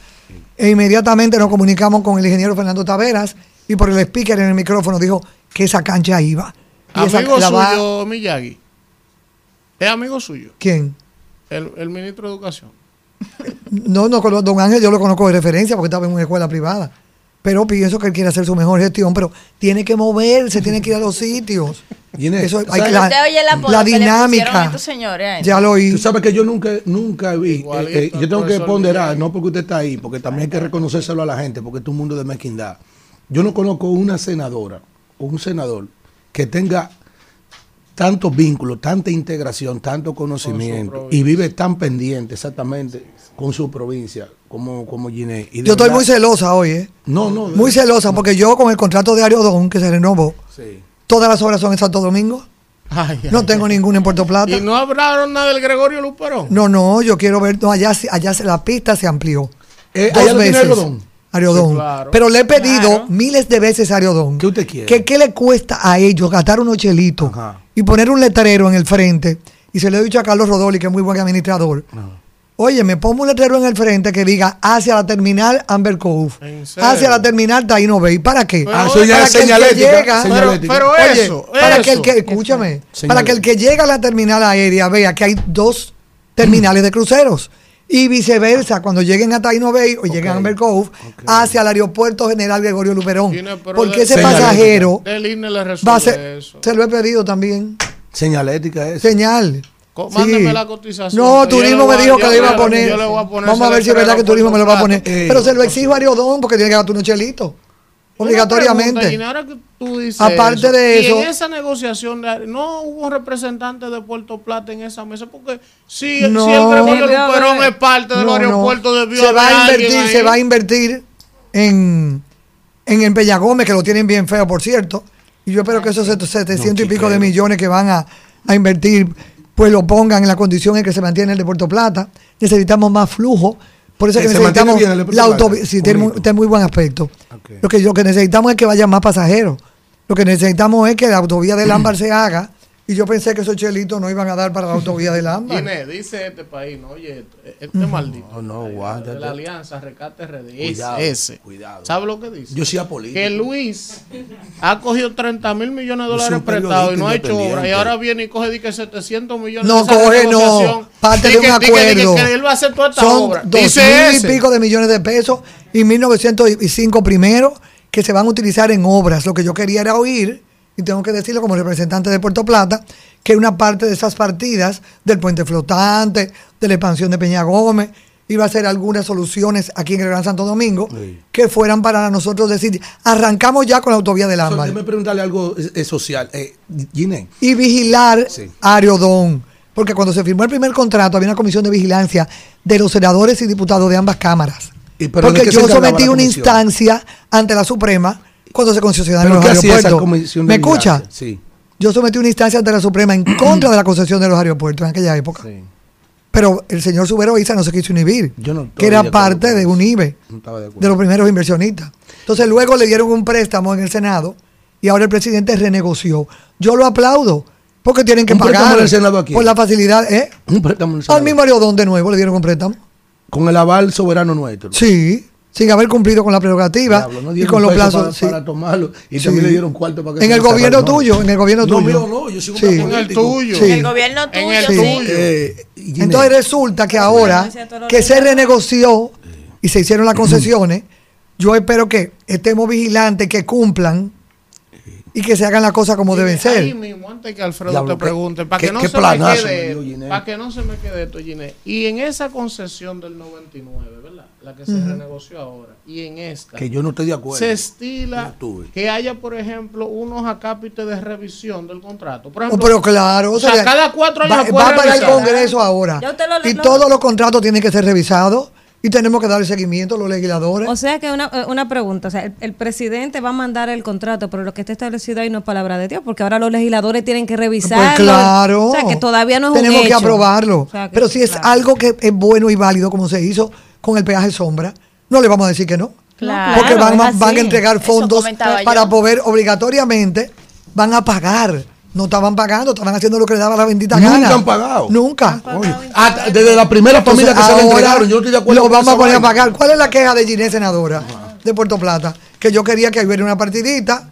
e inmediatamente nos comunicamos con el ingeniero Fernando Taveras y por el speaker en el micrófono dijo que esa cancha iba. Y esa Amigo la va- suyo, Miyagi. Es amigo suyo. ¿Quién? El, el ministro de Educación. No, no, don Ángel yo lo conozco de referencia porque estaba en una escuela privada. Pero pienso que él quiere hacer su mejor gestión, pero tiene que moverse, tiene que ir a los sitios. Eso, hay ¿sabes? que- la, dinámica. estos señores. ahí. Ya lo oí. Tú sabes que yo nunca, nunca vi. Igualito eh, eh, al yo tengo que ponderar, no porque usted está ahí, porque también hay que reconocérselo a la gente, porque es un mundo de mezquindad. Yo no conozco una senadora o un senador que tenga tantos vínculos, tanta integración, tanto conocimiento y vive tan pendiente exactamente con su provincia como, como. Y Yo estoy verdad- muy celosa hoy, ¿eh? No, no. Muy celosa porque yo con el contrato de Ariodón que se renovó, Sí. todas las obras son en Santo Domingo. Ay, No tengo ninguna en Puerto Plata. Y no hablaron nada del Gregorio Luperón. No, no, yo quiero ver, no, allá, se- allá la pista se amplió. Eh, Dos allá veces. Ariodón. Ariodón. Sí, claro. Pero le he pedido Claro. miles de veces a Ariodón. ¿Qué usted quiere? Que qué le cuesta a ellos gastar unos chelitos Ajá. y poner un letrero en el frente. Y se lo he dicho a Carlos Rodoli, que es muy buen administrador. Oye, me pongo un letrero en el frente que diga hacia la terminal Amber Cove, hacia la terminal Taino Bay. ¿Para qué? Pero Ah, eso ya para es que el que señalética, llega- señalética. Pero Oye, eso, para que el que, escúchame, Señalética. para que el que llega a la terminal aérea vea que hay dos terminales de cruceros. Y viceversa, cuando lleguen a Taino Bay o lleguen a Amber Cove, hacia el aeropuerto general Gregorio Luperón. Pero Porque de- ese Señalética. pasajero Del INE le va a ser, eso. se lo he pedido también. Señalética es. Señal. Co- Sí. mándeme la cotización. No, turismo me dijo que le iba a poner. yo le voy a poner Vamos a ver si es verdad que turismo me lo va a poner. Plata. Pero se lo exijo a Ariodón porque tiene que gastar unos chelitos. obligatoriamente. pregunta, que tú dices Aparte eso, de y eso- en esa negociación de- no hubo representantes de Puerto Plata en esa mesa porque si, No. si el Gregorio Luperón es parte del No, no. aeropuerto debió se va a invertir, ahí. se va a invertir en, en el Pellagómez, que lo tienen bien feo, por cierto. Y yo espero que esos 700 y pico de millones que van a, a invertir, pues lo pongan en la condición en que se mantiene el de Puerto Plata. Necesitamos más flujo. Por eso es Que necesitamos bien el de Puerto la autovía. Sí, tiene muy, tiene muy buen aspecto. Lo, que, lo que necesitamos es que vayan más pasajeros. Lo que necesitamos es que la autovía del Ámbar se haga. Y yo pensé que esos chelitos no iban a dar para la autovía del Ámbar. Gine, dice este país, no, oye, este maldito. No, no, guárdate. la Alianza Rescate RD. Cuidado, ese. cuidado. ¿Sabe lo que dice? Yo sí apolítico. Que Luis ha cogido 30 mil millones de soy dólares prestados y no ha hecho obra. Y ahora viene y coge que 700 millones No, de esa coge, no. Parte de un que- di que- di que- acuerdo. que él va a hacer toda esta Son obra. dos Dice mil y pico de millones de pesos y 1905 primero que se van a utilizar en obras. Lo que yo quería era oír, y tengo que decirlo como representante de Puerto Plata, que una parte de esas partidas del puente flotante, de la expansión de Peña Gómez, iba a ser algunas soluciones aquí en el Gran Santo Domingo que fueran para nosotros decir, arrancamos ya con la autovía del Ámbar déjame preguntarle algo eh, eh, social. Eh, Gine, y vigilar a Ariodón. Porque cuando se firmó el primer contrato había una comisión de vigilancia de los senadores y diputados de ambas cámaras. ¿Y pero de Porque yo sometí una instancia ante la Suprema cuando se concesionaron ¿pero los aeropuertos. ¿Me escucha? Sí. Yo sometí una instancia ante la Suprema en contra de la concesión de los aeropuertos en aquella época. Pero el señor Subero Isa no se quiso inhibir, Yo no que era de parte de un IBE, no de los primeros inversionistas. Entonces luego le dieron un préstamo en el Senado y ahora el presidente renegoció. Yo lo aplaudo, porque tienen que ¿Un préstamo pagar en el Senado aquí? por la facilidad. ¿eh? Un préstamo en el Al Senado. mismo Ariodón de nuevo le dieron un préstamo. Con el aval soberano nuestro. Sí, sin haber cumplido con la prerrogativa Diablo, no y con los plazos. para, sí. para tomarlo. Y Sí. también le dieron cuarto para que En se el gobierno tuyo, en el gobierno No, tuyo. mío no, yo soy un Sí. En el tuyo. En el gobierno tuyo, En el sí. tuyo. Eh, Entonces resulta que ahora que se renegoció y se hicieron las concesiones, yo espero que estemos vigilantes, que cumplan y que se hagan las cosas como deben Ahí ser. mismo, antes que Alfredo Diablo, te pregunte, para que no se me quede, para que no se me quede esto, Ginés. Y en esa concesión del 99, ¿verdad? La que se renegoció ahora, y en esta, Que yo no estoy de acuerdo. se estila que haya, por ejemplo, unos acápites de revisión del contrato. Por Oh, ejemplo, pero claro, o sea, cada cuatro años va, va para el. Congreso ahora. Lo- y lo- todos los contratos tienen que ser revisados y tenemos que darle seguimiento a los legisladores. O sea que una, eh, una pregunta, o sea, el, el presidente va a mandar el contrato, pero lo que está establecido ahí no es palabra de Dios, porque ahora los legisladores tienen que revisarlo. Pues claro. O sea, que todavía no es Tenemos un que hecho. aprobarlo. O sea, que- Pero si es claro. algo que es bueno y válido, como se hizo con el peaje sombra, no le vamos a decir que no. Claro, Porque van, a- van a entregar fondos para yo. poder obligatoriamente, van a pagar. No estaban pagando, estaban haciendo lo que les daba la bendita Nunca gana. han pagado. Nunca. Ah, desde la primera Entonces, familia que se le ahora entregaron, yo no estoy de acuerdo Lo con vamos a poner a pagar. ¿Cuál es la queja de Ginés, senadora de Puerto Plata? Que yo quería que hubiera una partidita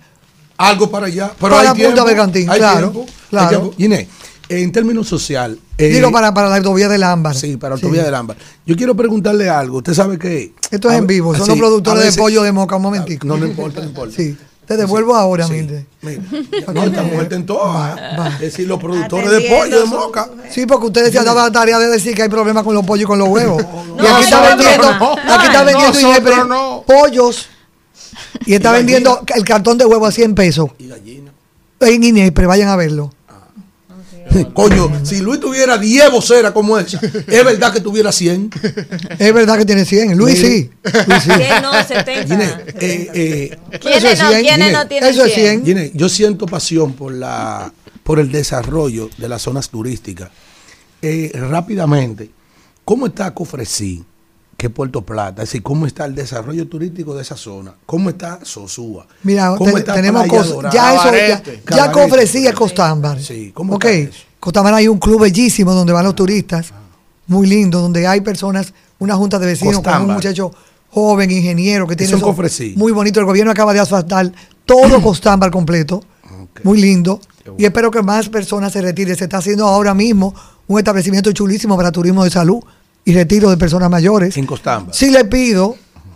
Algo para allá. Pero Para hay Punta tiempo, Bergantín, hay claro, tiempo, hay claro. tiempo. Gine, en términos social. eh, Digo, para, para la autovía del Ámbar. Sí, para la Sí. autovía del Ámbar. Yo quiero preguntarle algo. Usted sabe que. Esto es a en vivo, son sí, los productores veces- de pollo de moca. Un momentico. No, no importa, no importa. Sí, te devuelvo ahora, Sí. Milde. Mira, no, esta mujer está en todas. Es decir, los productores de pollo de moca. Sí, porque ustedes se han dado la tarea de decir que hay problemas con los pollos y con los huevos. y no, aquí está vendiendo, no. aquí está vendiendo pollos y está vendiendo el cartón de huevo a 100 pesos. En Inepre, vayan a verlo. Coño, si Luis tuviera 10 voceras como esa, es verdad que tuviera 100. Es verdad que tiene 100. Luis sí. Luis sí. ¿Quién no? 70. Gine, eh, eh, ¿Quiénes Eso es no? 100, ¿Quiénes Gine, no tienen Eso es 100? 100. Gine, yo siento pasión por la por el desarrollo de las zonas turísticas. Eh, rápidamente, ¿cómo está Cofresí, que es Puerto Plata? Es decir, ¿cómo está el desarrollo turístico de esa zona? ¿Cómo está Sosúa? Mira, ¿Cómo te- está tenemos Playa cosas. Dorada? Ya eso, ya, ya Costámbar. Sí, ¿cómo Ok, está eso? Costámbar hay un club bellísimo donde van los turistas, muy lindo, donde hay personas, una junta de vecinos con un muchacho joven, ingeniero, que tiene Eso muy bonito. El gobierno acaba de asfaltar todo Costámbar completo, muy lindo. Y espero que más personas se retiren. Se está haciendo ahora mismo un establecimiento chulísimo para turismo de salud y retiro de personas mayores. En Costamba. Sí le pido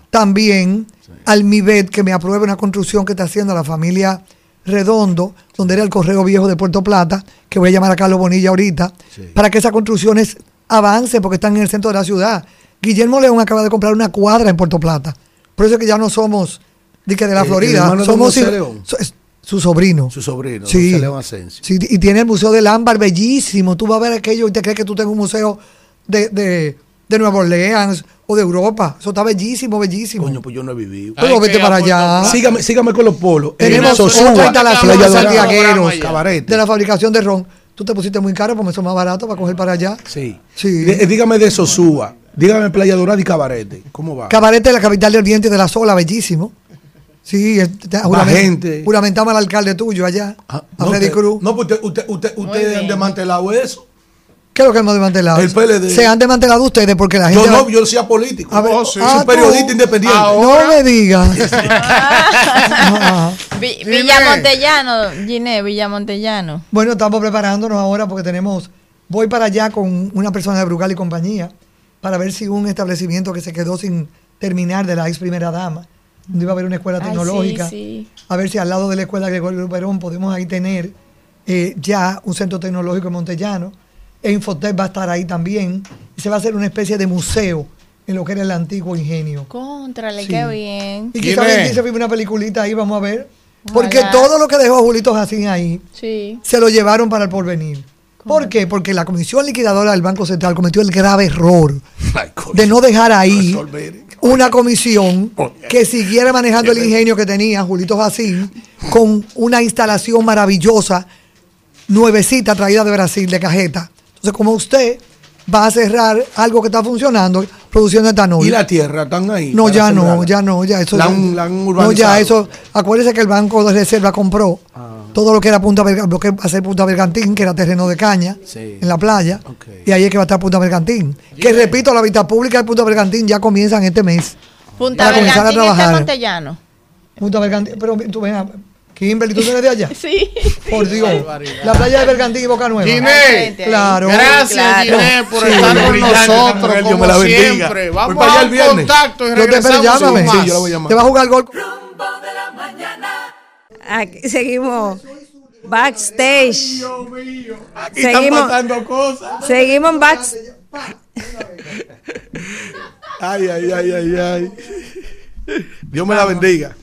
también al MIBET que me apruebe una construcción que está haciendo la familia Redondo, donde era el Correo Viejo de Puerto Plata, que voy a llamar a Carlos Bonilla ahorita, para que esas construcciones avancen porque están en el centro de la ciudad. Guillermo León acaba de comprar una cuadra en Puerto Plata. Por eso es que ya no somos de que de la El- el Florida. de Somos hijos- León. su- sobrino. Su sobrino, Sí. León Asensio. Sí, y tiene el Museo del Ámbar bellísimo. Tú vas a ver aquello y te crees que tú tengas un museo de, de, de Nueva Orleans o de Europa. Eso está bellísimo, bellísimo. Coño, pues yo no he vivido. Pero vete para allá. Sígame, sígame con los polos. Tenemos otra instalación de santiagueros de la fabricación de ron. Tú te pusiste muy caro porque eso es más barato para coger para allá. Sí. Sí. Eh, dígame de Sosúa. Dígame Playa Dorada y Cabarete. ¿Cómo va? Cabaret de la capital del viento y de la sola, bellísimo. Sí, es- juramentamos al alcalde tuyo allá, a No, Freddy usted- Cruz. No, pues usted, usted, usted, ustedes han desmantelado eso. ¿Qué es lo que hemos desmantelado? El PLD. Se han desmantelado ustedes porque la gente. Yo no, yo decía político. A ver, Oh, sí. ah, soy periodista tú. independiente. No me digas. Vi- Villa Montellano, Giné, Villa Montellano. Bueno, estamos preparándonos ahora porque tenemos. Voy para allá con una persona de Brugal y compañía para ver si un establecimiento que se quedó sin terminar de la ex primera dama, donde iba a haber una escuela Ay, tecnológica, sí, a ver si al lado de la escuela Gregorio Perón podemos ahí tener eh, ya un centro tecnológico en Montellano. E Infotec va a estar ahí también. Y se va a hacer una especie de museo en lo que era el antiguo ingenio. Contrale, Sí. qué bien. Y quizás se filme una peliculita ahí, vamos a ver. Porque Ojalá. todo lo que dejó Julito Jacín ahí Sí. se lo llevaron para el porvenir. ¿Por qué? Porque la Comisión Liquidadora del Banco Central cometió el grave error de no dejar ahí una comisión que siguiera manejando el ingenio que tenía Julito Jacín con una instalación maravillosa, nuevecita, traída de Brasil, de cajeta. Entonces, como usted va a cerrar algo que está funcionando, produciendo etanol. Y la tierra están ahí. No, ya no, ya no, ya eso. La ya- han- la han no, ya eso. Acuérdese que el Banco de Reserva compró todo lo que era Punta lo que va a ser Punta Bergantín, que era terreno de caña Sí. en la playa. Y ahí es que va a estar Punta Bergantín. Que repito, la vista pública de Punta Bergantín ya comienzan este mes. Punta Para comenzar a Bergantín está trabajar. Montellano. Punta Bergantín, pero tú ven, a- Kimberly, ¿tú eres de allá? Sí. Por Dios. La playa de Bergantín y Boca Nueva. Giné, Claro. gracias Claro. Giné por Sí. estar con nosotros Dios como me la bendiga. siempre. Voy Vamos para allá a el un viernes. contacto y Yo te espero, regresamos llámame. con más. Sí, yo la voy a llamar. Te va a jugar gol. Aquí seguimos backstage. Aquí están Seguimos, pasando cosas. seguimos en backstage. Ay, ay, ay, ay, ay. Dios me la bendiga.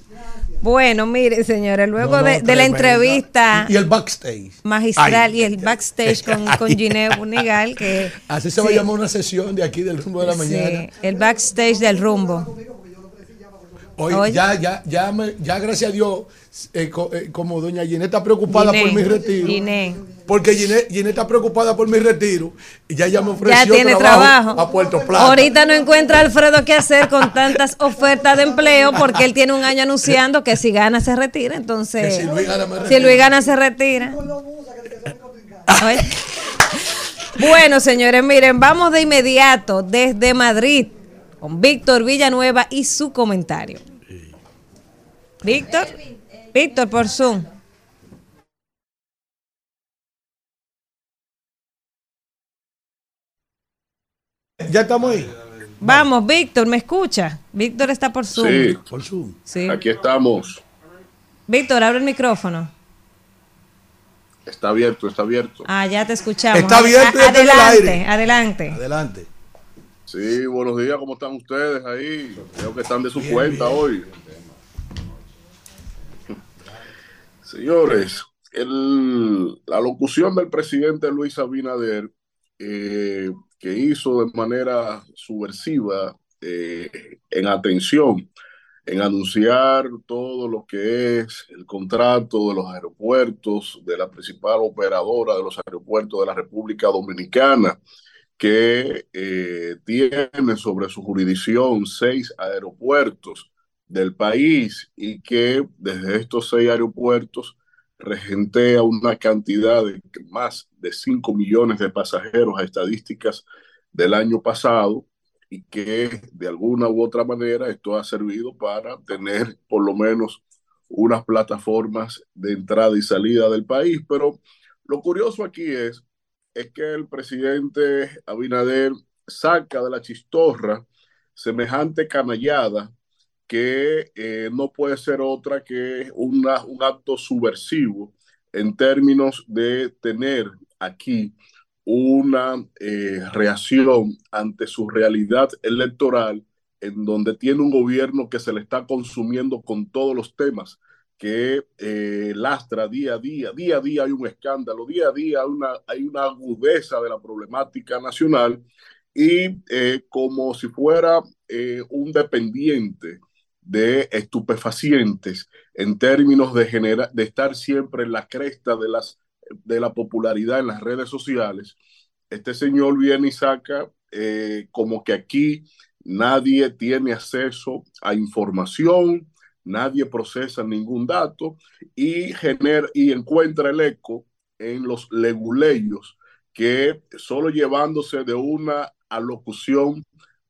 Bueno, mire, señores, luego No, no, de, de la entrevista Y el backstage. magistral Ay. y el backstage con, con Ay. Gineo Bunigal, que Así se va a sí, llamar una sesión de aquí del rumbo de la sí, mañana. el backstage del rumbo. Oye, Oye. ya, ya, ya, me- ya, gracias a Dios, eh, co- eh, como doña Ginette está preocupada Giné, por mi retiro. Giné. Porque Ginette, Ginette está preocupada por mi retiro. Y ya ella me ofreció Ya tiene trabajo, trabajo. a Puerto Plata. Ahorita no encuentra a Alfredo qué hacer con tantas ofertas de empleo porque él tiene un año anunciando que si gana se retira. Entonces, Que si Luis gana, me si retiro. Luis gana se retira. Bueno, señores, miren, vamos de inmediato desde Madrid con Víctor Villanueva y su comentario. Víctor, Víctor por Zoom. Ya estamos ahí. Vamos, Víctor, ¿me escucha? Víctor está por Zoom. Sí, Por Zoom. Sí. aquí estamos. Víctor, abre el micrófono. Está abierto, está abierto. Ah, ya te escuchamos. Está abierto y A- está en el adelante, aire. adelante. Adelante. Sí, buenos días, ¿cómo están ustedes ahí? Creo que están de su cuenta hoy. Señores, la locución del presidente Luis Abinader, eh, que hizo de manera subversiva eh, en atención, en anunciar todo lo que es el contrato de los aeropuertos, de la principal operadora de los aeropuertos de la República Dominicana, que eh, tiene sobre su jurisdicción seis aeropuertos del país y que desde estos seis aeropuertos regentea una cantidad de más de 5 millones de pasajeros a estadísticas del año pasado y que de alguna u otra manera esto ha servido para tener por lo menos unas plataformas de entrada y salida del país. Pero lo curioso aquí es, es que el presidente Abinader saca de la chistorra semejante canallada que eh, no puede ser otra que una, un acto subversivo en términos de tener aquí una eh, reacción ante su realidad electoral en donde tiene un gobierno que se le está consumiendo con todos los temas, que eh, lastra día a día, día a día hay un escándalo, día a día hay una, agudeza de la problemática nacional y eh, como si fuera un dependiente de estupefacientes en términos de, genera, de estar siempre en la cresta de, las, de la popularidad en las redes sociales, este señor viene y saca eh, como que aquí nadie tiene acceso a información, nadie procesa ningún dato y, genera, y encuentra el eco en los leguleyos que solo llevándose de una alocución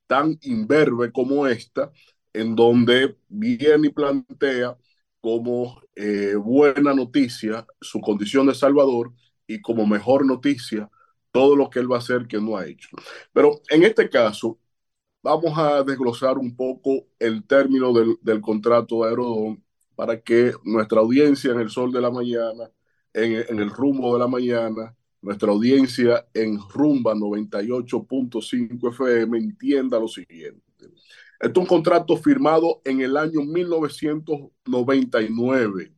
tan imberbe como esta, en donde viene y plantea como eh, buena noticia su condición de Salvador y como mejor noticia todo lo que él va a hacer que no ha hecho. Pero en este caso, vamos a desglosar un poco el término del, del contrato de Aerodón para que nuestra audiencia en el sol de la mañana, en, en el rumbo de la mañana, nuestra audiencia en Rumba 98.5 FM entienda lo siguiente. Este es un contrato firmado en el año 1999.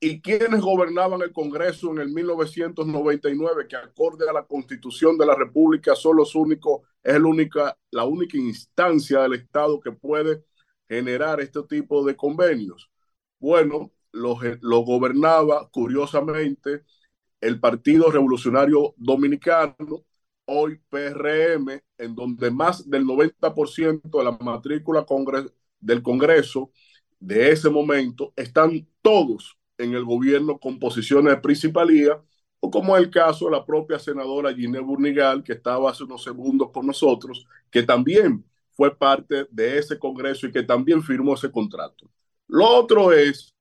¿Y quiénes gobernaban el Congreso en el 1999? Que acorde a la Constitución de la República son los únicos, es el única, la única instancia del Estado que puede generar este tipo de convenios. Bueno, lo, lo gobernaba, curiosamente, el Partido Revolucionario Dominicano, hoy PRM, en donde más del 90% de la matrícula congres del Congreso de ese momento están todos en el gobierno con posiciones de principalía, o como el caso de la propia senadora Ginés Burnigal, que estaba hace unos segundos con nosotros, que también fue parte de ese Congreso y que también firmó ese contrato. Lo otro es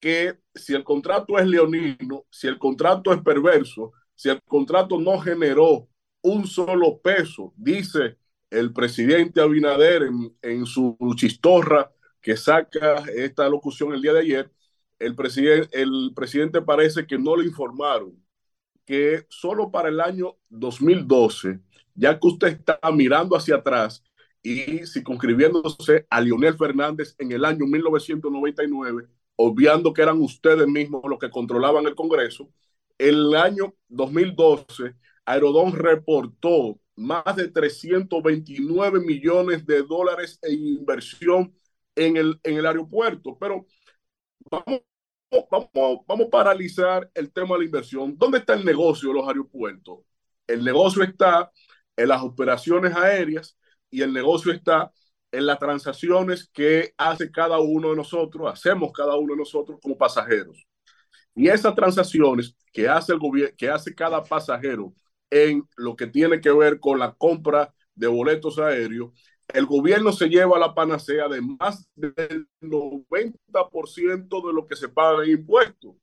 que si el contrato es leonino, si el contrato es perverso, si el contrato no generó un solo peso, dice el presidente Abinader en, su chistorra que saca esta locución el día de ayer, el, presidente, el presidente parece que no le informaron que solo para el año 2012, ya que usted está mirando hacia atrás y circunscribiéndose a Leonel Fernández en el año 1999, obviando que eran ustedes mismos los que controlaban el Congreso, el año 2012, Aerodón reportó más de 329 millones de dólares en inversión en el, en el aeropuerto. Pero vamos, vamos, vamos a paralizar el tema de la inversión. ¿Dónde está el negocio de los aeropuertos? El negocio está en las operaciones aéreas y el negocio está en las transacciones que hace cada uno de nosotros, hacemos cada uno de nosotros como pasajeros. Y esas transacciones que hace el que hace cada pasajero en lo que tiene que ver con la compra de boletos aéreos, el gobierno se lleva la panacea de más del 90% de lo que se paga en impuestos.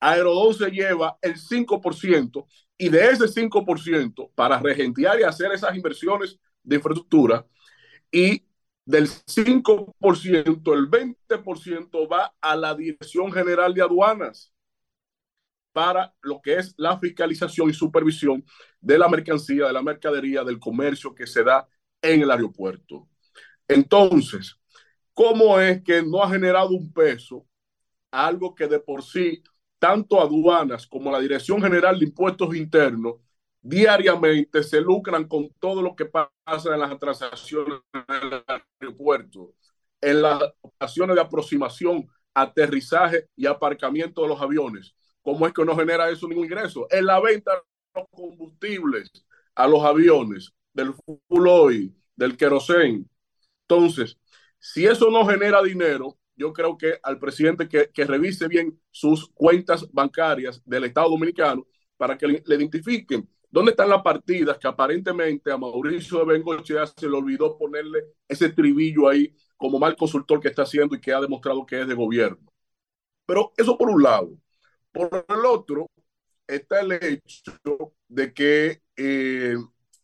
Aerodón se lleva el 5% y de ese 5% para regentear y hacer esas inversiones de infraestructura, y del 5%, el 20% va a la Dirección General de Aduanas para lo que es la fiscalización y supervisión de la mercancía, de la mercadería, del comercio que se da en el aeropuerto. Entonces, ¿cómo es que no ha generado un peso algo que de por sí tanto aduanas como la Dirección General de Impuestos Internos diariamente se lucran con todo lo que pasa en las transacciones en el aeropuerto, en las operaciones de aproximación, aterrizaje y aparcamiento de los aviones. ¿Cómo es que no genera eso ningún ingreso? En la venta de los combustibles a los aviones, del full del querosén. Entonces, si eso no genera dinero, yo creo que al presidente que, que revise bien sus cuentas bancarias del Estado Dominicano para que le, le identifiquen ¿Dónde están las partidas que aparentemente a Mauricio de Bengochea se le olvidó ponerle ese tribillo ahí como mal consultor que está haciendo y que ha demostrado que es de gobierno? Pero eso por un lado. Por el otro, está el hecho de que eh,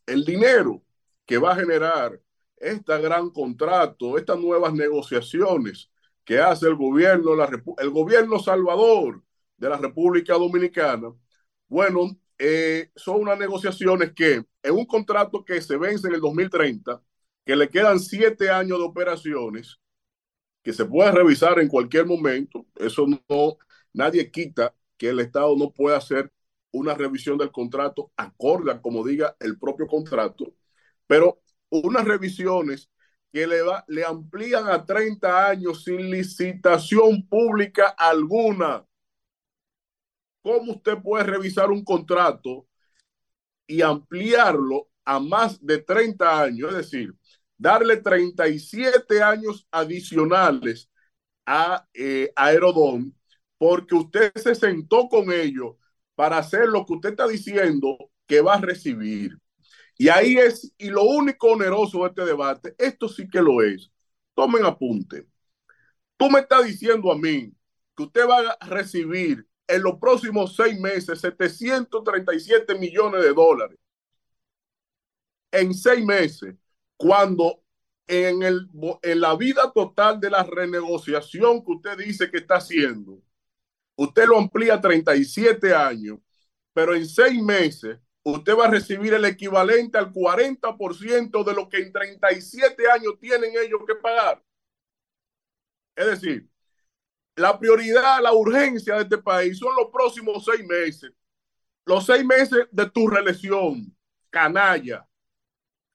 el dinero que va a generar este gran contrato, estas nuevas negociaciones que hace el gobierno, la, el gobierno Salvador de la República Dominicana, bueno, eh, son unas negociaciones que en un contrato que se vence en el 2030, que le quedan siete años de operaciones, que se puede revisar en cualquier momento. Eso no, nadie quita que el Estado no pueda hacer una revisión del contrato acorde como diga el propio contrato, pero unas revisiones que le, va, le amplían a 30 años sin licitación pública alguna. ¿Cómo usted puede revisar un contrato y ampliarlo a más de 30 años? Es decir, darle 37 años adicionales a eh, Aerodón porque usted se sentó con ellos para hacer lo que usted está diciendo que va a recibir. Y ahí es, y lo único oneroso de este debate, esto sí que lo es. Tomen apunte. Tú me estás diciendo a mí que usted va a recibir en los próximos seis meses 737 millones de dólares. En seis meses, cuando en, el, en la vida total de la renegociación que usted dice que está haciendo, usted lo amplía a 37 años, pero en seis meses usted va a recibir el equivalente al 40% de lo que en 37 años tienen ellos que pagar. Es decir, la prioridad, la urgencia de este país son los próximos seis meses. Los seis meses de tu reelección, canalla.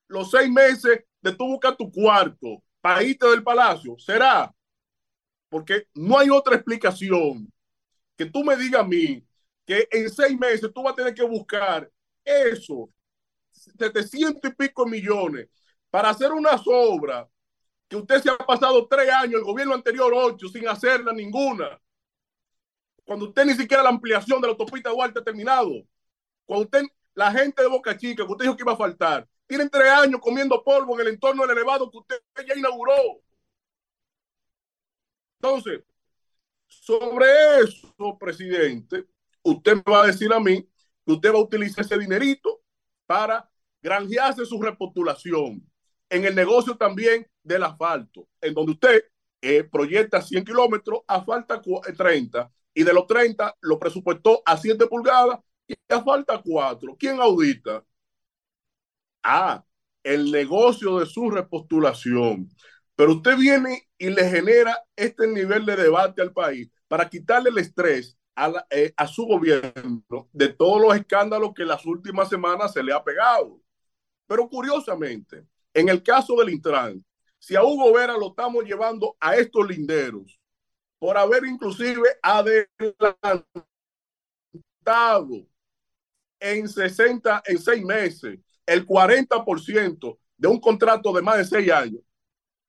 Los seis meses de tu buscar tu cuarto, país del palacio. ¿Será? Porque no hay otra explicación que tú me digas a mí que en seis meses tú vas a tener que buscar eso, 700 y pico millones, para hacer unas obras que usted se ha pasado tres años, el gobierno anterior ocho, sin hacerla ninguna. Cuando usted ni siquiera la ampliación de la autopista Duarte ha terminado. Cuando usted, la gente de Boca Chica, que usted dijo que iba a faltar, tienen tres años comiendo polvo en el entorno del elevado que usted ya inauguró. Entonces, sobre eso, presidente, usted me va a decir a mí que usted va a utilizar ese dinerito para granjearse su repostulación en el negocio también del asfalto, en donde usted eh, proyecta 100 kilómetros, a falta 30, y de los 30 lo presupuestó a 7 pulgadas y a falta 4. ¿Quién audita? Ah, el negocio de su repostulación. Pero usted viene y le genera este nivel de debate al país para quitarle el estrés a, eh, a, su gobierno de todos los escándalos que las últimas semanas se le ha pegado. Pero curiosamente, en el caso del Intran, si a Hugo Vera lo estamos llevando a estos linderos por haber inclusive adelantado en 60, en seis meses, el 40% de un contrato de más de seis años.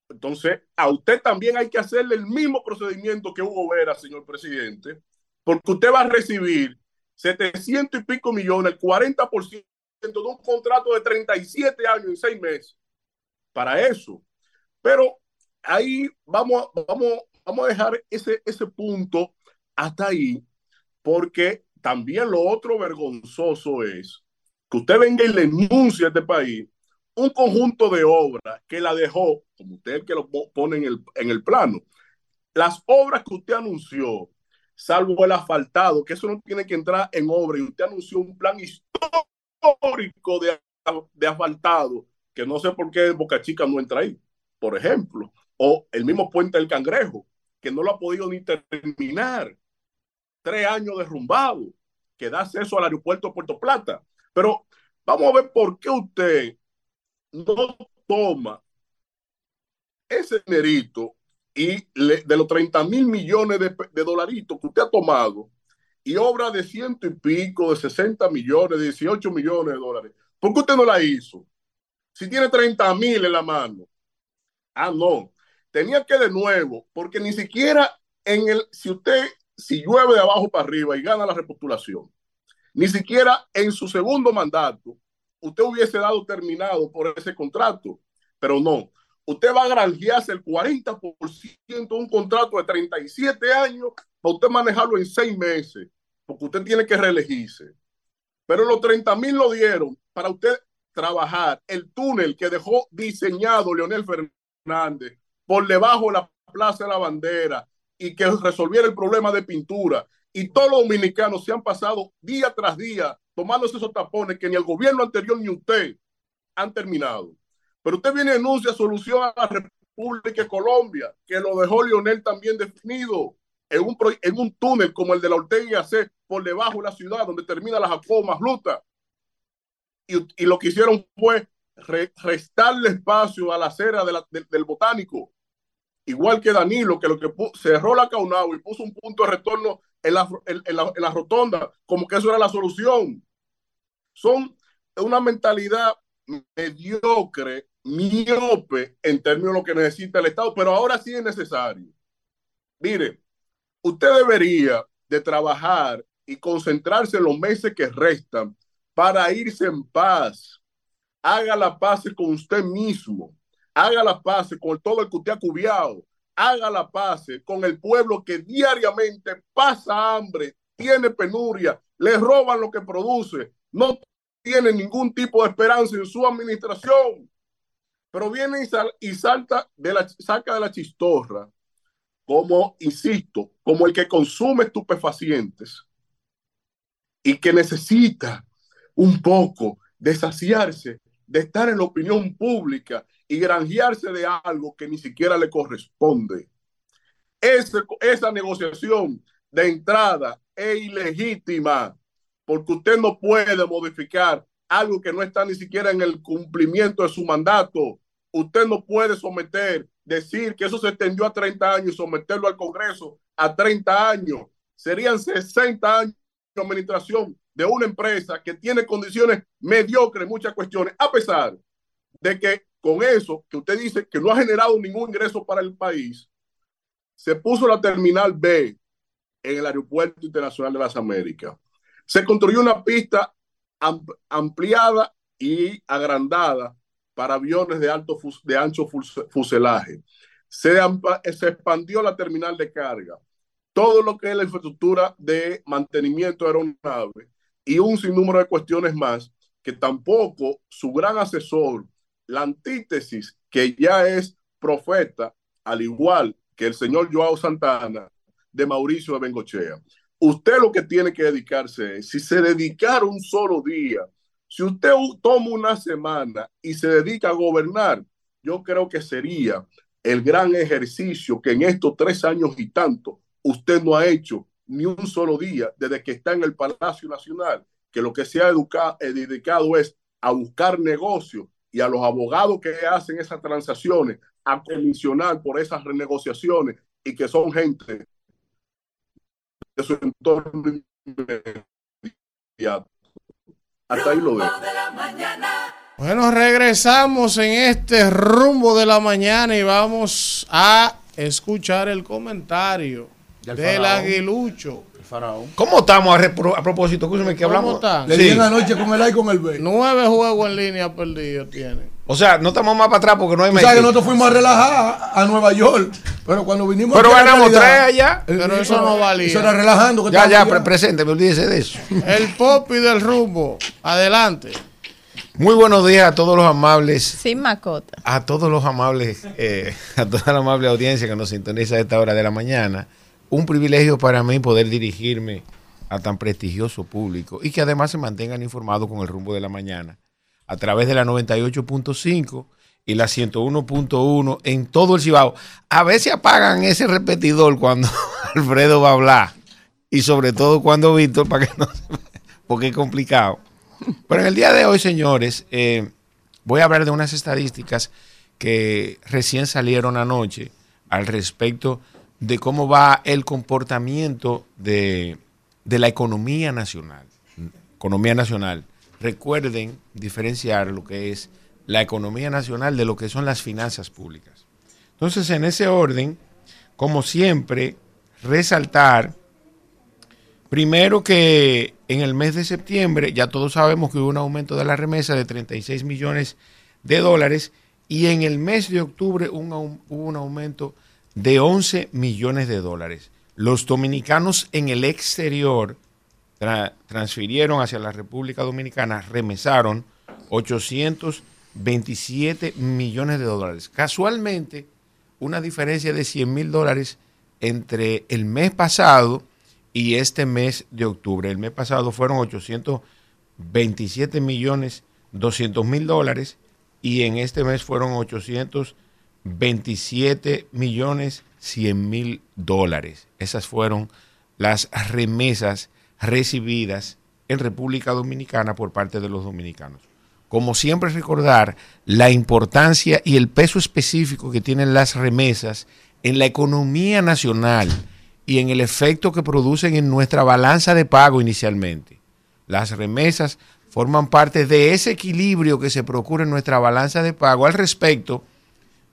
Entonces, a usted también hay que hacerle el mismo procedimiento que Hugo Vera, señor presidente, porque usted va a recibir 700 y pico millones, el 40% de un contrato de 37 años y 6 meses para eso. Pero ahí vamos, vamos, vamos a dejar ese, ese punto hasta ahí, porque también lo otro vergonzoso es que usted venga y le enuncie a este país un conjunto de obras que la dejó, como usted que lo pone en el, en el plano, las obras que usted anunció salvo el asfaltado, que eso no tiene que entrar en obra. Y usted anunció un plan histórico de, de asfaltado, que no sé por qué Boca Chica no entra ahí, por ejemplo. O el mismo puente del Cangrejo, que no lo ha podido ni terminar. Tres años derrumbado, que da acceso al aeropuerto de Puerto Plata. Pero vamos a ver por qué usted no toma ese dinerito y de los 30 mil millones de, de, dolaritos que usted ha tomado y obra de ciento y pico, de 60 millones, de 18 millones de dólares, ¿por qué usted no la hizo? Si tiene 30 mil en la mano. Ah, no. Tenía que de nuevo, porque ni siquiera en el, si usted, si llueve de abajo para arriba y gana la repostulación, ni siquiera en su segundo mandato, usted hubiese dado terminado por ese contrato, pero no usted va a granjearse el 40% de un contrato de 37 años para usted manejarlo en seis meses, porque usted tiene que reelegirse. Pero los 30 mil lo dieron para usted trabajar el túnel que dejó diseñado Leonel Fernández por debajo de la Plaza de la Bandera y que resolviera el problema de pintura. Y todos los dominicanos se han pasado día tras día tomando esos tapones que ni el gobierno anterior ni usted han terminado. Pero usted viene y anuncia solución a la República de Colombia, que lo dejó Lionel también definido en un, en un túnel como el de la Ortega y Gasset por debajo de la ciudad, donde termina la Jacoma Ruta. Y, y lo que hicieron fue re- restarle espacio a la acera de la- del- del botánico. Igual que Danilo, que lo que cerró la Caunao y puso un punto de retorno en la, en- en la- en la rotonda, como que eso era la solución. Son una mentalidad mediocre, miope en términos de lo que necesita el Estado, pero ahora sí es necesario. Mire, usted debería de trabajar y concentrarse en los meses que restan para irse en paz. Haga la paz con usted mismo. Haga la paz con todo el que usted ha cubiado. Haga la paz con el pueblo que diariamente pasa hambre, tiene penuria, le roban lo que produce, no tiene ningún tipo de esperanza en su administración. Pero viene y, sal- y salta de la, saca de la chistorra como, insisto, como el que consume estupefacientes y que necesita un poco de saciarse, de estar en la opinión pública y granjearse de algo que ni siquiera le corresponde. Ese- esa negociación de entrada es ilegítima porque usted no puede modificar algo que no está ni siquiera en el cumplimiento de su mandato. Usted no puede someter, decir que eso se extendió a 30 años y someterlo al Congreso a 30 años. Serían 60 años de administración de una empresa que tiene condiciones mediocres muchas cuestiones, a pesar de que con eso que usted dice que no ha generado ningún ingreso para el país, se puso la terminal B en el Aeropuerto Internacional de las Américas. Se construyó una pista am- ampliada y agrandada para aviones de, alto de ancho fus- fuselaje. Se, se expandió la terminal de carga. Todo lo que es la infraestructura de mantenimiento de aeronaves y un sinnúmero de cuestiones más que tampoco su gran asesor, la antítesis, que ya es profeta, al igual que el señor Joao Santana, de Mauricio de Bengochea. Usted lo que tiene que dedicarse es, si se dedicara un solo día, si usted toma una semana y se dedica a gobernar, yo creo que sería el gran ejercicio que en estos tres años y tanto usted no ha hecho ni un solo día desde que está en el Palacio Nacional, que lo que se ha eh, dedicado es a buscar negocios y a los abogados que hacen esas transacciones, a comisionar por esas renegociaciones y que son gente de su entorno inmediato. Hasta ahí lo dejo. Bueno, regresamos en este rumbo de la mañana y vamos a escuchar el comentario Del del faraón. ¿Cómo estamos a, repro- a propósito? Escúchame que ¿Cómo hablamos. están? Sí. con el A y con el B. Nueve juegos en línea perdidos tienen. O sea, no estamos más para atrás porque no hay Tú sabes que Messi. nosotros fuimos a relajar a Nueva York, pero cuando vinimos Pero ganamos realidad, tres allá. eh, Pero eso no valía. Eso era relajando. que Ya, ya, pre presente, me olvídese de eso. El popi del rumbo. Adelante. Muy buenos días a todos los amables, Sin macota. a todos los amables, eh, a toda la amable audiencia que nos sintoniza a esta hora de la mañana. Un privilegio para mí poder dirigirme a tan prestigioso público y que además se mantengan informados con el rumbo de la mañana a través de la 98.5 y la 101.1 en todo el Cibao. A veces apagan ese repetidor cuando Alfredo va a hablar y sobre todo cuando Víctor, para que no porque es complicado. Pero en el día de hoy, señores, eh, voy a hablar de unas estadísticas que recién salieron anoche al respecto cómo va el comportamiento de, de la economía nacional. Economía nacional. Recuerden diferenciar lo que es la economía nacional de lo que son las finanzas públicas. Entonces, en ese orden, como siempre, resaltar Primero que en el mes de septiembre ya todos sabemos que hubo un aumento de la remesa de 36 millones de dólares y en el mes de octubre un hubo un aumento de 11 millones de dólares. Los dominicanos en el exterior tra- transfirieron hacia la República Dominicana, remesaron 827 millones de dólares. Casualmente, una diferencia de 100 mil dólares entre el mes pasado y este mes de octubre. El mes pasado fueron 827 millones 200 mil dólares y en este mes fueron 827 millones 100 mil dólares. Esas fueron las remesas recibidas en República Dominicana por parte de los dominicanos. Como siempre recordar la importancia y el peso específico que tienen las remesas en la economía nacional y en el efecto que producen en nuestra balanza de pago inicialmente. Las remesas forman parte de ese equilibrio que se procura en nuestra balanza de pago al respecto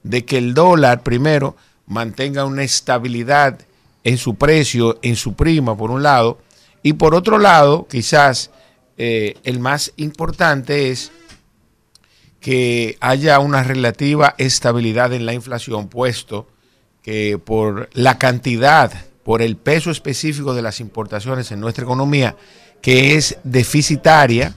de que el dólar, primero, mantenga una estabilidad en su precio, en su prima, por un lado, y por otro lado, quizás eh, el más importante es que haya una relativa estabilidad en la inflación, puesto que por la cantidad, por el peso específico de las importaciones en nuestra economía, que es deficitaria,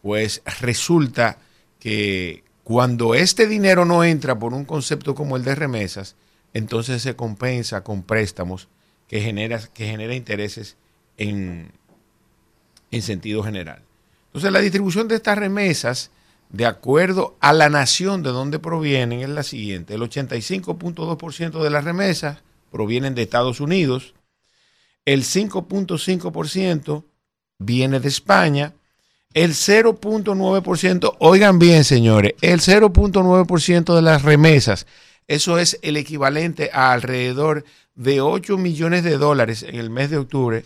pues resulta que cuando este dinero no entra por un concepto como el de remesas, entonces se compensa con préstamos que genera, que genera intereses en, en sentido general. Entonces la distribución de estas remesas, de acuerdo a la nación de donde provienen, es la siguiente. El 85.2% de las remesas provienen de Estados Unidos, el 5.5% viene de España, el 0.9%, oigan bien señores, el 0.9% de las remesas, eso es el equivalente a alrededor de 8 millones de dólares en el mes de octubre,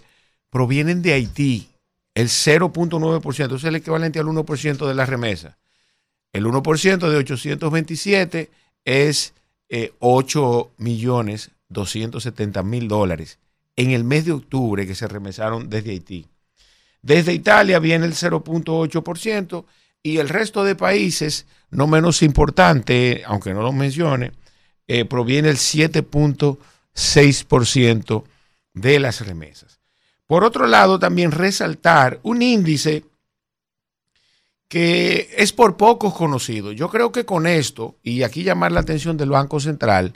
provienen de Haití. El 0.9%, es el equivalente al 1% de las remesas. El 1% de 827 es 8 eh, millones 270 mil dólares en el mes de octubre que se remesaron desde Haití. Desde Italia viene el 0.8% y el resto de países, no menos importante, aunque no lo mencione, eh, proviene el 7.6% de las remesas. Por otro lado, también resaltar un índice que es por pocos conocido. Yo creo que con esto, y aquí llamar la atención del Banco Central,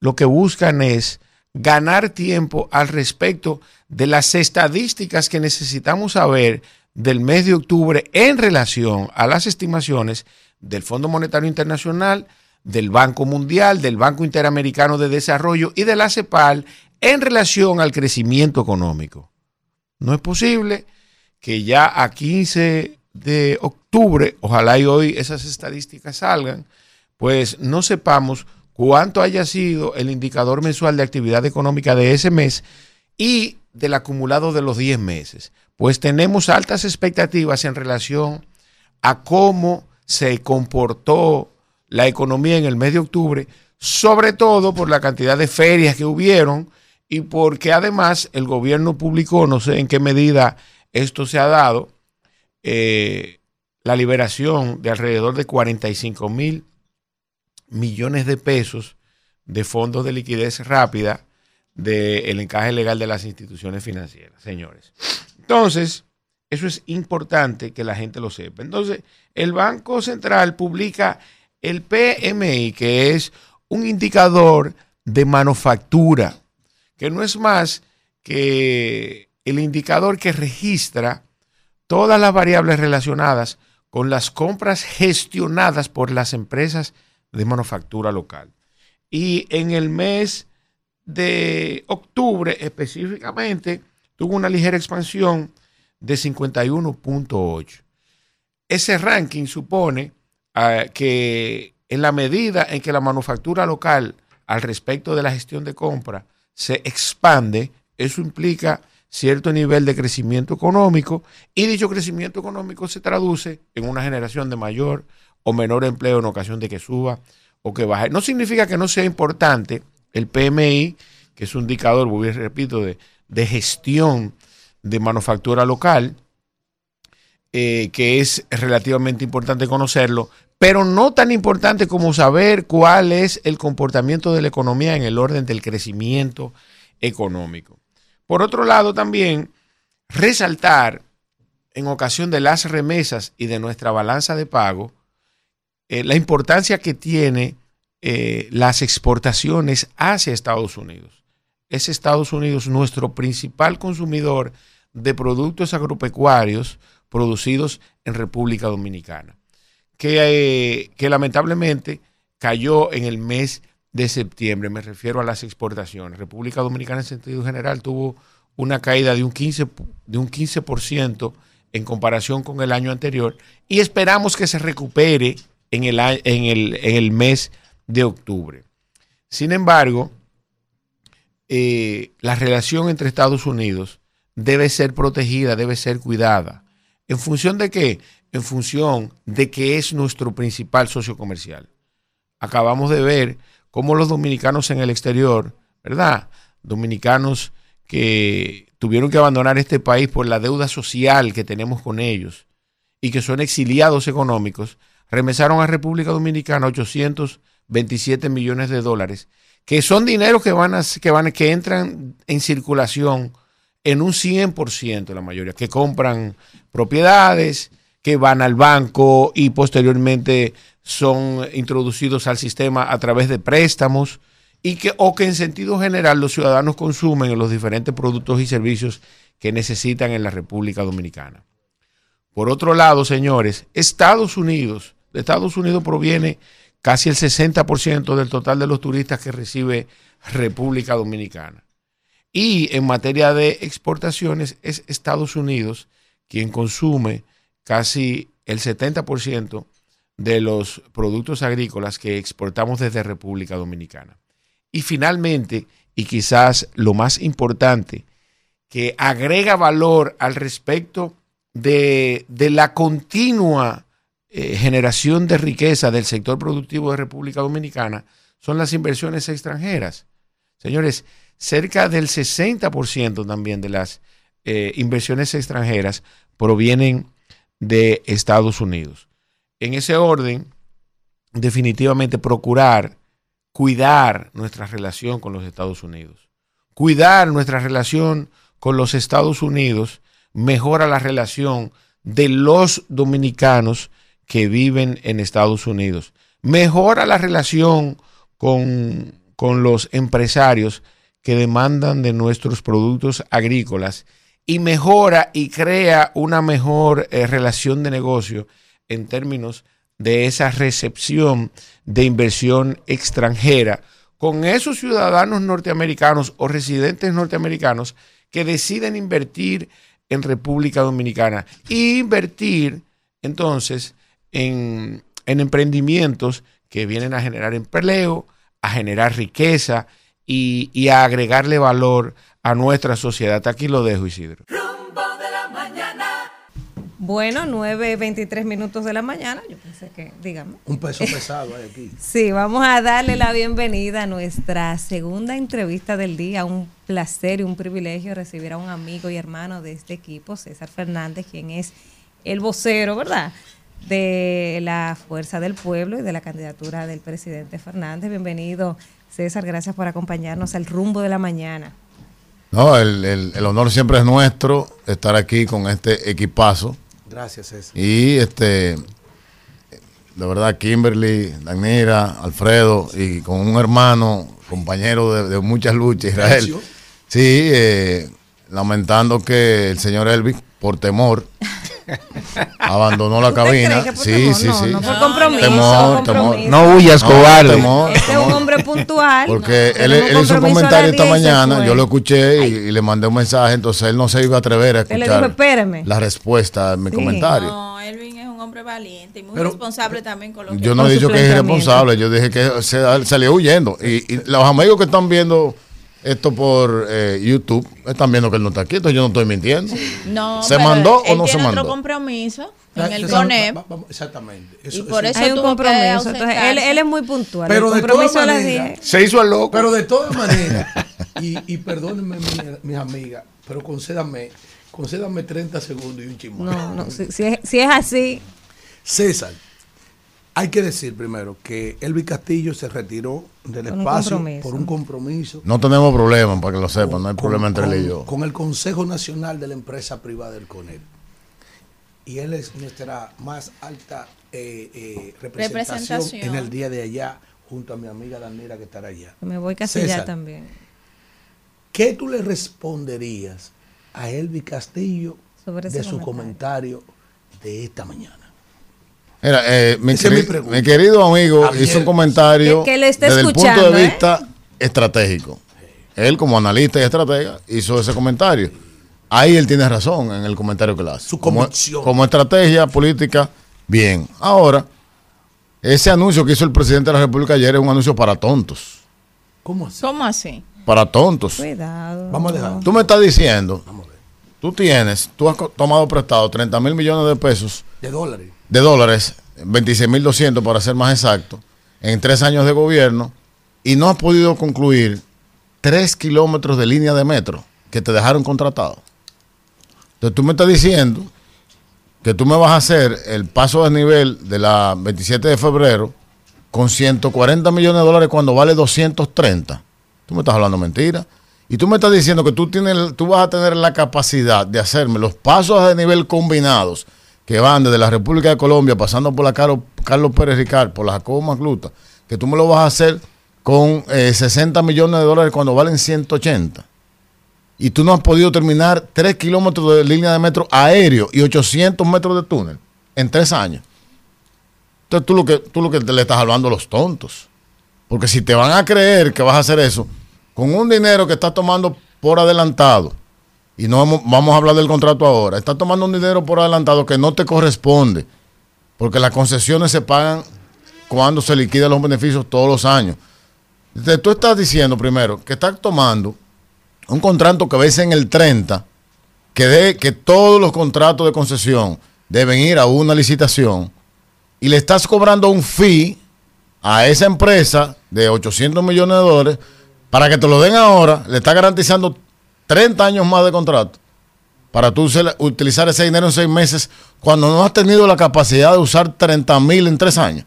lo que buscan es ganar tiempo al respecto de las estadísticas que necesitamos saber del mes de octubre en relación a las estimaciones del Fondo Monetario Internacional, del Banco Mundial, del Banco Interamericano de Desarrollo y de la CEPAL en relación al crecimiento económico. No es posible que ya a 15 de octubre, ojalá y hoy esas estadísticas salgan, pues no sepamos cuánto haya sido el indicador mensual de actividad económica de ese mes y del acumulado de los 10 meses. Pues tenemos altas expectativas en relación a cómo se comportó la economía en el mes de octubre, sobre todo por la cantidad de ferias que hubieron y porque además el gobierno publicó, no sé en qué medida esto se ha dado, eh, la liberación de alrededor de 45 mil millones de pesos de fondos de liquidez rápida del encaje legal de las instituciones financieras, señores. Entonces, eso es importante que la gente lo sepa. Entonces, el Banco Central publica el PMI, que es un indicador de manufactura, que no es más que el indicador que registra todas las variables relacionadas con las compras gestionadas por las empresas de manufactura local. Y en el mes de octubre específicamente tuvo una ligera expansión de 51.8. Ese ranking supone ah, que en la medida en que la manufactura local al respecto de la gestión de compra se expande, eso implica cierto nivel de crecimiento económico y dicho crecimiento económico se traduce en una generación de mayor o menor empleo en ocasión de que suba o que baje. No significa que no sea importante el PMI, que es un indicador, voy a repito, de, de gestión de manufactura local, eh, que es relativamente importante conocerlo, pero no tan importante como saber cuál es el comportamiento de la economía en el orden del crecimiento económico. Por otro lado, también resaltar en ocasión de las remesas y de nuestra balanza de pago, eh, la importancia que tiene eh, las exportaciones hacia Estados Unidos. Es Estados Unidos nuestro principal consumidor de productos agropecuarios producidos en República Dominicana. que, eh, que lamentablemente cayó en el mes de septiembre. Me refiero a las exportaciones. República Dominicana en sentido general tuvo una caída de un 15%, de un 15% en comparación con el año anterior y esperamos que se recupere en el, en el, en el mes de octubre. Sin embargo, eh, la relación entre Estados Unidos debe ser protegida, debe ser cuidada. ¿En función de qué? En función de que es nuestro principal socio comercial. Acabamos de ver cómo los dominicanos en el exterior, ¿verdad? Dominicanos que tuvieron que abandonar este país por la deuda social que tenemos con ellos y que son exiliados económicos, remesaron a República Dominicana 827 millones de dólares, que son dineros que van a, que van que entran en circulación en un 100% la mayoría, que compran propiedades, que van al banco y posteriormente son introducidos al sistema a través de préstamos y que o que en sentido general los ciudadanos consumen en los diferentes productos y servicios que necesitan en la República Dominicana. Por otro lado, señores, Estados Unidos, de Estados Unidos proviene casi el 60% del total de los turistas que recibe República Dominicana. Y en materia de exportaciones es Estados Unidos quien consume casi el 70% de los productos agrícolas que exportamos desde República Dominicana. Y finalmente, y quizás lo más importante, que agrega valor al respecto de, de la continua eh, generación de riqueza del sector productivo de República Dominicana, son las inversiones extranjeras. Señores, cerca del 60% también de las eh, inversiones extranjeras provienen de Estados Unidos. En ese orden, definitivamente procurar cuidar nuestra relación con los Estados Unidos. Cuidar nuestra relación con los Estados Unidos mejora la relación de los dominicanos que viven en Estados Unidos. Mejora la relación con, con los empresarios que demandan de nuestros productos agrícolas y mejora y crea una mejor eh, relación de negocio en términos de esa recepción de inversión extranjera con esos ciudadanos norteamericanos o residentes norteamericanos que deciden invertir en República Dominicana e invertir entonces en, en emprendimientos que vienen a generar empleo, a generar riqueza y, y a agregarle valor a nuestra sociedad. Aquí lo dejo, Isidro. Rumbo de la mañana. Bueno, 9.23 minutos de la mañana. Yo pensé que, dígame. Un peso pesado hay aquí. Sí, vamos a darle la bienvenida a nuestra segunda entrevista del día. Un placer y un privilegio recibir a un amigo y hermano de este equipo, César Fernández, quien es el vocero, ¿verdad? De la Fuerza del Pueblo y de la candidatura del presidente Fernández. Bienvenido, César. Gracias por acompañarnos al rumbo de la mañana. No, el, el- el honor siempre es nuestro estar aquí con este equipazo. Gracias, César. Y este, de verdad, Kimberly, Danira, Alfredo y con un hermano, compañero de, de muchas luchas, Israel. Sí, eh, lamentando que el señor Elvis, por temor, abandonó la ¿Usted cabina. Sí, temor? sí, No, sí. no por compromiso, Temor, compromiso. temor. No huyas, cobarde. temor, Este es un hombre puntual. Porque No, él, hizo un comentario esta 10 y se mañana, fue. yo lo escuché y, y le mandé un mensaje, entonces él no se iba a atrever a escuchar dijo, espéreme. la respuesta a mi Sí. comentario. No, Elvin es un hombre valiente y muy Pero- responsable también con lo que Yo no he dicho que es irresponsable, yo dije que se salió huyendo. Y, y los amigos que están viendo esto por eh, YouTube están viendo que él no está aquí, entonces yo no estoy mintiendo. No, ¿Se pero mandó él o no se tiene otro mandó? compromiso en el CONEP. exactamente. Y por eso Hay un compromiso. Entonces, él, él es muy puntual. Pero el de compromiso todas a las maneras, 10. Se hizo el loco. Pero de todas maneras, y, y perdónenme mi- mis amigas, pero concédame, concédame 30 segundos y un chismón. No, no, si, si es, si es así, César, hay que decir primero que Elvis Castillo se retiró del espacio por un compromiso No tenemos problema, para que lo sepan, no hay problema entre él y yo. con el Consejo Nacional de la Empresa Privada del CONEP. Y él es nuestra más alta eh, eh, representación, Representación. en el día de allá, junto a mi amiga Danira que estará allá. me voy casi César, también. ¿Qué tú le responderías a Elvis Castillo Sobre de su comentario. comentario de esta mañana? Mira, eh, mi, Esa es mi queri- pregunta. mi querido amigo hizo un comentario Que- que le está desde el punto de ¿eh? vista estratégico. Él, como analista y estratega, hizo ese comentario. Ahí él tiene razón en el comentario que le hace. Su como, convicción. como estrategia política, bien. Ahora, ese anuncio que hizo el presidente de la República ayer es un anuncio para tontos. ¿Cómo así? ¿Cómo así? Para tontos. Cuidado. Vamos a dejar. Tú me estás diciendo, tú tienes, tú has tomado prestado 30 mil millones de pesos De dólares. de dólares, 26.200 para ser más exacto, en tres años de gobierno y no has podido concluir tres kilómetros de línea de metro que te dejaron contratado. Entonces tú me estás diciendo que tú me vas a hacer el paso de nivel de la 27 de febrero con 140 millones de dólares cuando vale 230. Tú me estás hablando mentira. Y tú me estás diciendo que tú, tienes, tú vas a tener la capacidad de hacerme los pasos de nivel combinados que van desde la República de Colombia, pasando por la Caro- Carlos Pérez Ricard, por la Jacobo Macluta, que tú me lo vas a hacer con eh, 60 millones de dólares cuando valen 180. Y tú no has podido terminar 3 kilómetros de línea de metro aéreo y 800 metros de túnel en tres años. Entonces tú lo que, tú lo que le estás hablando a los tontos. Porque si te van a creer que vas a hacer eso, con un dinero que estás tomando por adelantado, y no vamos, a hablar del contrato ahora, estás tomando un dinero por adelantado que no te corresponde, porque las concesiones se pagan cuando se liquidan los beneficios todos los años. Tú estás diciendo primero que estás tomando un contrato que vence en el 30, que, de, que todos los contratos de concesión deben ir a una licitación, y le estás cobrando un fee a esa empresa de 800 millones de dólares para que te lo den ahora, le está garantizando 30 años más de contrato para tú utilizar ese dinero en seis meses cuando no has tenido la capacidad de usar 30 mil en tres años.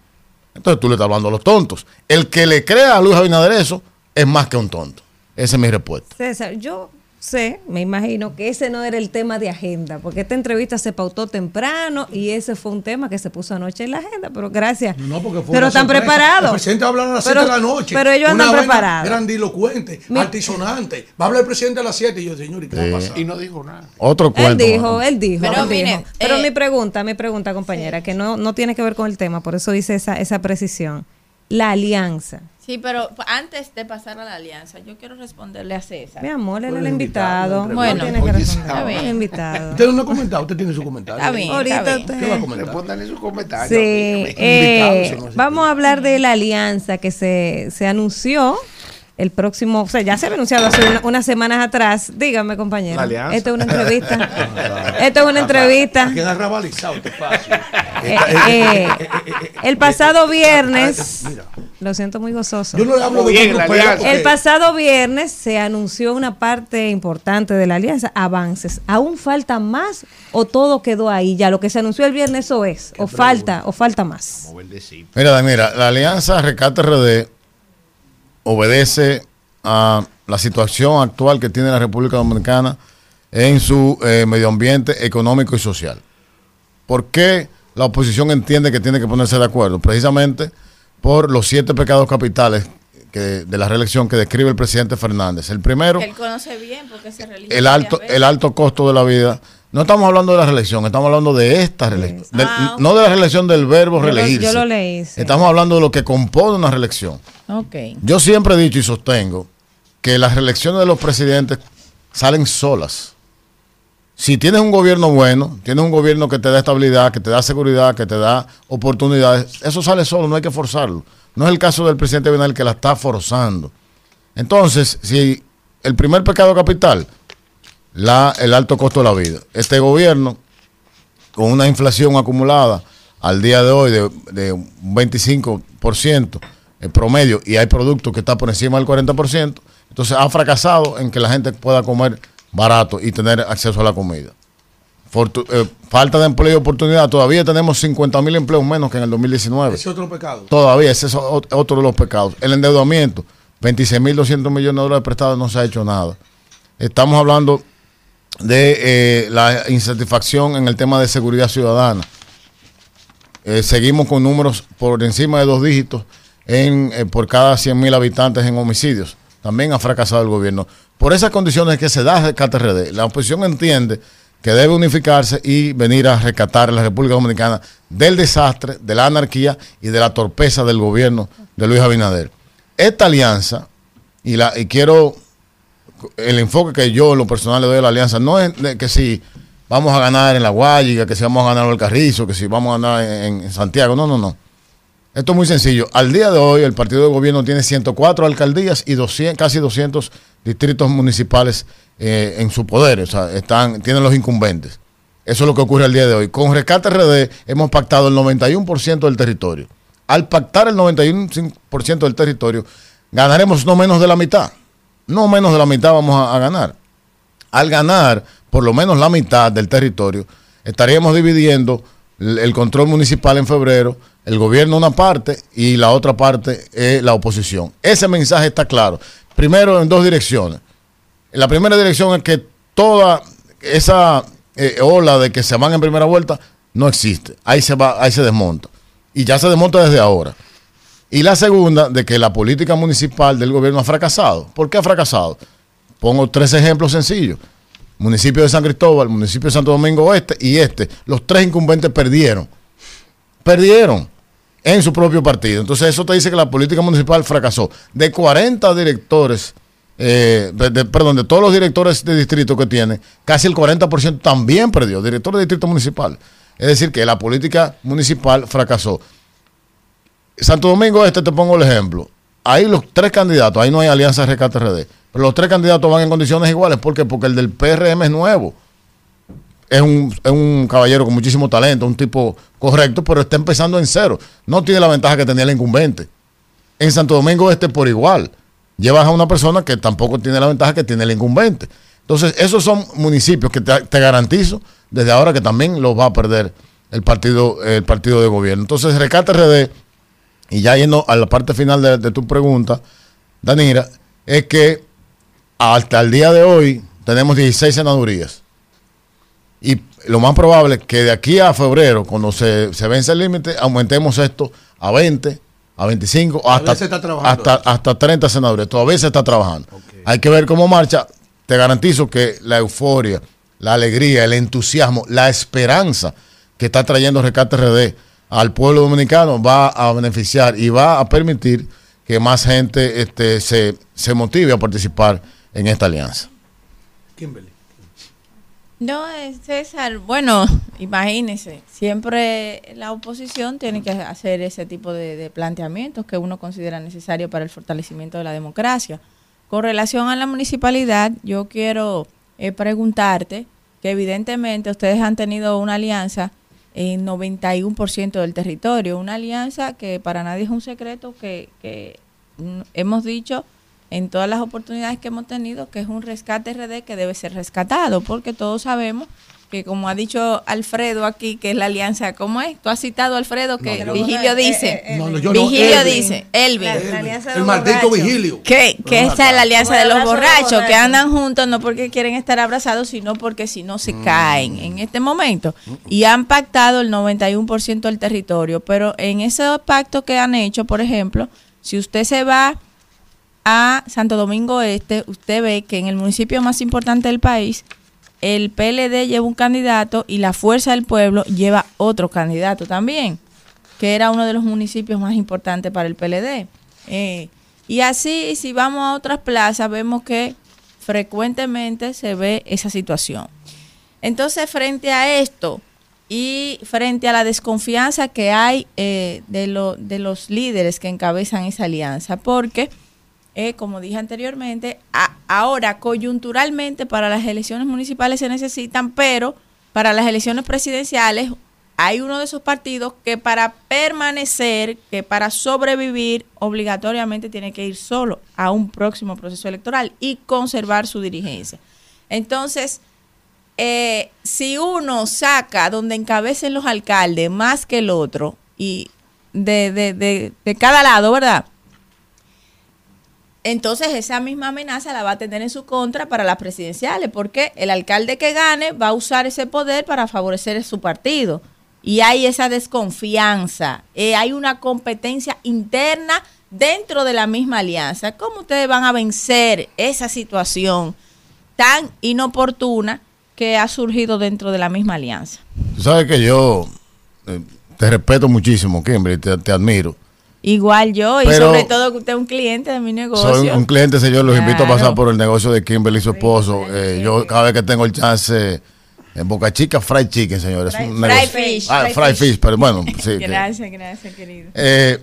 Entonces tú le estás hablando a los tontos. El que le crea a Luis Abinader eso es más que un tonto. Esa es mi respuesta. César, yo sé, me imagino que ese no era el tema de agenda, porque esta entrevista se pautó temprano y ese fue un tema que se puso anoche en la agenda, pero gracias. No, porque fue pero están preparados. El presidente va a hablar a las Pero- 7 de la noche. Pero ellos andan preparados. Grandilocuente, Mi- altisonante. Va a hablar el presidente a las 7 y yo, señor, ¿y qué va a pasar? Y no dijo nada. Otro Él cuento. dijo, mano. él dijo, Pero él mire, dijo. Pero eh, mi pregunta, mi pregunta, compañera, que no, no tiene que ver con el tema, por eso hice esa, esa precisión. La alianza. Sí, pero antes de pasar a la alianza, yo quiero responderle a César. Mi amor, él es el invitado. invitado, Bueno, no tiene que responder. El invitado. Usted no ha comentado, usted tiene su comentario. Está bien, Ahorita está bien. te- ¿Qué va a comentar? Respóndanle sus comentarios. Sí, eh, no hace vamos a hablar de la alianza que se, se anunció el próximo, o sea, ya se había anunciado hace una- unas semanas atrás. Dígame, compañero. Esta es una entrevista. Esta es una entrevista. Queda rabalizado este espacio. Eh, eh, el pasado viernes, lo siento muy gozoso. Yo no le hablo de bien, porque- El pasado viernes se anunció una parte importante de la alianza, avances. ¿Aún falta más o todo quedó ahí? Ya lo que se anunció el viernes eso es, o falta, o falta más. Mira, mira, la alianza Rescate RD obedece a la situación actual que tiene la República Dominicana en su eh, medio ambiente económico y social. ¿Por qué la oposición entiende que tiene que ponerse de acuerdo? Precisamente por los siete pecados capitales que, de la reelección que describe el presidente Fernández. El primero, Que él conoce bien porque se realiza el alto, el alto costo de la vida. No estamos hablando de la reelección, estamos hablando de esta reelección. Ah. No de la reelección del verbo Yo lo, reelegirse. yo lo leí. sí. Estamos hablando de lo que compone una reelección. Ok. Yo siempre he dicho y sostengo que las reelecciones de los presidentes salen solas. Si tienes un gobierno bueno, tienes un gobierno que te da estabilidad, que te da seguridad, que te da oportunidades, eso sale solo, no hay que forzarlo. No es el caso del presidente Bernal que la está forzando. Entonces, si el primer pecado capital, la, el alto costo de la vida, este gobierno con una inflación acumulada al día de hoy de, de un 25% en promedio y hay productos que están por encima del 40%, entonces ha fracasado en que la gente pueda comer barato y tener acceso a la comida. Fortu- eh, falta de empleo y oportunidad, todavía tenemos 50 mil empleos menos que en el 2019. Ese es otro pecado. Todavía, ese es otro de los pecados. El endeudamiento, 26.200 millones de dólares prestados, no se ha hecho nada. Estamos hablando de eh, la insatisfacción en el tema de seguridad ciudadana. Eh, seguimos con números por encima de dos dígitos en, eh, por cada 100.000 habitantes en homicidios. También ha fracasado el gobierno. Por esas condiciones que se da el KTRD, la oposición entiende que debe unificarse y venir a rescatar a la República Dominicana del desastre, de la anarquía y de la torpeza del gobierno de Luis Abinader. Esta alianza, y, la, y quiero el enfoque que yo lo personal le doy a la alianza, no es que si vamos a ganar en la Guayiga, que si vamos a ganar en el Carrizo, que si vamos a ganar en, en Santiago, no, no, no. Esto es muy sencillo. Al día de hoy, el partido de gobierno tiene 104 alcaldías y 200, casi 200 distritos municipales eh, en su poder. O sea, están, tienen los incumbentes. Eso es lo que ocurre al día de hoy. Con Rescate RD hemos pactado el 91% del territorio. Al pactar el 91% del territorio, ganaremos no menos de la mitad. No menos de la mitad vamos a, ganar. Al ganar por lo menos la mitad del territorio, estaríamos dividiendo el el control municipal en febrero, el gobierno una parte y la otra parte es la oposición. Ese mensaje está claro. Primero en dos direcciones. La primera dirección es que toda esa eh, ola de que se van en primera vuelta no existe. Ahí se va, ahí se desmonta. Y ya se desmonta desde ahora. Y la segunda, de que la política municipal del gobierno ha fracasado. ¿Por qué ha fracasado? Pongo tres ejemplos sencillos. Municipio de San Cristóbal, municipio de Santo Domingo Oeste y este. Los tres incumbentes perdieron. Perdieron en su propio partido. Entonces eso te dice que la política municipal fracasó. De 40 directores, eh, perdón, de todos los directores de distrito que tiene, casi el 40% también perdió, director de distrito municipal. Es decir, que la política municipal fracasó. Santo Domingo Este, te pongo el ejemplo. Ahí los tres candidatos, ahí no hay alianza Rescate RD, pero los tres candidatos van en condiciones iguales. ¿Por qué? Porque el del PRM es nuevo. Es un, es un caballero con muchísimo talento, un tipo correcto, pero está empezando en cero. No tiene la ventaja que tenía el incumbente. En Santo Domingo Este por igual. Llevas a una persona que tampoco tiene la ventaja que tiene el incumbente. Entonces, esos son municipios que te, te garantizo desde ahora que también los va a perder el partido, el partido de gobierno. Entonces, Rescate RD, y ya yendo a la parte final de, de tu pregunta, Danira, es que hasta el día de hoy tenemos 16 senadurías. Y lo más probable es que de aquí a febrero, cuando se, se vence el límite, aumentemos esto a 20, a 25, hasta, hasta, hasta 30 senadores. Todavía se está trabajando. Hay que ver cómo marcha. Te garantizo que la euforia, la alegría, el entusiasmo, la esperanza que está trayendo Rescate RD al pueblo dominicano va a beneficiar y va a permitir que más gente este, se, se motive a participar en esta alianza. Kimberly. No, eh, César, bueno, imagínese, siempre la oposición tiene que hacer ese tipo de, de planteamientos que uno considera necesario para el fortalecimiento de la democracia. Con relación a la municipalidad, yo quiero eh, preguntarte que evidentemente ustedes han tenido una alianza en 91% del territorio, una alianza que para nadie es un secreto que, que hemos dicho en todas las oportunidades que hemos tenido que es un rescate RD que debe ser rescatado, porque todos sabemos que como ha dicho Alfredo aquí, que es la alianza, ¿cómo es? Tú has citado Alfredo que No, Vigilio eh, dice, eh, No, no, yo no, Vigilio Elvin. dice, Elvin, La- la alianza de El maldito. Vigilio. que, que esa es la alianza de los borrachos, que andan juntos no porque quieren estar abrazados, sino porque si no Mm. se caen en este momento. Y han pactado el 91% del territorio, pero en ese pacto que han hecho, por ejemplo, si usted se va a Santo Domingo Este, usted ve que en el municipio más importante del país, el PLD lleva un candidato y la Fuerza del Pueblo lleva otro candidato también, que era uno de los municipios más importantes para el PLD. Eh, y así, si vamos a otras plazas, vemos que frecuentemente se ve esa situación. Entonces, frente a esto y frente a la desconfianza que hay eh, de, de los líderes que encabezan esa alianza, porque, eh, como dije anteriormente, ahora coyunturalmente para las elecciones municipales se necesitan, pero para las elecciones presidenciales hay uno de esos partidos que para permanecer, que para sobrevivir, obligatoriamente tiene que ir solo a un próximo proceso electoral y conservar su dirigencia. Entonces, eh, si uno saca donde encabecen los alcaldes más que el otro, y de, de, de, de cada lado, ¿verdad? Entonces esa misma amenaza la va a tener en su contra para las presidenciales, porque el alcalde que gane va a usar ese poder para favorecer su partido. Y hay esa desconfianza, eh, hay una competencia interna dentro de la misma alianza. ¿Cómo ustedes van a vencer esa situación tan inoportuna que ha surgido dentro de la misma alianza. Tú sabes que yo eh, te respeto muchísimo, Kimberly, te admiro. Igual yo, y Pero- sobre todo que usted es un cliente de mi negocio. Soy un cliente, señor, los invito a pasar por el negocio de Kimberly y su esposo. Eh, yo cada vez que tengo el chance, en Boca Chica, Fried Chicken, señor. Es un Fry negocio- fish. Ah, Fry Fried fish. Fish, pero bueno, sí. que- gracias, gracias, querido. Eh,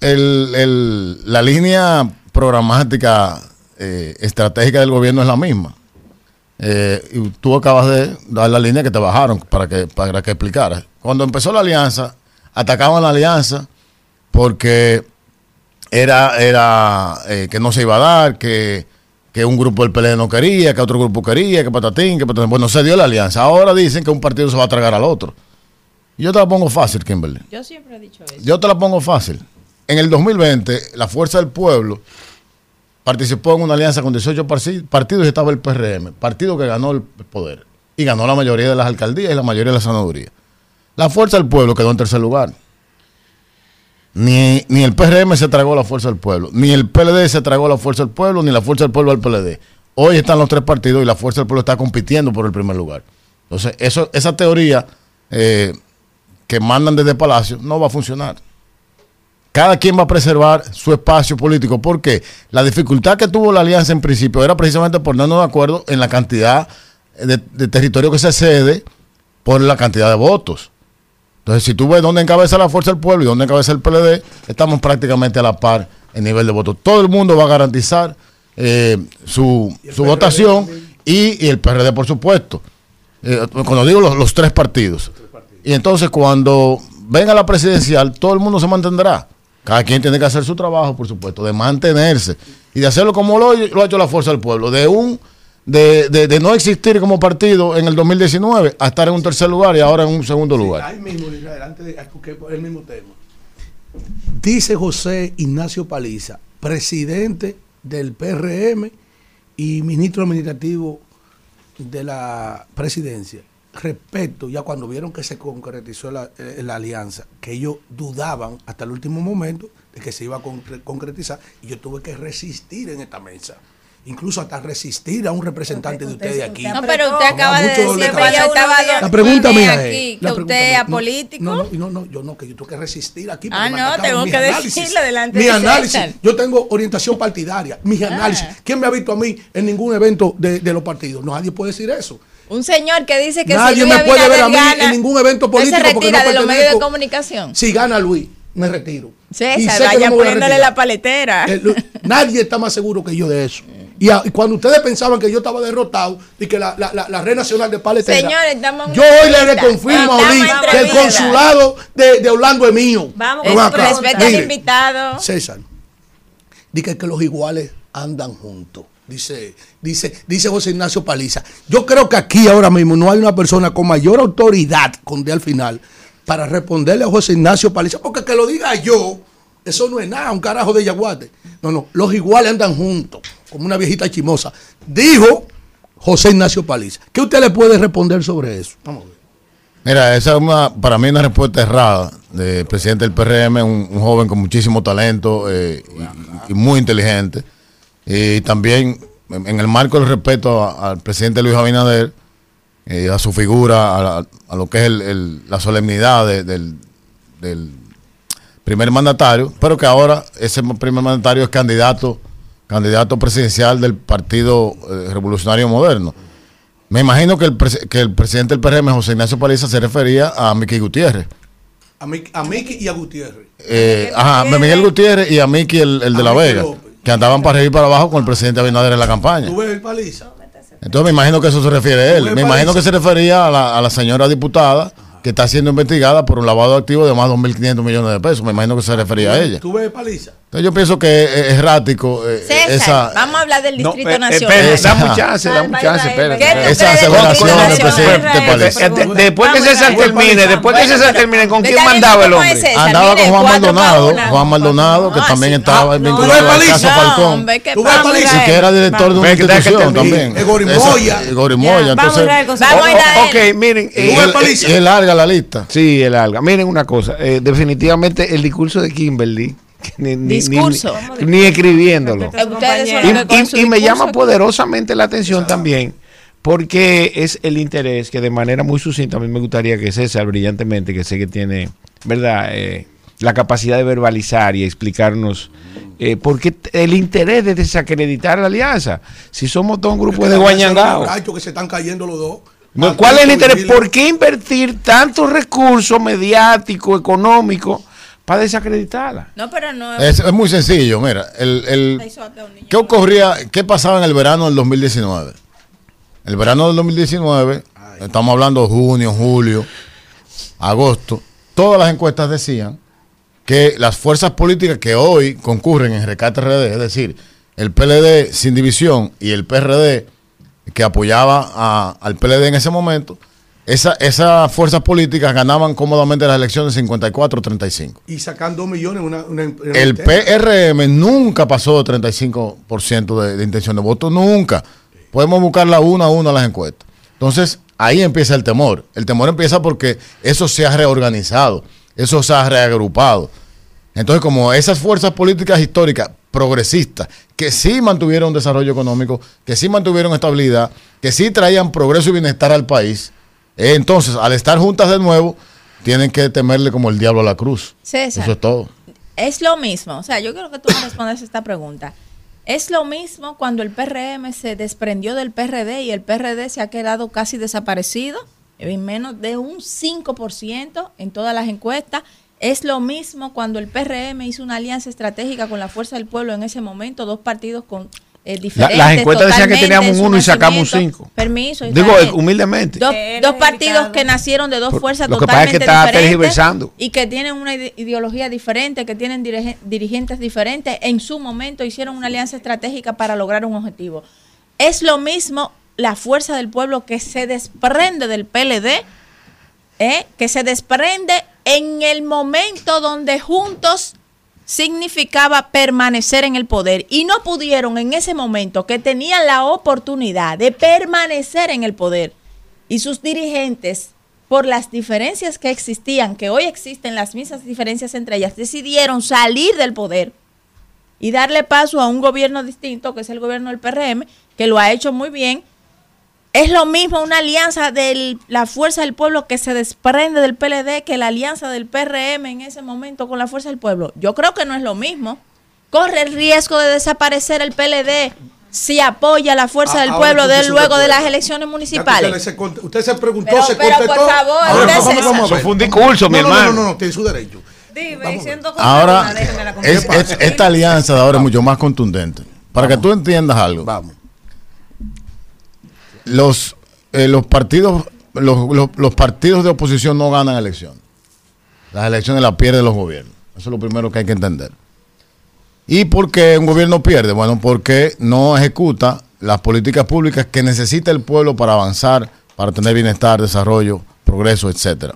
el- el- la línea programática eh, estratégica del gobierno es la misma. Eh, y tú acabas de dar la línea que te bajaron para que, para que explicaras. Cuando empezó la alianza, atacaban la alianza porque era, era eh, que no se iba a dar, que, que un grupo del PLD no quería, que otro grupo quería, que patatín, que patatín. Bueno, se dio la alianza. Ahora dicen que un partido se va a tragar al otro. Yo te la pongo fácil, Kimberly. Yo siempre he dicho eso. Yo te la pongo fácil. En el 2020, la Fuerza del Pueblo participó en una alianza con 18 parci- partidos y estaba el PRM, partido que ganó el poder. Y ganó la mayoría de las alcaldías y la mayoría de las senadurías. La Fuerza del Pueblo quedó en tercer lugar. Ni, ni el PRM se tragó la Fuerza del Pueblo, ni el PLD se tragó la Fuerza del Pueblo, ni la Fuerza del Pueblo al PLD. Hoy están los tres partidos y la Fuerza del Pueblo está compitiendo por el primer lugar. Entonces, esa teoría eh, que mandan desde Palacio no va a funcionar. Cada quien va a preservar su espacio político. porque La dificultad que tuvo la alianza en principio era precisamente ponernos de acuerdo en la cantidad de territorio que se cede por la cantidad de votos. Entonces, si tú ves dónde encabeza la Fuerza del Pueblo y dónde encabeza el PLD, estamos prácticamente a la par en nivel de votos. Todo el mundo va a garantizar eh, su, su votación y, y el PRD, por supuesto. Eh, cuando digo los, los tres partidos. Y entonces, cuando venga la presidencial, todo el mundo se mantendrá. Cada quien tiene que hacer su trabajo, por supuesto, de mantenerse y de hacerlo como lo, lo ha hecho la Fuerza del Pueblo, de un de, de- de no existir como partido en el 2019 a estar en un tercer lugar y ahora en un segundo lugar. Ahí mismo, Israel, antes de es el mismo tema. Dice José Ignacio Paliza, presidente del PRM y ministro administrativo de la presidencia, respecto, ya cuando vieron que se concretizó la, eh, la alianza, que ellos dudaban hasta el último momento de que se iba a concre- concretizar, y yo tuve que resistir en esta mesa. Incluso hasta resistir a un representante de ustedes aquí. No, pero usted acaba de decir que cuando estaba La pregunta mía aquí, es, que la usted es mía- no. No, no, no, no, yo no, que yo tengo que resistir aquí. Ah, no, tengo que decirlo delante Mi análisis, César. yo tengo orientación partidaria, mis análisis. ¿Quién me ha visto a mí en ningún evento de, de los partidos? Nadie puede decir eso. Un señor que dice que Nadie si Luis me puede ver a mí gana, en ningún evento él político se porque retira no de los medios de comunicación. Si gana Luis, me retiro. Y sé César, que vaya no poniéndole la paletera. Eh, nadie está más seguro que yo de eso. Y, a- y cuando ustedes pensaban que yo estaba derrotado y que la, la, la, la red nacional de una yo hoy le reconfirmo a Oli que el consulado de, de Orlando es mío. Vamos, respeta al invitado. César, dice que los iguales andan juntos. Dice, dice, dice José Ignacio Paliza. Yo creo que aquí ahora mismo no hay una persona con mayor autoridad, con D al final, para responderle a José Ignacio Paliza. Porque que lo diga yo, eso no es nada, un carajo de yaguate. No, no, los iguales andan juntos, como una viejita chimosa. Dijo José Ignacio Paliza. ¿Qué usted le puede responder sobre eso? Vamos a ver. Mira, esa es una, para mí una respuesta errada del presidente del PRM, un, joven con muchísimo talento eh, y, muy inteligente. Y también en el marco del respeto al presidente Luis Abinader, eh, a su figura, a, lo que es la solemnidad de- del, del primer mandatario, pero que ahora ese primer mandatario es candidato, candidato presidencial del Partido eh, Revolucionario Moderno. Me imagino que el, que el presidente del PRM, José Ignacio Paliza, se refería a Miki Gutiérrez. A, Mi- a Miki y a Gutiérrez. Eh, ajá, a Miguel Gutiérrez y a Miki, el, el de La Miki Vega, López. que andaban para arriba y para abajo con el presidente Abinader en la campaña. ¿Tú ves el Paliza? Entonces me imagino que eso se refiere a él. Me imagino que se refería a la, a la señora diputada que está siendo investigada por un lavado de activos de más de 2.500 millones de pesos. Me imagino que se refería a ella. ¿Tú ves el Paliza? Entonces yo pienso que es es errático eh, César, esa, vamos a hablar del Distrito eh, eh, Nacional. espera, Esa- chance, dame Bye, chance, bye. ¿Qué tú esa aseveración del presidente. Eh, de- después que César termine, después que César termine, ¿con quién mandaba el ¿cómo es hombre? Andaba con Juan Maldonado. Juan Maldonado, que también estaba vinculado al caso Falcón. Y que era director de una institución también. Es Gorimoya. Gorimoya. Vamos a Entonces, Ok, miren. eh, él larga la lista. Sí, el alga. Miren una cosa, eh, definitivamente el discurso de Kimberly, ni, ni- Discurso. ni- ni escribiéndolo. Y, me llama poderosamente la atención también porque es el interés que de manera muy sucinta a mí me gustaría que César brillantemente, que sé que tiene, ¿verdad? Eh, la capacidad de verbalizar y explicarnos eh, por qué t- el interés de desacreditar la alianza. Si somos todo un grupo de guañangados. Que se están cayendo los dos. No, ¿Cuál es el interés? ¿Por qué invertir tantos recursos mediáticos, económicos, para desacreditarla? No, pero no Es, es muy sencillo, mira, el, el- ¿qué ocurría, qué pasaba en el verano del 2019? El verano del 2019, estamos hablando de junio, julio, agosto, todas las encuestas decían que las fuerzas políticas que hoy concurren en Recate RD, es decir, el PLD sin división y el PRD que apoyaba a- al PLD en ese momento, esa- esas fuerzas políticas ganaban cómodamente las elecciones 54-35. Y sacan dos millones en una, una- una El. PRM nunca pasó de 35% de, de intención de voto, nunca. Podemos buscarla uno a uno a las encuestas. Entonces, ahí empieza el temor. El temor empieza porque eso se ha reorganizado, eso se ha reagrupado. Entonces, como esas fuerzas políticas históricas, progresistas, que sí mantuvieron desarrollo económico, que sí mantuvieron estabilidad, que sí traían progreso y bienestar al país, entonces, al estar juntas de nuevo, tienen que temerle como el diablo a la cruz. César. Eso es todo. Es lo mismo, o sea, yo quiero que tú me respondas esta pregunta. Es lo mismo cuando el PRM se desprendió del PRD y el PRD se ha quedado casi desaparecido, en menos de un 5% en todas las encuestas. Es lo mismo cuando el PRM hizo una alianza estratégica con la Fuerza del Pueblo en ese momento, dos partidos con eh, La- las encuestas decían que totalmente teníamos un uno y sacamos un nacimiento. cinco. Permiso. Digo, Israel. humildemente. Dos, dos partidos que nacieron de dos Por- fuerzas lo que pasa es que totalmente está diferentes tergiversando. y que tienen una ide- ideología diferente, que tienen dirige- dirigentes diferentes. En su momento hicieron una alianza estratégica para lograr un objetivo. Es lo mismo la fuerza del pueblo que se desprende del PLD, ¿eh? que se desprende en el momento donde juntos significaba permanecer en el poder y no pudieron en ese momento que tenían la oportunidad de permanecer en el poder y sus dirigentes por las diferencias que existían, que hoy existen las mismas diferencias entre ellas, decidieron salir del poder y darle paso a un gobierno distinto, que es el gobierno del PRM, que lo ha hecho muy bien. Es lo mismo una alianza de la fuerza del pueblo que se desprende del PLD que la alianza del PRM en ese momento con la fuerza del pueblo. Yo creo que no es lo mismo. Corre el riesgo de desaparecer el PLD si apoya a la fuerza Ah, del pueblo de luego de las elecciones municipales. Usted, se cont- usted se preguntó, Pero- se pero, por contestó. favor, Ahora, vamos, vamos, vamos fue un discurso, mi No, no, hermano. No, no, no, tiene su derecho. Dime, siento Ahora, es- es- esta alianza de ahora es mucho más contundente. Para que tú entiendas algo. Vamos. Los, eh, los partidos los, los- partidos de oposición no ganan elecciones. Las elecciones las pierden los gobiernos. Eso es lo primero que hay que entender. ¿Y por qué un gobierno pierde? Bueno, porque no ejecuta las políticas públicas que necesita el pueblo para avanzar, para tener bienestar, desarrollo, progreso, etcétera.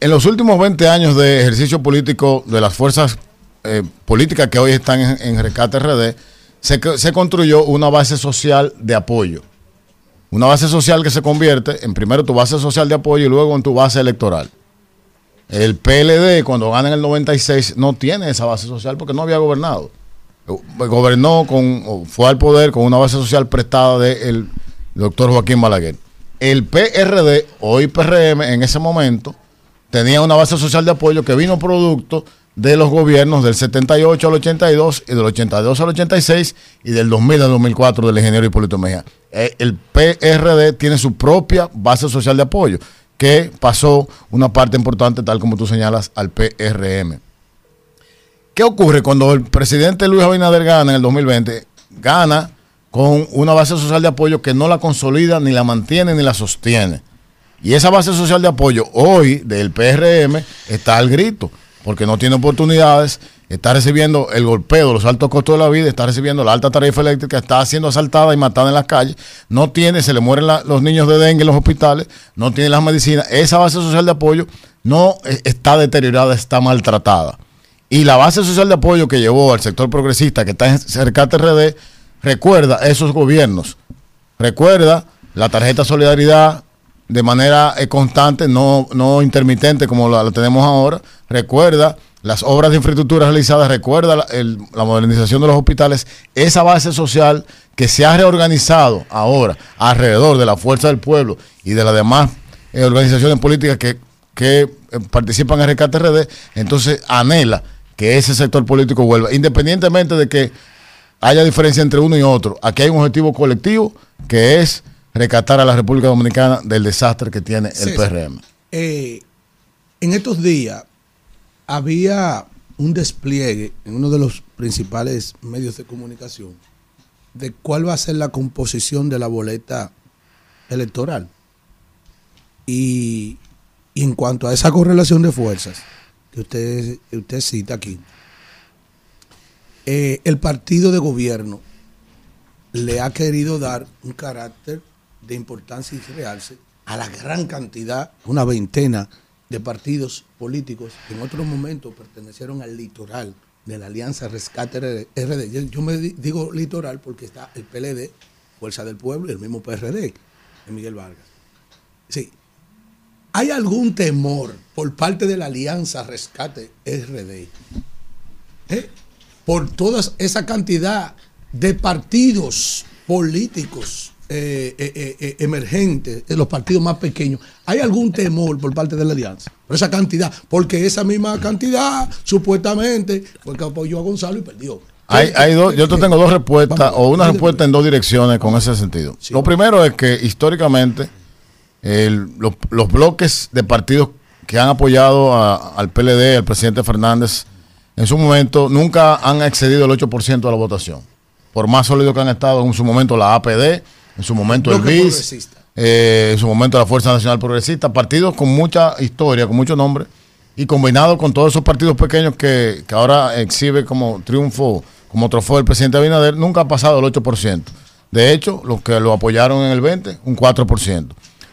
En los últimos 20 años de ejercicio político de las fuerzas eh, políticas que hoy están en, en Rescate RD, se, co- se construyó una base social de apoyo. Una base social que se convierte en primero tu base social de apoyo y luego en tu base electoral. El PLD, cuando gana en el 96, no tiene esa base social porque no había gobernado. Gobernó con, fue al poder con una base social prestada del doctor Joaquín Balaguer. El PRD, hoy PRM, en ese momento, tenía una base social de apoyo que vino producto de los gobiernos del 78 al 82 y del 82 al 86 y del 2000 al 2004 del ingeniero Hipólito Mejía. Eh, El PRD tiene su propia base social de apoyo que pasó una parte importante, tal como tú señalas, al PRM. ¿Qué ocurre cuando el presidente Luis Abinader gana en el 2020? Gana con una base social de apoyo que no la consolida, ni la mantiene, ni la sostiene. Y esa base social de apoyo hoy del PRM está al grito, porque no tiene oportunidades, está recibiendo el golpeo, los altos costos de la vida, está recibiendo la alta tarifa eléctrica, está siendo asaltada y matada en las calles, no tiene, se le mueren los niños de dengue en los hospitales, no tiene las medicinas. Esa base social de apoyo no eh, está deteriorada, está maltratada. Y la base social de apoyo que llevó al sector progresista que está en Cercate RD, recuerda esos gobiernos. Recuerda la tarjeta Solidaridad de manera eh, constante, no, no intermitente como la, tenemos ahora. Recuerda las obras de infraestructura realizadas, recuerda la modernización de los hospitales, esa base social que se ha reorganizado ahora alrededor de la fuerza del pueblo y de las demás eh, organizaciones políticas que, que eh, participan en Rescate RD, entonces anhela que ese sector político vuelva, independientemente de que haya diferencia entre uno y otro. Aquí hay un objetivo colectivo que es rescatar a la República Dominicana del desastre que tiene el. PRM. Eh, en estos días había un despliegue en uno de los principales medios de comunicación de cuál va a ser la composición de la boleta electoral. Y, y en cuanto a esa correlación de fuerzas que usted, usted cita aquí, eh, el partido de gobierno le ha querido dar un carácter de importancia y realce a la gran cantidad, una veintena de partidos políticos que en otros momentos pertenecieron al litoral de la Alianza Rescate RD. Yo, me di- digo litoral porque está el PLD, Fuerza del Pueblo, y el mismo PRD, de Miguel Vargas. Sí. ¿Hay algún temor por parte de la Alianza Rescate RD ¿eh? por toda esa cantidad de partidos políticos eh, eh, eh, eh, emergentes, de los partidos más pequeños, ¿hay algún temor por parte de la alianza? Por esa cantidad, porque esa misma cantidad supuestamente fue que apoyó a Gonzalo y perdió. Hay, hay dos, yo te tengo dos respuestas, o una respuesta en dos direcciones con ese sentido. Lo primero es que históricamente el- los, los bloques de partidos que han apoyado a- al PLD, al presidente Fernández, en su momento nunca han excedido el 8% de la votación. Por más sólido que han estado en su momento la APD, en su momento el BIS, eh, en su momento la Fuerza Nacional Progresista, partidos con mucha historia, con mucho nombre, y combinado con todos esos partidos pequeños que, que ahora exhibe como triunfo, como trofeo el presidente Abinader, nunca ha pasado el 8%. De hecho, los que lo apoyaron en el 20, un 4%.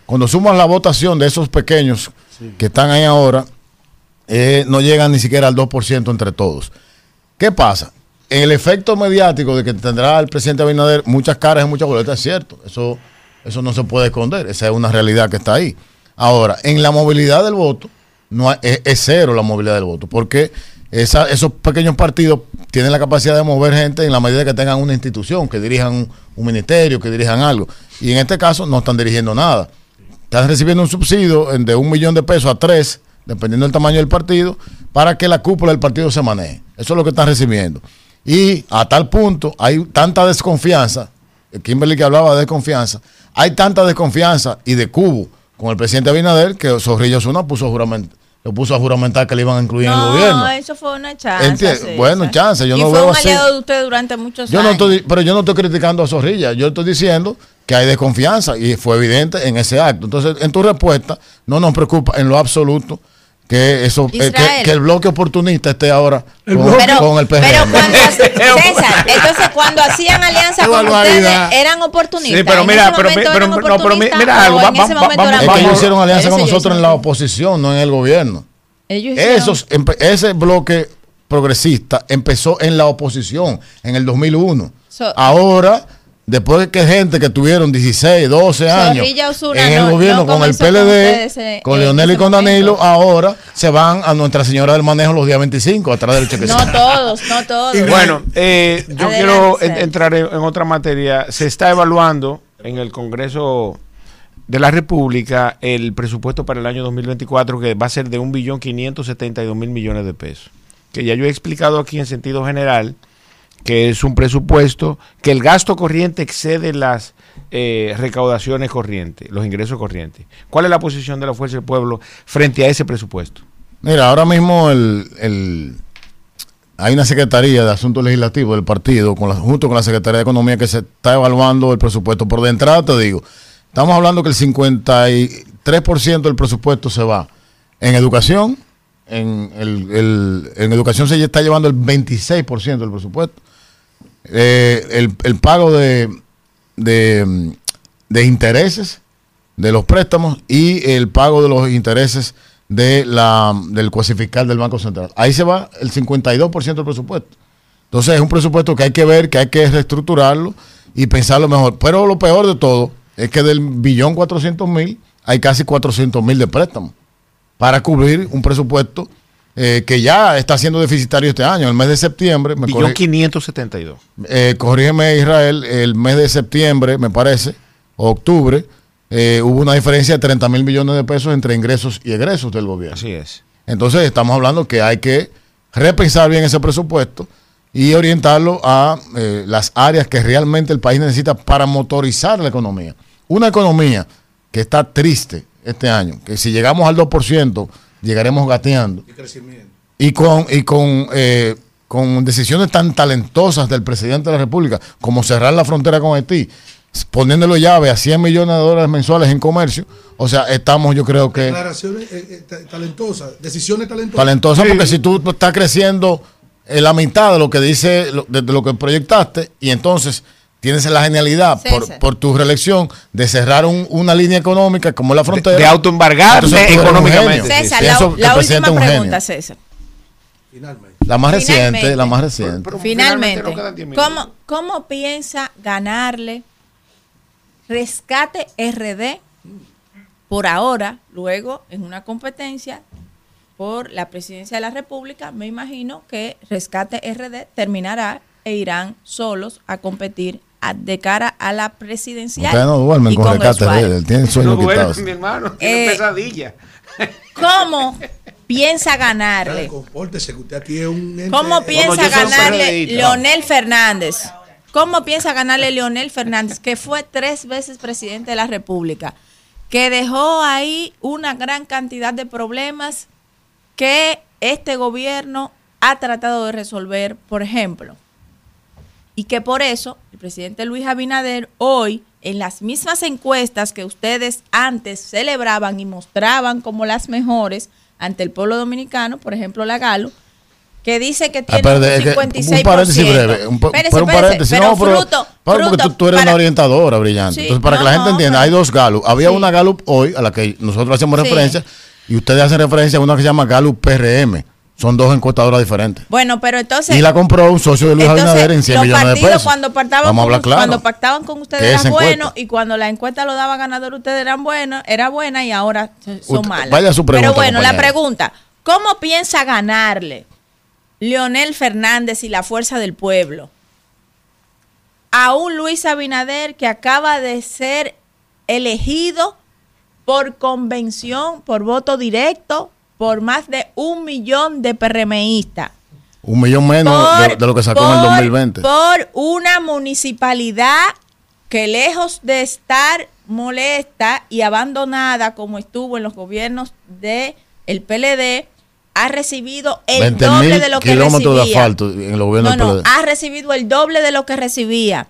Cuando sumas la votación de esos pequeños que están ahí ahora, eh, no llegan ni siquiera al 2% entre todos. ¿Qué pasa? El efecto mediático de que tendrá el presidente Abinader muchas caras y muchas boletas es cierto. Eso, eso no se puede esconder. Esa es una realidad que está ahí. Ahora, en la movilidad del voto, es, cero la movilidad del voto, porque esos pequeños partidos tienen la capacidad de mover gente en la medida que tengan una institución, que dirijan un, ministerio, que dirijan algo. Y en este caso no están dirigiendo nada. Están recibiendo un subsidio en- de un millón de pesos a tres, dependiendo del tamaño del partido, para que la cúpula del partido se maneje. Eso es lo que están recibiendo. Y a tal punto hay tanta desconfianza, eh, Kimberly que hablaba de desconfianza, hay tanta desconfianza y de cubo con el presidente Abinader que Zorrilla Osuna puso a jurament- lo puso a juramentar que le iban a incluir en el gobierno. No, eso fue una chance. César. bueno, chance, yo y no fue veo un así. de usted durante muchos Yo no años. estoy, pero yo no estoy criticando a Zorrilla, yo estoy diciendo que hay desconfianza y fue evidente en ese acto. Entonces, en tu respuesta, no nos preocupa en lo absoluto que eso eh, que, el bloque oportunista esté ahora con, Pero- con el PRM. Pero cuando César, entonces cuando hacían alianza con ustedes eran oportunistas. Sí, pero ¿En mira, ese pero- pero- eran no, pero mira algo, va- va- vamos- es que ellos hicieron alianza con nosotros en la oposición, no en el gobierno. Ellos hicieron- Esos, ese bloque progresista empezó en la oposición en el 2001. So- Ahora, después de que gente que tuvieron 16, 12 años Osuna en el no- gobierno no con el con PLD, ustedes, eh, con Leonel y con Danilo, ahora se van a Nuestra Señora del Manejo los días 25, atrás del chequecito. No todos, no todos. Bueno, eh, yo Adelante, quiero en- entrar en, en otra materia. Se está evaluando en el Congreso de la República el presupuesto para el año 2024 que va a ser de 1.572.000 millones de pesos. Que ya yo he explicado aquí en sentido general que es un presupuesto que el gasto corriente excede las eh, recaudaciones corrientes, los ingresos corrientes. ¿Cuál es la posición de la Fuerza del Pueblo frente a ese presupuesto? Mira, ahora mismo el, hay una Secretaría de Asuntos Legislativos del partido, con la- junto con la Secretaría de Economía, que se está evaluando el presupuesto. Por de entrada te digo, estamos hablando que el 53% del presupuesto se va en educación, en, el- en educación se está llevando el 26% del presupuesto. Eh, el, el pago de, de, de intereses de los préstamos y el pago de los intereses de la, del cuasificar del Banco Central. Ahí se va el 52% del presupuesto. Entonces es un presupuesto que hay que ver, que hay que reestructurarlo y pensarlo mejor. Pero lo peor de todo es que del billón 400 mil hay casi 400 mil de préstamos para cubrir un presupuesto eh, que ya está siendo deficitario este año. El mes de septiembre, me Billón corri- 572. eh, corrígeme Israel, el mes de septiembre, me parece, o octubre, eh, hubo una diferencia de 30 mil millones de pesos entre ingresos y egresos del gobierno. Así es. Entonces estamos hablando que hay que repensar bien ese presupuesto y orientarlo a eh, las áreas que realmente el país necesita para motorizar la economía. Una economía que está triste este año, que si llegamos al 2%, llegaremos gateando. Y con, y con, eh, con decisiones tan talentosas del presidente de la República como cerrar la frontera con Haití, poniéndolo llave a 100 millones de dólares mensuales en comercio, o sea, estamos yo creo que Declaraciones eh, eh, ta- talentosas, decisiones talentosas. talentosa porque si tú estás creciendo en la mitad de lo que dice, de, de lo que proyectaste, y entonces tienes la genialidad por, tu reelección de cerrar un- una línea económica como la frontera. de eres un económicamente. César, la, eso, última pregunta, César. La más reciente, Finalmente. la más reciente. Finalmente. ¿cómo, ¿cómo piensa ganarle Rescate RD por ahora, luego en una competencia por la presidencia de la República? Me imagino que Rescate RD terminará e irán solos a competir a- de cara a la presidencial. Ustedes no duermen y con de él, tienen sueño No duerme, quitado. mi hermano. Tiene Eh, pesadilla. ¿Cómo piensa ganarle? Compórtese, que usted aquí es un ente- ¿Cómo piensa ganarle. Leonel Fernández? ¿Cómo piensa ganarle Leonel Fernández, que fue tres veces presidente de la República, que dejó ahí una gran cantidad de problemas que este gobierno ha tratado de resolver, por ejemplo, y que por eso el presidente Luis Abinader hoy, en las mismas encuestas que ustedes antes celebraban y mostraban como las mejores ante el pueblo dominicano, por ejemplo la Galo, que dice que tiene espérate, un es que 56%. un paréntesis breve, un, pero un paréntesis, pero no, pero- fruto, para, porque fruto tú, tú eres para- una orientadora brillante. Sí, Entonces, para que no, la gente entienda, pero- hay dos Gallup. Había Sí. una Gallup hoy a la que nosotros hacemos Sí. referencia y ustedes hacen referencia a una que se llama Gallup PRM. Son dos encuestadoras diferentes. Bueno, pero entonces... y la compró un socio de Luis entonces, Abinader en 100 los millones de pesos. cuando pactaban, Vamos a hablar claro. cuando pactaban con ustedes eran buenos y cuando la encuesta lo daba ganador ustedes eran buenos, era buena y ahora son Usted- malas. vaya su pregunta, Pero bueno, la pregunta, ¿cómo piensa ganarle Leonel Fernández y la fuerza del pueblo a un Luis Abinader que acaba de ser elegido por convención, por voto directo, por más de un millón de PRMistas? Un millón menos de, Por- de lo que sacó en el por- 2020. Por una municipalidad que lejos de estar molesta y abandonada como estuvo en los gobiernos de el PLD, ha recibido el 20 doble de lo que kilómetros de recibía. asfalto en los gobiernos No, del no, PLD. ha recibido el doble de lo que recibía.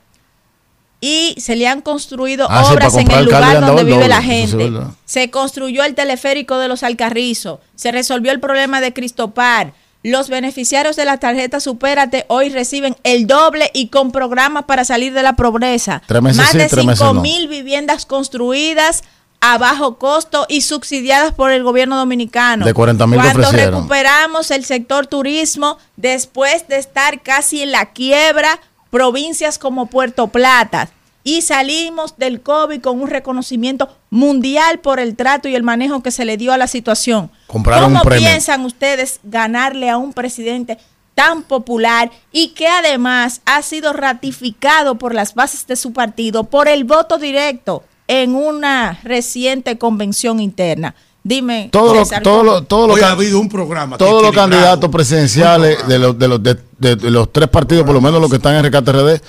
Y se le han construido Ah, sí, obras en el lugar donde vive doble, la sí gente. Se construyó el teleférico de los Alcarrizos. Se resolvió el problema de Cristopar. Los beneficiarios de la tarjeta Supérate hoy reciben el doble y con programas para salir de la pobreza. Meses Más sí, de meses 5 no. mil viviendas construidas a bajo costo y subsidiadas por el gobierno dominicano. De 40.000 que Cuando ofrecieron. recuperamos el sector turismo después de estar casi en la quiebra, provincias como Puerto Plata. Y salimos del COVID con un reconocimiento mundial por el trato y el manejo que se le dio a la situación. Compraron ¿Cómo un premio. piensan ustedes ganarle a un presidente tan popular y que además ha sido ratificado por las bases de su partido por el voto directo en una reciente convención interna? Dime, los, todos los Hoy ha habido un programa. todos los candidatos presidenciales de los, de, los, de, de- de los tres partidos, por lo menos los que están en Rescate RD,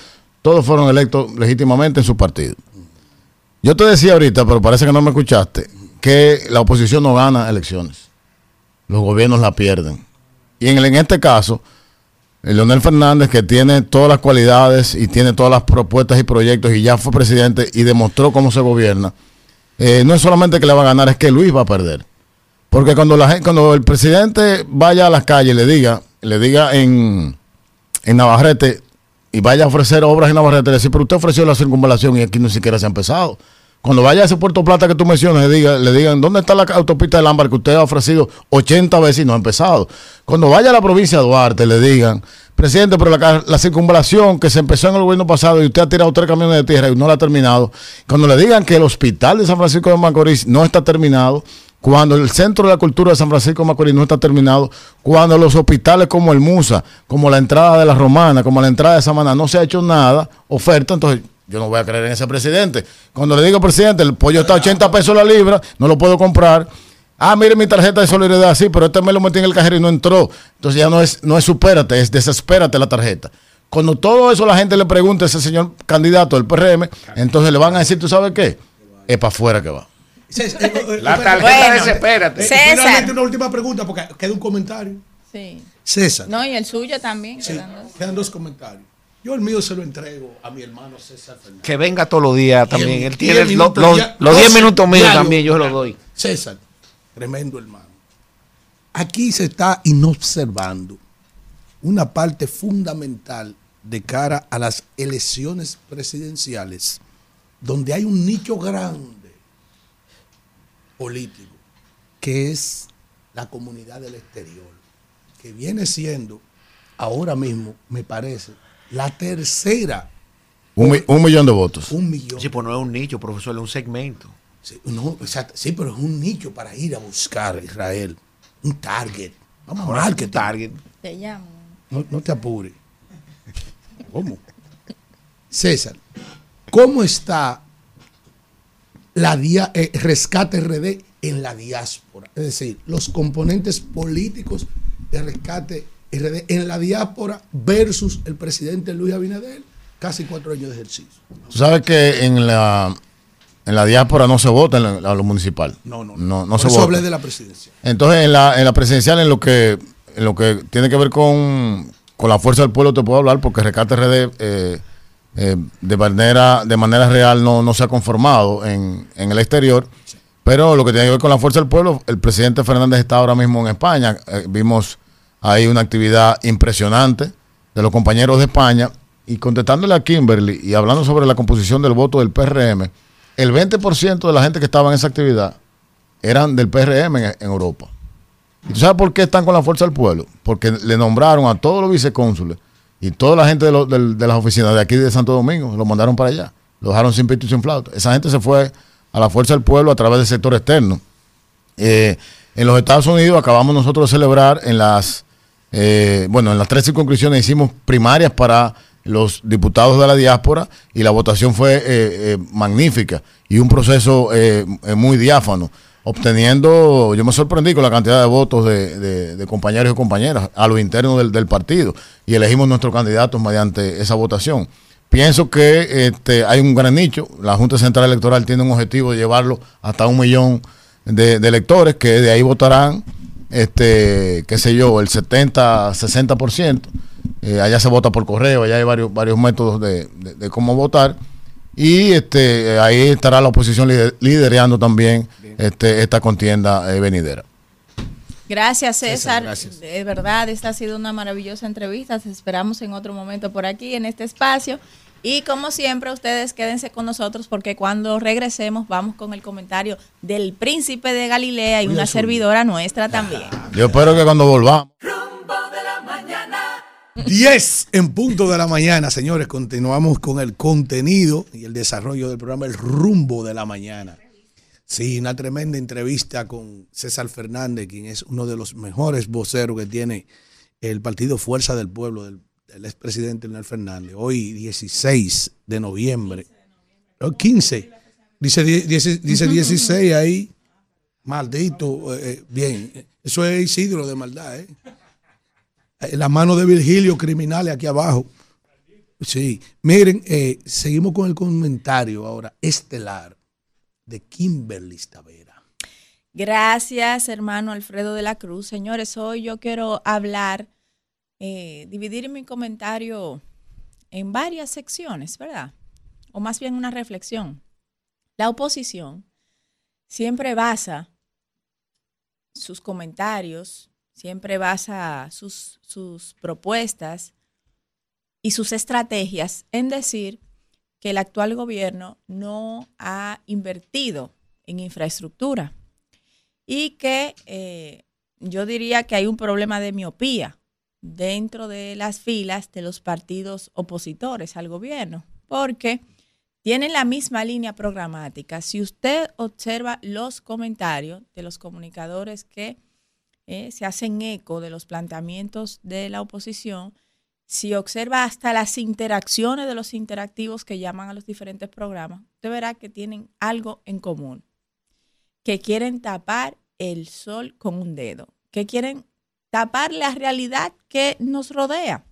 todos fueron electos legítimamente en su partido. Yo te decía ahorita, pero parece que no me escuchaste, que la oposición no gana elecciones. Los gobiernos la pierden. Y en, en este caso, el Leonel Fernández, que tiene todas las cualidades y tiene todas las propuestas y proyectos y ya fue presidente y demostró cómo se gobierna, eh, no es solamente que le va a ganar, es que Luis va a perder. Porque cuando la cuando el presidente vaya a las calles y le diga, le diga en, en Navarrete y vaya a ofrecer obras en Navarrete, dice, pero usted ofreció la circunvalación y aquí ni siquiera se ha empezado. Cuando vaya a ese Puerto Plata que tú mencionas, le, diga, le digan, ¿dónde está la autopista del Ámbar que usted ha ofrecido 80 veces y no ha empezado? Cuando vaya a la provincia de Duarte, le digan, presidente, pero la, la circunvalación que se empezó en el gobierno pasado y usted ha tirado tres camiones de tierra y no la ha terminado. Cuando le digan que el hospital de San Francisco de Macorís no está terminado, cuando el Centro de la Cultura de San Francisco de Macorís no está terminado, cuando los hospitales como el Musa, como la entrada de la Romana, como la entrada de Samaná, no se ha hecho nada, oferta, entonces yo no voy a creer en ese presidente. Cuando le digo, presidente, el pollo está a 80 pesos la libra, no lo puedo comprar. Ah, mire mi tarjeta de solidaridad, sí, pero este me lo metí en el cajero y no entró. Entonces ya no es, no es supérate, es desespérate la tarjeta. Cuando todo eso la gente le pregunta a ese señor candidato del PRM, entonces le van a decir, ¿tú sabes qué? Es para afuera que va. Eh, La espérate. tarjeta Bueno, desespérate. Eh, César. finalmente una última pregunta porque queda un comentario. Sí. César. No, y el suyo también. Sí, quedan dos. quedan dos comentarios. Yo el mío se lo entrego a mi hermano César Fernández. Que venga todos los días también. Él tiene diez lo- minutos lo- ya- los 10 doce minutos míos también, yo se los doy. César, tremendo hermano. Aquí se está inobservando una parte fundamental de cara a las elecciones presidenciales, donde hay un nicho grande político, que es la comunidad del exterior, que viene siendo ahora mismo, me parece, la tercera Un, mi- un millón de votos. un millón. Sí, pues no es un nicho, profesor, es un segmento. Sí, no, exacto. Sí, pero es un nicho para ir a buscar Israel. Un target. Vamos a marketing. target. Te llamo. No, no te apures. ¿Cómo? César, ¿cómo está la dia- eh, Rescate RD en la diáspora? Es decir, los componentes políticos de Rescate RD en la diáspora versus el presidente Luis Abinader, casi cuatro años de ejercicio. Tú sabes que en la, en la diáspora no se vota en la- a lo municipal. No, no, no, no Por se eso vota. hablé de la presidencia. Entonces, en la, en la presidencial, en lo que en lo que tiene que ver con, con la fuerza del pueblo, te puedo hablar, porque Rescate RD eh, eh, de, manera, de manera real no, no se ha conformado en, en el exterior. Pero lo que tiene que ver con la fuerza del pueblo, el presidente Fernández está ahora mismo en España. Eh, vimos ahí una actividad impresionante de los compañeros de España. Y contestándole a Kimberly y hablando sobre la composición del voto del PRM, el 20% de la gente que estaba en esa actividad eran del PRM en, en Europa. ¿Y tú sabes por qué están con la fuerza del pueblo? Porque le nombraron a todos los vicecónsules y toda la gente de, lo- del- de las oficinas de aquí de Santo Domingo, lo mandaron para allá. Lo dejaron sin pito y sin flauta. Esa gente se fue a la fuerza del pueblo a través del sector externo. Eh, en los Estados Unidos acabamos nosotros de celebrar en las, eh, bueno, en las tres circunscripciones hicimos primarias para los diputados de la diáspora y la votación fue eh, eh, magnífica y un proceso eh, muy diáfano, obteniendo, yo me sorprendí con la cantidad de votos de, compañeros y compañeras a lo interno del, partido y elegimos nuestros candidatos mediante esa votación. Pienso que este, hay un gran nicho. La Junta Central Electoral tiene un objetivo de llevarlo hasta un millón de, electores que de ahí votarán, este, qué sé yo, el 70, 60%. Eh, allá se vota por correo, allá hay varios, métodos de cómo votar. Y este, ahí estará la oposición lider- liderando también este, esta contienda eh, venidera. Gracias, César, César. gracias. De verdad, esta ha sido una maravillosa entrevista. Te esperamos en otro momento por aquí, en este espacio. Y como siempre, ustedes quédense con nosotros porque cuando regresemos vamos con el comentario del príncipe de Galilea y Muy una azul. servidora nuestra también. Yo espero que cuando volvamos. 10 en punto de la mañana, señores. Continuamos con el contenido y el desarrollo del programa El Rumbo de la Mañana. Sí, una tremenda entrevista con César Fernández, quien es uno de los mejores voceros que tiene el partido Fuerza del Pueblo del, del expresidente Leonel Fernández. Hoy, 16 de noviembre. Oh, 15. Dice, dice, dice 16 ahí. Maldito. eh, eh, bien. Eso es Isidro de maldad, ¿eh? En la mano de Virgilio, criminales aquí abajo. Sí. Miren, eh, seguimos con el comentario ahora estelar de Kimberly Tavera. Gracias, hermano Alfredo de la Cruz. Señores, hoy yo quiero hablar, eh, dividir mi comentario en varias secciones, ¿verdad? O más bien una reflexión. La oposición siempre basa sus comentarios, siempre basa sus, sus propuestas y sus estrategias en decir que el actual gobierno no ha invertido en infraestructura y que eh, yo diría que hay un problema de miopía dentro de las filas de los partidos opositores al gobierno, porque tienen la misma línea programática. Si usted observa los comentarios de los comunicadores que eh, se hacen eco de los planteamientos de la oposición, si observa hasta las interacciones de los interactivos que llaman a los diferentes programas, usted verá que tienen algo en común, que quieren tapar el sol con un dedo, que quieren tapar la realidad que nos rodea,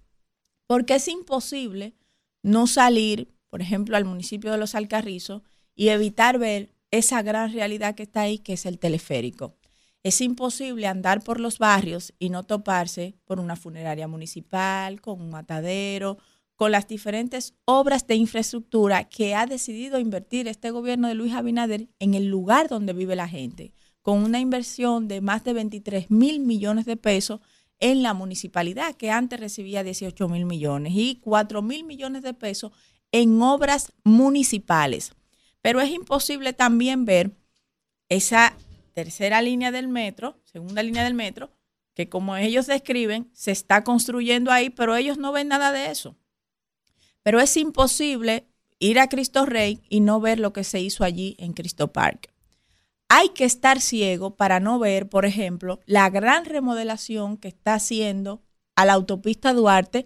porque es imposible no salir, por ejemplo, al municipio de Los Alcarrizos y evitar ver esa gran realidad que está ahí, que es el teleférico. Es imposible andar por los barrios y no toparse por una funeraria municipal, con un matadero, con las diferentes obras de infraestructura que ha decidido invertir este gobierno de Luis Abinader en el lugar donde vive la gente, con una inversión de más de 23 mil millones de pesos en la municipalidad, que antes recibía 18 mil millones, y 4 mil millones de pesos en obras municipales. Pero es imposible también ver esa tercera línea del metro, segunda línea del metro, que como ellos describen, se está construyendo ahí, pero ellos no ven nada de eso. Pero es imposible ir a Cristo Rey y no ver lo que se hizo allí en Cristo Park. Hay que estar ciego para no ver, por ejemplo, la gran remodelación que está haciendo a la autopista Duarte.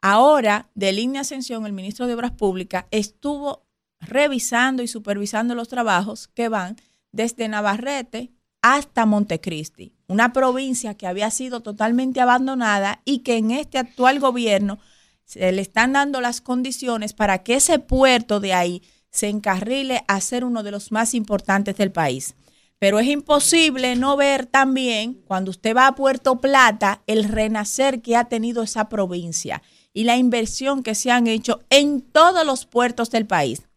Ahora, de línea ascensión, el ministro de Obras Públicas estuvo revisando y supervisando los trabajos que van desde Navarrete hasta Montecristi, una provincia que había sido totalmente abandonada y que en este actual gobierno se le están dando las condiciones para que ese puerto de ahí se encarrile a ser uno de los más importantes del país. Pero es imposible no ver también, cuando usted va a Puerto Plata, el renacer que ha tenido esa provincia y la inversión que se han hecho en todos los puertos del país.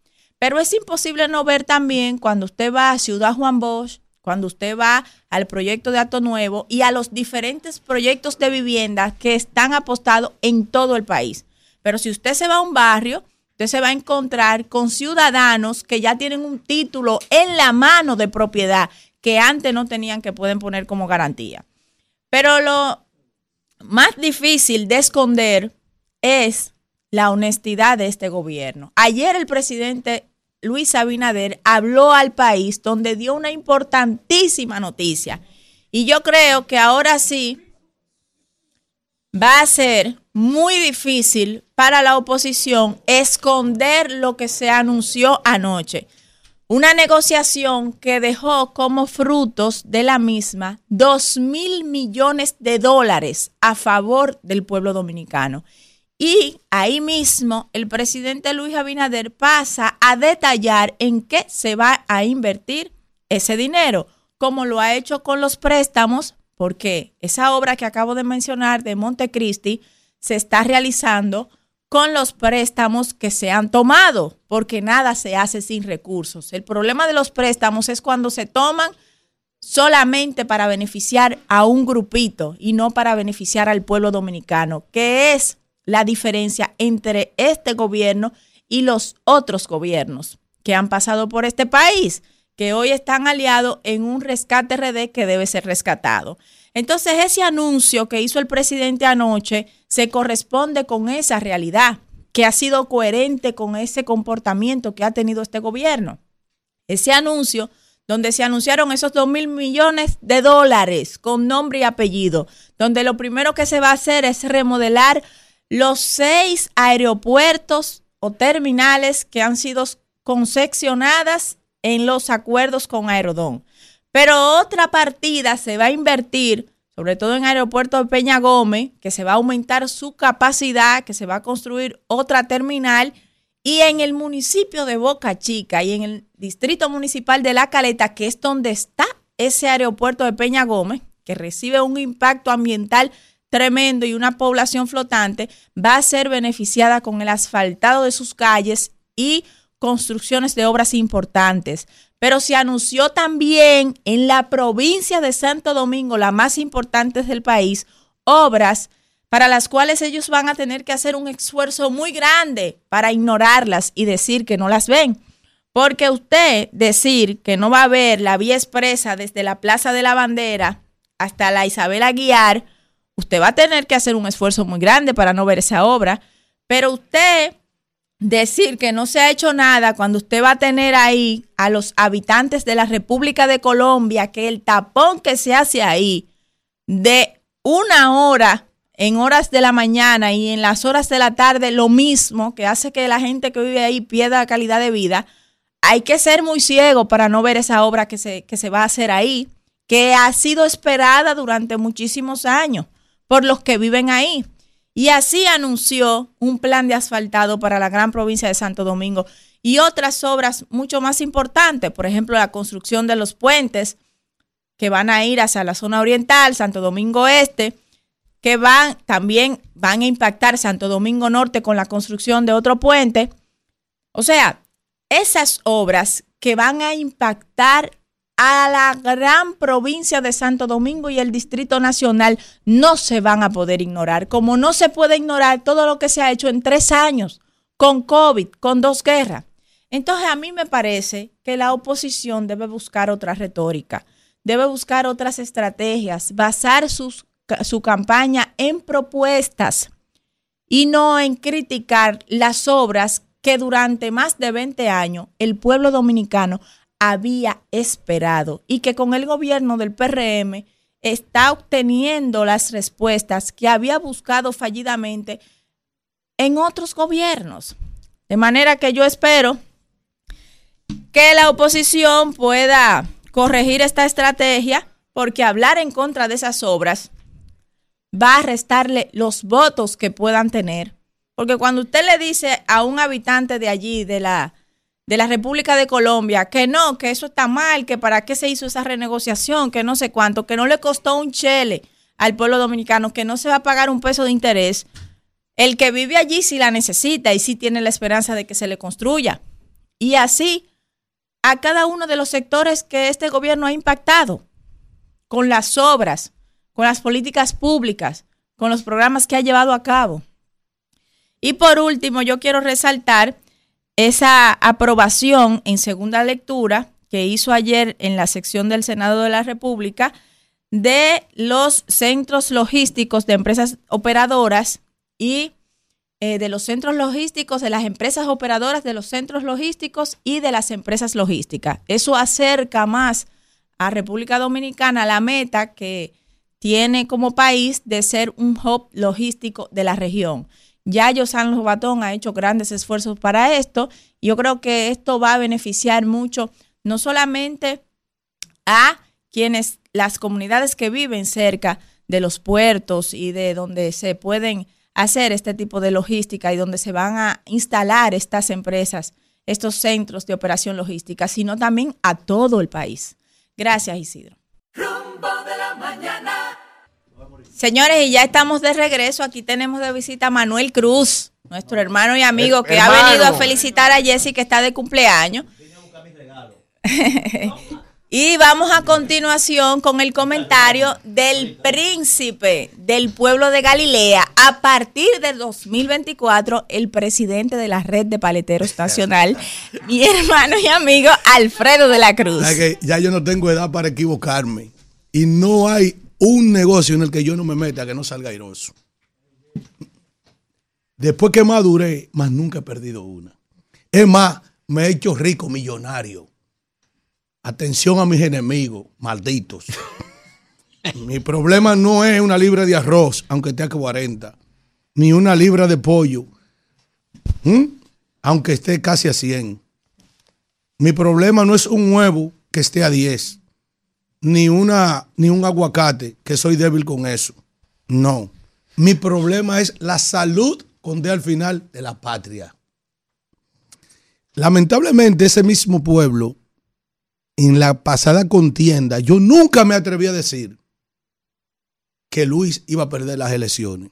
Pero es imposible no ver también cuando usted va a Ciudad Juan Bosch, cuando usted va al proyecto de Ato Nuevo y a los diferentes proyectos de vivienda que están apostados en todo el país. Pero si usted se va a un barrio, usted se va a encontrar con ciudadanos que ya tienen un título en la mano de propiedad que antes no tenían que pueden poner como garantía. Pero lo más difícil de esconder es la honestidad de este gobierno. Ayer el presidente Luis Abinader habló al país donde dio una importantísima noticia. Y yo creo que ahora sí va a ser muy difícil para la oposición esconder lo que se anunció anoche. Una negociación que dejó como frutos de la misma dos mil millones de dólares a favor del pueblo dominicano. Y ahí mismo el presidente Luis Abinader pasa a detallar en qué se va a invertir ese dinero, como lo ha hecho con los préstamos, porque esa obra que acabo de mencionar de Montecristi se está realizando con los préstamos que se han tomado, porque nada se hace sin recursos. El problema de los préstamos es cuando se toman solamente para beneficiar a un grupito y no para beneficiar al pueblo dominicano, que es la diferencia entre este gobierno y los otros gobiernos que han pasado por este país, que hoy están aliados en un rescate RD que debe ser rescatado. Entonces, ese anuncio que hizo el presidente anoche se corresponde con esa realidad, que ha sido coherente con ese comportamiento que ha tenido este gobierno. Ese anuncio donde se anunciaron esos dos mil millones de dólares con nombre y apellido, donde lo primero que se va a hacer es remodelar los seis aeropuertos o terminales que han sido concesionadas en los acuerdos con Aerodón. Pero otra partida se va a invertir, sobre todo en aeropuerto de Peña Gómez, que se va a aumentar su capacidad, que se va a construir otra terminal, y en el municipio de Boca Chica y en el distrito municipal de La Caleta, que es donde está ese aeropuerto de Peña Gómez, que recibe un impacto ambiental tremendo y una población flotante va a ser beneficiada con el asfaltado de sus calles y construcciones de obras importantes. Pero se anunció también en la provincia de Santo Domingo, la más importante del país, obras para las cuales ellos van a tener que hacer un esfuerzo muy grande para ignorarlas y decir que no las ven. Porque usted decir que no va a ver la vía expresa desde la Plaza de la Bandera hasta la Isabel Aguiar, usted va a tener que hacer un esfuerzo muy grande para no ver esa obra, pero usted decir que no se ha hecho nada cuando usted va a tener ahí a los habitantes de la República de Colombia, que el tapón que se hace ahí de una hora en horas de la mañana y en las horas de la tarde lo mismo, que hace que la gente que vive ahí pierda calidad de vida, hay que ser muy ciego para no ver esa obra que se, que se va a hacer ahí, que ha sido esperada durante muchísimos años por los que viven ahí. Y así anunció un plan de asfaltado para la gran provincia de Santo Domingo y otras obras mucho más importantes, por ejemplo, la construcción de los puentes que van a ir hacia la zona oriental, Santo Domingo Este, que van también van a impactar Santo Domingo Norte con la construcción de otro puente. O sea, esas obras que van a impactar a la gran provincia de Santo Domingo y el Distrito Nacional no se van a poder ignorar, como no se puede ignorar todo lo que se ha hecho en tres años, con COVID, con dos guerras. Entonces a mí me parece que la oposición debe buscar otra retórica, debe buscar otras estrategias, basar su campaña en propuestas y no en criticar las obras que durante más de 20 años el pueblo dominicano había esperado y que con el gobierno del PRM está obteniendo las respuestas que había buscado fallidamente en otros gobiernos. De manera que yo espero que la oposición pueda corregir esta estrategia porque hablar en contra de esas obras va a restarle los votos que puedan tener. Porque cuando usted le dice a un habitante de allí, de la, de la República de Colombia, que no, que eso está mal, que para qué se hizo esa renegociación, que no sé cuánto, que no le costó un chele al pueblo dominicano, que no se va a pagar un peso de interés, el que vive allí sí la necesita y sí tiene la esperanza de que se le construya. Y así a cada uno de los sectores que este gobierno ha impactado, con las obras, con las políticas públicas, con los programas que ha llevado a cabo. Y por último, yo quiero resaltar esa aprobación en segunda lectura que hizo ayer en la sección del Senado de la República de los centros logísticos de empresas operadoras y eh, de los centros logísticos, de las empresas operadoras de los centros logísticos y de las empresas logísticas. Eso acerca más a República Dominicana la meta que tiene como país de ser un hub logístico de la región. Ya Yosan Lobatón ha hecho grandes esfuerzos para esto. Yo creo que esto va a beneficiar mucho no solamente a quienes, las comunidades que viven cerca de los puertos y de donde se pueden hacer este tipo de logística y donde se van a instalar estas empresas, estos centros de operación logística, sino también a todo el país. Gracias, Isidro. Rumbo de la mañana. Señores, y ya estamos de regreso. Aquí tenemos de visita a Manuel Cruz, nuestro hermano y amigo El- que ha venido a felicitar a Jessy que está de cumpleaños. y vamos a continuación con el comentario del príncipe del pueblo de Galilea. A partir del 2024, el presidente de la red de paleteros nacional, mi hermano y amigo Alfredo de la Cruz. Ya yo no tengo edad para equivocarme. Y no hay un negocio en el que yo no me meta que no salga airoso. Después que maduré, más nunca he perdido una. Es más, me he hecho rico, millonario. Atención a mis enemigos, malditos. Mi problema no es una libra de arroz, aunque esté a 40, ni una libra de pollo, aunque esté casi a 100. Mi problema no es un huevo que esté a 10, ni, una, ni un aguacate, que soy débil con eso. No. Mi problema es la salud con D al final de la patria. Lamentablemente, ese mismo pueblo, en la pasada contienda, yo nunca me atreví a decir que Luis iba a perder las elecciones,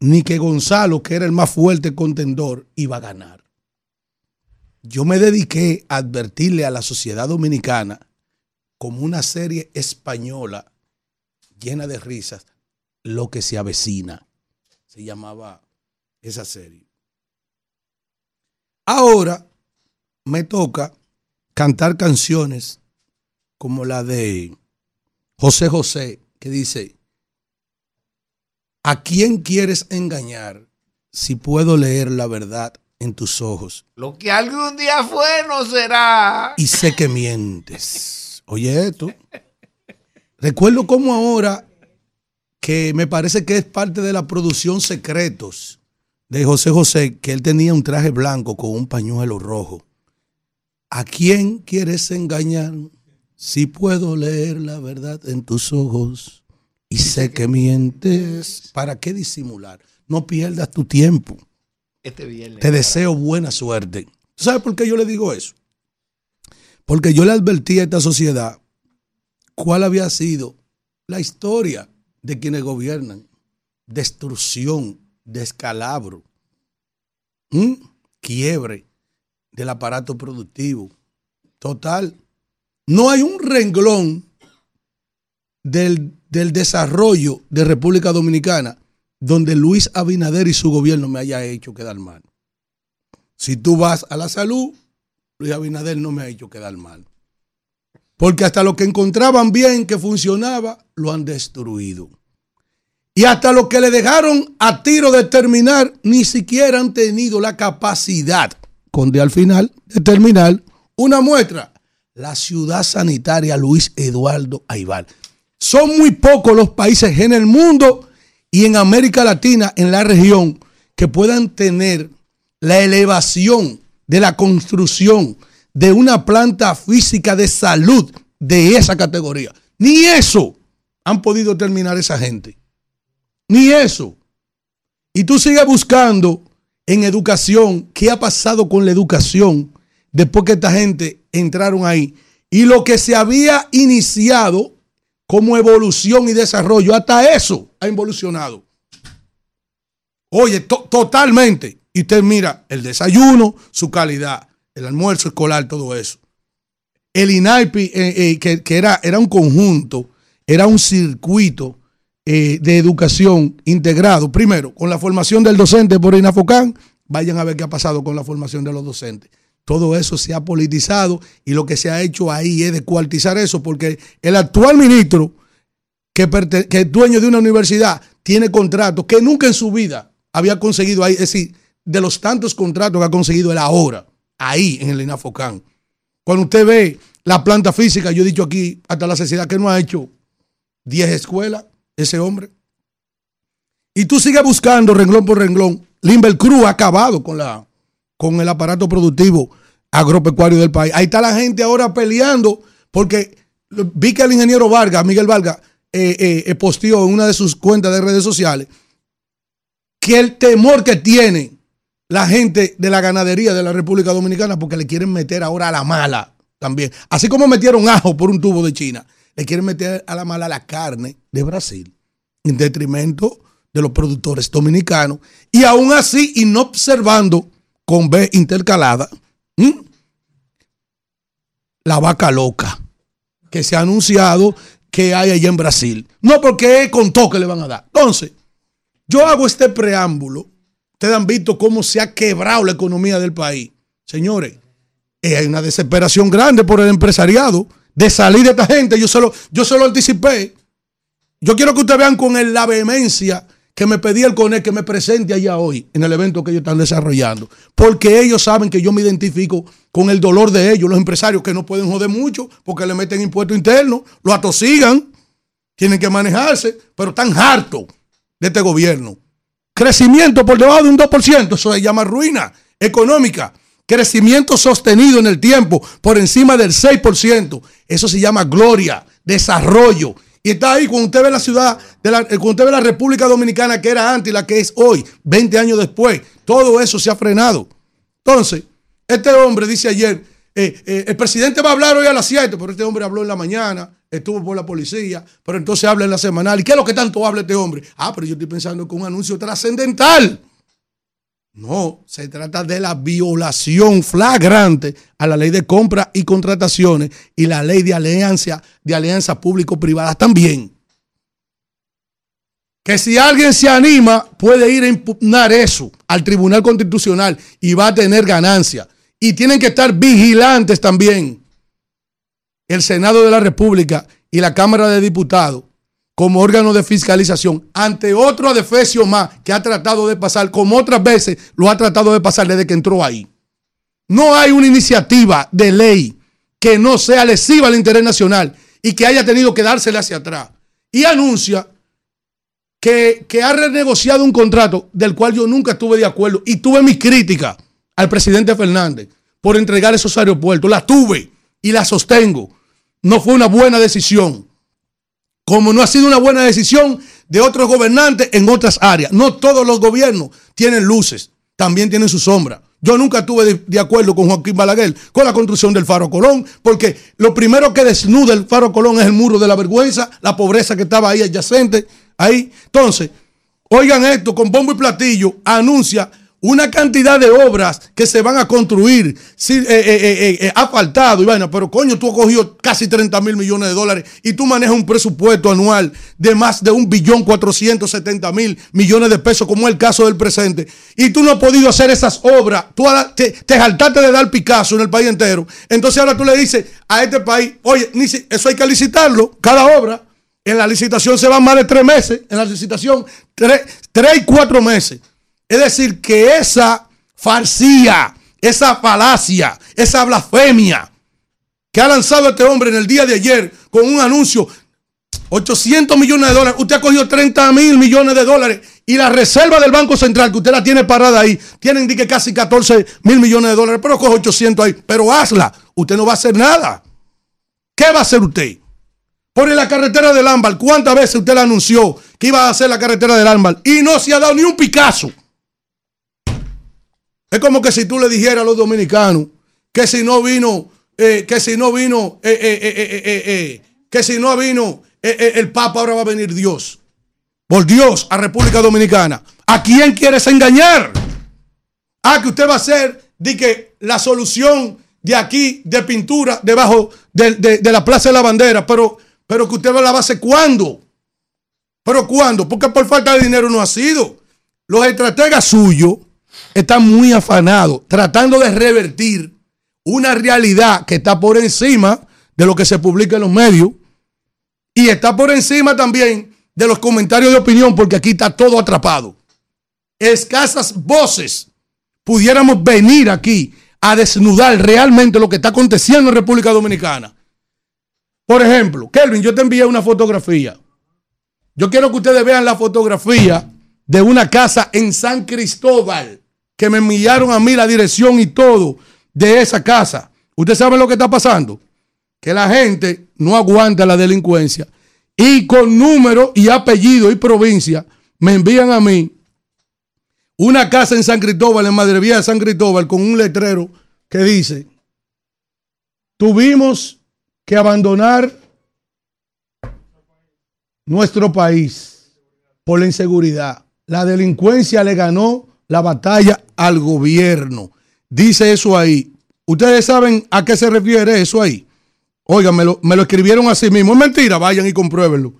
ni que Gonzalo, que era el más fuerte contendor, iba a ganar. Yo me dediqué a advertirle a la sociedad dominicana como una serie española llena de risas, lo que se avecina. Se llamaba esa serie. Ahora me toca cantar canciones como la de José José, que dice, ¿a quién quieres engañar si puedo leer la verdad en tus ojos. Lo que algún día fue no será. Y sé que mientes. Oye esto. Recuerdo como ahora que me parece que es parte de la producción Secretos de José José, que él tenía un traje blanco con un pañuelo rojo. ¿A quién quieres engañar? Si puedo leer la verdad en tus ojos y sé que mientes, ¿para qué disimular? No pierdas tu tiempo. Este viernes. Te deseo buena suerte. ¿Tú ¿Sabes por qué yo le digo eso? Porque yo le advertí a esta sociedad cuál había sido la historia de quienes gobiernan. Destrucción, descalabro, quiebre del aparato productivo. Total. No hay un renglón del, del desarrollo de República Dominicana donde Luis Abinader y su gobierno me haya hecho quedar mal. Si tú vas a la salud, Luis Abinader no me ha hecho quedar mal. Porque hasta lo que encontraban bien que funcionaba, lo han destruido. Y hasta lo que le dejaron a tiro de terminar, ni siquiera han tenido la capacidad, con de al final, de terminar una muestra. La ciudad sanitaria Luis Eduardo Aibar. Son muy pocos los países en el mundo y en América Latina, en la región, que puedan tener la elevación de la construcción de una planta física de salud de esa categoría. Ni eso han podido terminar esa gente. Ni eso. Y tú sigues buscando en educación qué ha pasado con la educación después que esta gente entraron ahí. Y lo que se había iniciado como evolución y desarrollo, hasta eso ha evolucionado. Oye, to- totalmente. Y usted mira el desayuno, su calidad, el almuerzo escolar, todo eso. El INAIPI, eh, eh, que, era, era un conjunto, era un circuito eh, de educación integrado. Primero, con la formación del docente por INAFOCAN, vayan a ver qué ha pasado con la formación de los docentes. Todo eso se ha politizado y lo que se ha hecho ahí es descuartizar eso, porque el actual ministro, que, que es dueño de una universidad, tiene contratos que nunca en su vida había conseguido ahí. Es decir, de los tantos contratos que ha conseguido él ahora, ahí en el INAFOCAN. Cuando usted ve la planta física, yo he dicho aquí hasta la sociedad que no ha hecho 10 escuelas, ese hombre. Y tú sigues buscando renglón por renglón. Limber Cruz ha acabado con, la, con el aparato productivo agropecuario del país. Ahí está la gente ahora peleando porque vi que el ingeniero Vargas, Miguel Vargas, eh, eh, eh, posteó en una de sus cuentas de redes sociales que el temor que tiene la gente de la ganadería de la República Dominicana porque le quieren meter ahora a la mala también. Así como metieron ajo por un tubo de China, le quieren meter a la mala la carne de Brasil en detrimento de los productores dominicanos y aún así y no observando con B intercalada la vaca loca que se ha anunciado que hay allá en Brasil. No porque contó que le van a dar. Entonces, yo hago este preámbulo. Ustedes han visto cómo se ha quebrado la economía del país. Señores, eh, hay una desesperación grande por el empresariado de salir de esta gente. Yo se lo, yo se anticipé. Yo quiero que ustedes vean con el- la vehemencia que me pedí el CONE que me presente allá hoy en el evento que ellos están desarrollando. Porque ellos saben que yo me identifico con el dolor de ellos, los empresarios que no pueden joder mucho porque le meten impuestos internos, lo atosigan, tienen que manejarse, pero están hartos de este gobierno. Crecimiento por debajo de un 2%, eso se llama ruina económica. Crecimiento sostenido en el tiempo por encima del 6%, eso se llama gloria, desarrollo. Y está ahí cuando usted ve la ciudad, de la, cuando usted ve la República Dominicana que era antes y la que es hoy, 20 años después, todo eso se ha frenado. Entonces, este hombre dice ayer, eh, eh, el presidente va a hablar hoy a las 7, pero este hombre habló en la mañana, estuvo por la policía, pero entonces habla en la semanal. ¿Y qué es lo que tanto habla este hombre? Ah, pero yo estoy pensando que un anuncio trascendental. No, se trata de la violación flagrante a la ley de compra y contrataciones y la ley de alianza, de alianzas público-privadas también. Que si alguien se anima, puede ir a impugnar eso al Tribunal Constitucional y va a tener ganancia. Y tienen que estar vigilantes también el Senado de la República y la Cámara de Diputados como órgano de fiscalización ante otro adefesio más que ha tratado de pasar, como otras veces lo ha tratado de pasar desde que entró ahí. No hay una iniciativa de ley que no sea lesiva al interés nacional y que haya tenido que dársele hacia atrás. Y anuncia que, que ha renegociado un contrato del cual yo nunca estuve de acuerdo y tuve mi crítica al presidente Fernández por entregar esos aeropuertos. La tuve y la sostengo. No fue una buena decisión. Como no ha sido una buena decisión de otros gobernantes en otras áreas. No todos los gobiernos tienen luces, también tienen su sombra. Yo nunca estuve de, de acuerdo con Joaquín Balaguer con la construcción del Faro Colón, porque lo primero que desnuda el Faro Colón es el muro de la vergüenza, la pobreza que estaba ahí adyacente, ahí. Entonces, oigan esto, con bombo y platillo, anuncia una cantidad de obras que se van a construir, sí, eh, eh, eh, eh, y vaina, pero coño, tú has cogido casi 30 mil millones de dólares y tú manejas un presupuesto anual de más de un billón 470 mil millones de pesos, como es el caso del presente, y tú no has podido hacer esas obras, tú te, te jaltaste de dar Picasso en el país entero, entonces ahora tú le dices a este país, oye, eso hay que licitarlo, cada obra, en la licitación se van más de tres meses, en la licitación tres, tres y cuatro meses. Es decir, que esa farcía, esa falacia, esa blasfemia que ha lanzado este hombre en el día de ayer con un anuncio, 800 millones de dólares, usted ha cogido 30 mil millones de dólares y la reserva del Banco Central, que usted la tiene parada ahí, tienen que casi 14 mil millones de dólares, pero coge 800 ahí, pero hazla, usted no va a hacer nada. ¿Qué va a hacer usted? Por la carretera del Ámbar, ¿cuántas veces usted le anunció que iba a hacer la carretera del Ámbar? Y no se ha dado ni un Picasso. Es como que si tú le dijeras a los dominicanos que si no vino, eh, que si no vino, eh, eh, que si no vino el Papa, ahora va a venir Dios. Por Dios, a República Dominicana. ¿A quién quieres engañar? Ah, que usted va a ser de que la solución de aquí, de pintura, debajo de, de- de la Plaza de la Bandera, pero, pero que usted va a la base cuándo. ¿Pero cuándo? Porque por falta de dinero no ha sido. Los estrategas suyos están muy afanados, tratando de revertir una realidad que está por encima de lo que se publica en los medios y está por encima también de los comentarios de opinión, porque aquí está todo atrapado. Escasas voces pudiéramos venir aquí a desnudar realmente lo que está aconteciendo en República Dominicana. Por ejemplo, Kelvin, yo te envié una fotografía. Yo quiero que ustedes vean la fotografía de una casa en San Cristóbal, que me enviaron a mí la dirección y todo de esa casa. ¿Ustedes saben lo que está pasando? Que la gente no aguanta la delincuencia y con número y apellido y provincia me envían a mí una casa en San Cristóbal, en Madre Vía de San Cristóbal, con un letrero que dice, tuvimos que abandonar nuestro país por la inseguridad. La delincuencia le ganó la batalla al gobierno. Dice eso ahí. ¿Ustedes saben a qué se refiere eso ahí? Oigan, me lo, me lo escribieron así mismo. Es mentira, vayan y compruébenlo.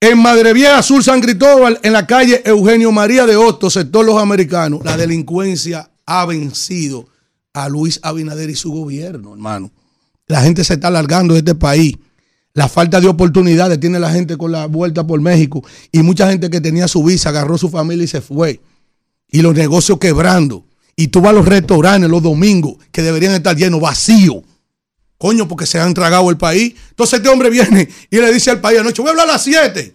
En Madre Vieja Sur San Cristóbal, en la calle Eugenio María de Hostos, sector Los Americanos, la delincuencia ha vencido a Luis Abinader y su gobierno, hermano. La gente se está alargando de este país. La falta de oportunidades tiene la gente con la vuelta por México. Y mucha gente que tenía su visa agarró su familia y se fue. Y los negocios quebrando. Y tú vas a los restaurantes los domingos que deberían estar llenos, vacíos. Coño, porque se han tragado el país. Entonces este hombre viene y le dice al país anoche, voy a hablar a las 7.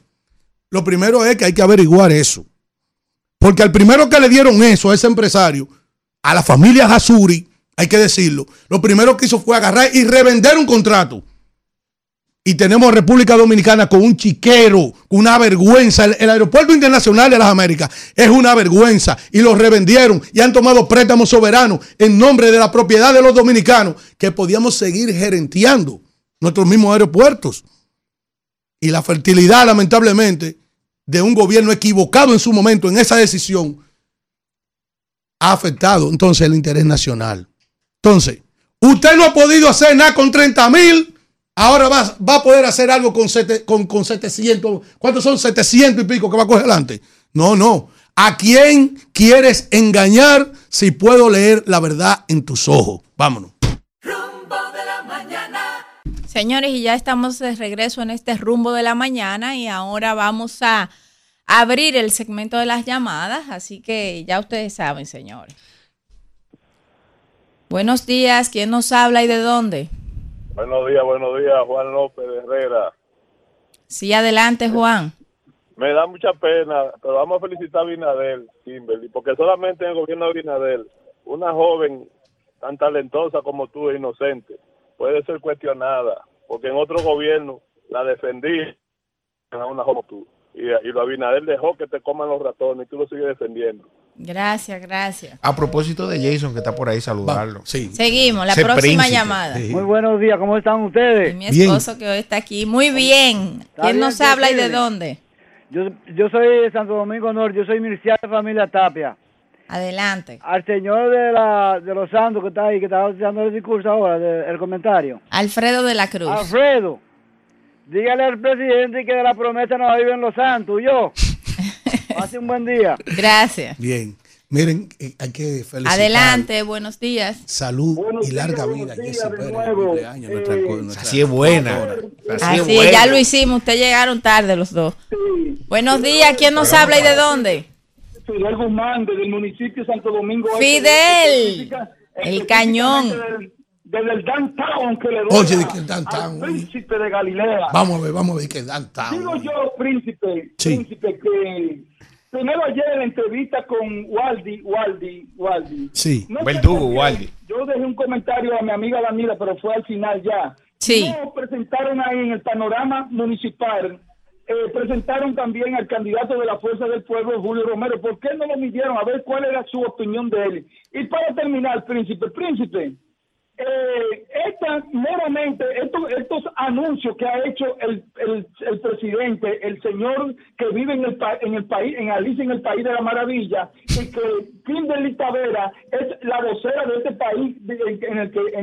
Lo primero es que hay que averiguar eso. Porque al primero que le dieron eso a ese empresario, a la familia Hasuri, hay que decirlo, lo primero que hizo fue agarrar y revender un contrato. Y tenemos República Dominicana con un chiquero, una vergüenza. El, el aeropuerto internacional de las Américas es una vergüenza. Y lo revendieron y han tomado préstamos soberanos en nombre de la propiedad de los dominicanos que podíamos seguir gerenteando nuestros mismos aeropuertos. Y la fertilidad, lamentablemente, de un gobierno equivocado en su momento en esa decisión ha afectado entonces el interés nacional. Entonces, usted no ha podido hacer nada con 30 mil, ahora va, va a poder hacer algo con, sete- con, con 700. ¿Cuántos son 700 y pico que va a coger adelante? No, no. ¿A quién quieres engañar si puedo leer la verdad en tus ojos? Vámonos. Señores, y ya estamos de regreso en este rumbo de la mañana y ahora vamos a abrir el segmento de las llamadas, así que ya ustedes saben, señores. Buenos días, ¿quién nos habla y de dónde? Buenos días, buenos días, Juan López Herrera. Sí, adelante, Juan. Me da mucha pena, pero vamos a felicitar a Binadel, Kimberly, porque solamente en el gobierno de Binadel, una joven tan talentosa como tú e inocente puede ser cuestionada, porque en otro gobierno la defendí a una joven como tú. Y, y lo Abinader dejó que te coman los ratones y tú lo sigues defendiendo. Gracias, gracias. A propósito de Jason, que está por ahí, saludarlo. Sí. Seguimos, la próxima príncipe. llamada. Sí. Muy buenos días, ¿cómo están ustedes? Mi esposo que hoy está aquí. Muy bien. ¿Quién bien, nos ¿qué habla y de dónde? Yo, yo soy de Santo Domingo Norte, yo soy Mircea de Familia Tapia. Adelante. Al señor de, la, de los santos que está ahí, que está dando el discurso ahora, de- el comentario. Alfredo de la Cruz. Alfredo, dígale al presidente que de la promesa no viven los santos, yo. Hace un buen día. Gracias. Bien. Miren, eh, hay que felicitar. Adelante, buenos días. Salud y larga vida. Jessy Pérez, cumpleaños, nuestra co- nuestra Así es buena. coautora. Así es, ya lo hicimos. Ustedes llegaron tarde los dos. Buenos días. ¿Quién nos habla y de dónde? Fidel Guzmán, desde el municipio de Santo Domingo. Fidel, el cañón. Desde, desde el downtown que le doy Oye, de que el downtown, al príncipe de Galilea. Vamos a ver, vamos a ver que dan Digo yo, príncipe, Sí. príncipe, que primero ayer en la entrevista con Waldi, Waldi, Waldi. Sí. No Verdugo, Waldi. Yo dejé un comentario a mi amiga Danila, pero fue al final ya. Sí. No presentaron ahí en el panorama municipal, eh, presentaron también al candidato de la Fuerza del Pueblo, Julio Romero. ¿Por qué no lo midieron? A ver cuál era su opinión de él. Y para terminar, príncipe, príncipe, eh, esta, meramente estos, estos anuncios que ha hecho el, el, el presidente, el señor que vive en el, pa- en el país, en Alicia, en el país de la maravilla, y que Kimberly Tavera es la vocera de este país en, el que, en,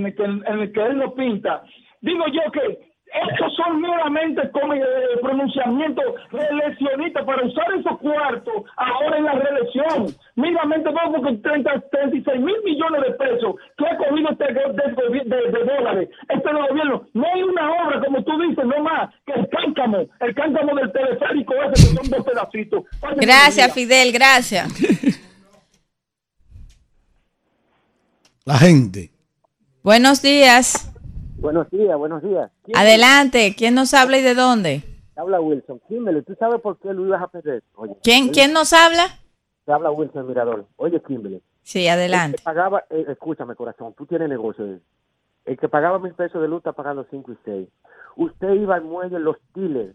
el que, en el que él lo pinta. Digo yo que estos son meramente como eh, pronunciamientos reeleccionistas para usar esos cuartos ahora en la reelección. Meramente vamos con 30, 36 mil millones de pesos que ha cogido este de, de- de dólares este gobierno. No hay una obra, como tú dices, no más que el cáncamo, el cáncamo del teleférico ese que son dos pedacitos. Gracias. Fidel, gracias. La gente. Buenos días. Buenos días, buenos días. ¿Quién Adelante. ¿Quién nos habla y de dónde? habla Wilson? Kimberly, ¿tú sabes por qué lo ibas a perder? Oye, ¿Quién, quién nos habla? Te habla Wilson Mirador. Oye, Kimberly. Sí, El adelante. que pagaba, eh, escúchame, corazón, tú tienes negocio. eh. El que pagaba mil pesos de luz está pagando cinco y seis. Usted iba al muelle Los Tiles.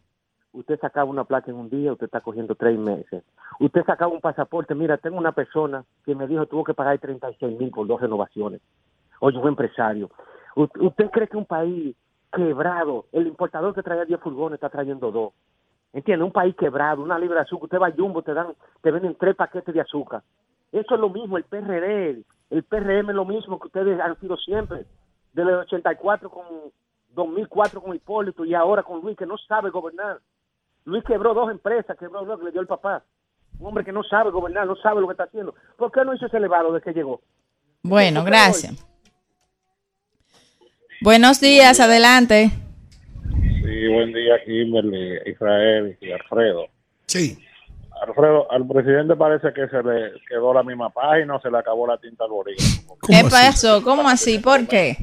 Usted sacaba una placa en un día, usted está cogiendo tres meses. Usted sacaba un pasaporte. Mira, tengo una persona que me dijo tuvo que pagar 36 mil por dos renovaciones. Oye, un empresario. ¿Usted cree que un país quebrado, el importador que traía 10 furgones está trayendo dos? ¿Entiende? Un país quebrado, una libra de azúcar. Usted va a Jumbo, te dan, te venden tres paquetes de azúcar. Eso es lo mismo, el PRD, el PRM es lo mismo que ustedes han sido siempre. Desde el 84 con 2004 con Hipólito y ahora con Luis, que no sabe gobernar. Luis quebró dos empresas, quebró lo que le dio el papá. Un hombre que no sabe gobernar, no sabe lo que está haciendo. ¿Por qué no hizo ese elevado desde que llegó? Bueno, gracias. Buenos días, adelante. Sí, buen día, Kimberly, Israel y Alfredo. Sí. Alfredo, al presidente parece que se le quedó la misma página o se le acabó la tinta al bolígrafo. ¿Qué pasó? ¿Cómo así? ¿Por qué?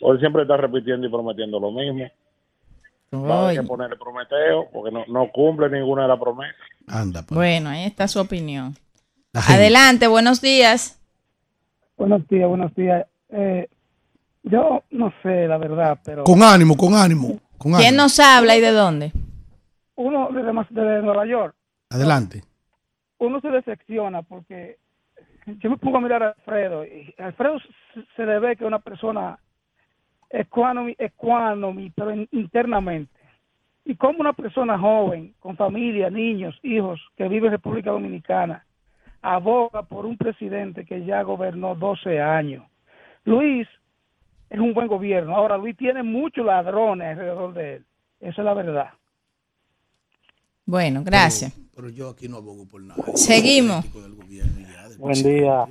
Él siempre está repitiendo y prometiendo lo mismo. Va a ponerle prometeo porque no, no cumple ninguna de las promesas. Anda, pues. Bueno, ahí está su opinión. Adelante, buenos días. Buenos días, buenos días. Eh, yo no sé la verdad, pero Con ánimo, con ánimo. Con ¿Quién ánimo. nos habla y de dónde? uno de, Mas- de Nueva York, Adelante. uno se decepciona porque yo me pongo a mirar a Alfredo y Alfredo se, le ve que es una persona ecuánime, pero in- internamente. Y como una persona joven, con familia, niños, hijos, que vive en República Dominicana, aboga por un presidente que ya gobernó 12 años. Luis es un buen gobierno. Ahora, Luis tiene muchos ladrones alrededor de él. Esa es la verdad. Bueno, gracias. Pero yo aquí no abogo por nada. Seguimos. Buen día,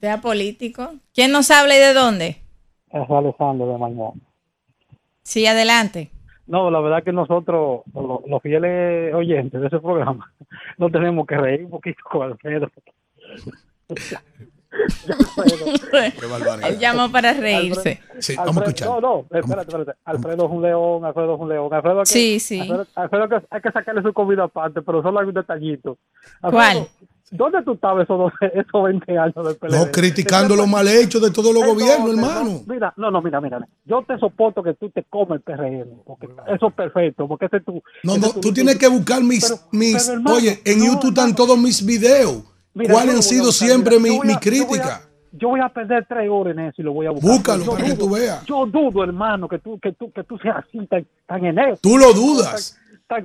Sea político. ¿Quién nos habla y de dónde? es Alejandro de Maimón. Sí, adelante. No, la verdad que nosotros, los, los fieles oyentes de ese programa, no tenemos que reír un poquito con Alfredo. Él llamó para reírse. Sí, vamos a escuchar. No, no, espérate, espérate. Alfredo es un león, Alfredo es un león. Alfredo hay que, Sí, sí. Alfredo, Alfredo que- hay que sacarle su comida aparte, pero solo hay un detallito. Alfredo, ¿Cuál? ¿Dónde tú estabas esos, esos 20 años del PLD? No, criticando los mal hechos de todos los gobiernos, hermano. no, mira, no, no, mira, mira. Yo te soporto que tú te comes el PRM, porque eso es perfecto, porque ese es tu... No, ese no, es tu- tú tienes que buscar mis, Pero- mis, pero, hermano, oye, en no, YouTube están todos mis videos. Mira, ¿Cuáles yo han sido buscar, siempre mi, yo voy mi a- yo voy a- crítica? Yo voy a perder tres horas en eso y lo voy a buscar. Búscalo Yo para que tú veas. Yo dudo, hermano, que tú, que tú, que tú seas así tan, tan en eso. Tú lo dudas.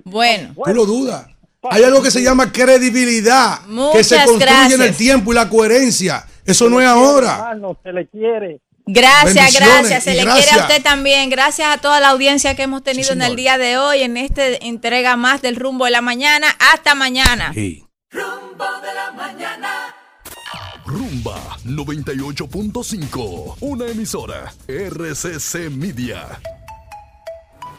Bueno. Tú lo dudas. Hay algo que se llama credibilidad, que se Muchas construye en el tiempo y la coherencia. Eso no es ahora. Hermano, se le quiere. Gracias, gracias. Se le gracias. quiere a usted también. Gracias a toda la audiencia que hemos tenido en el día de hoy, en esta entrega más del rumbo de la mañana. Hasta mañana. Rumbo de la mañana. Rumba 98.5, una emisora RCC Media.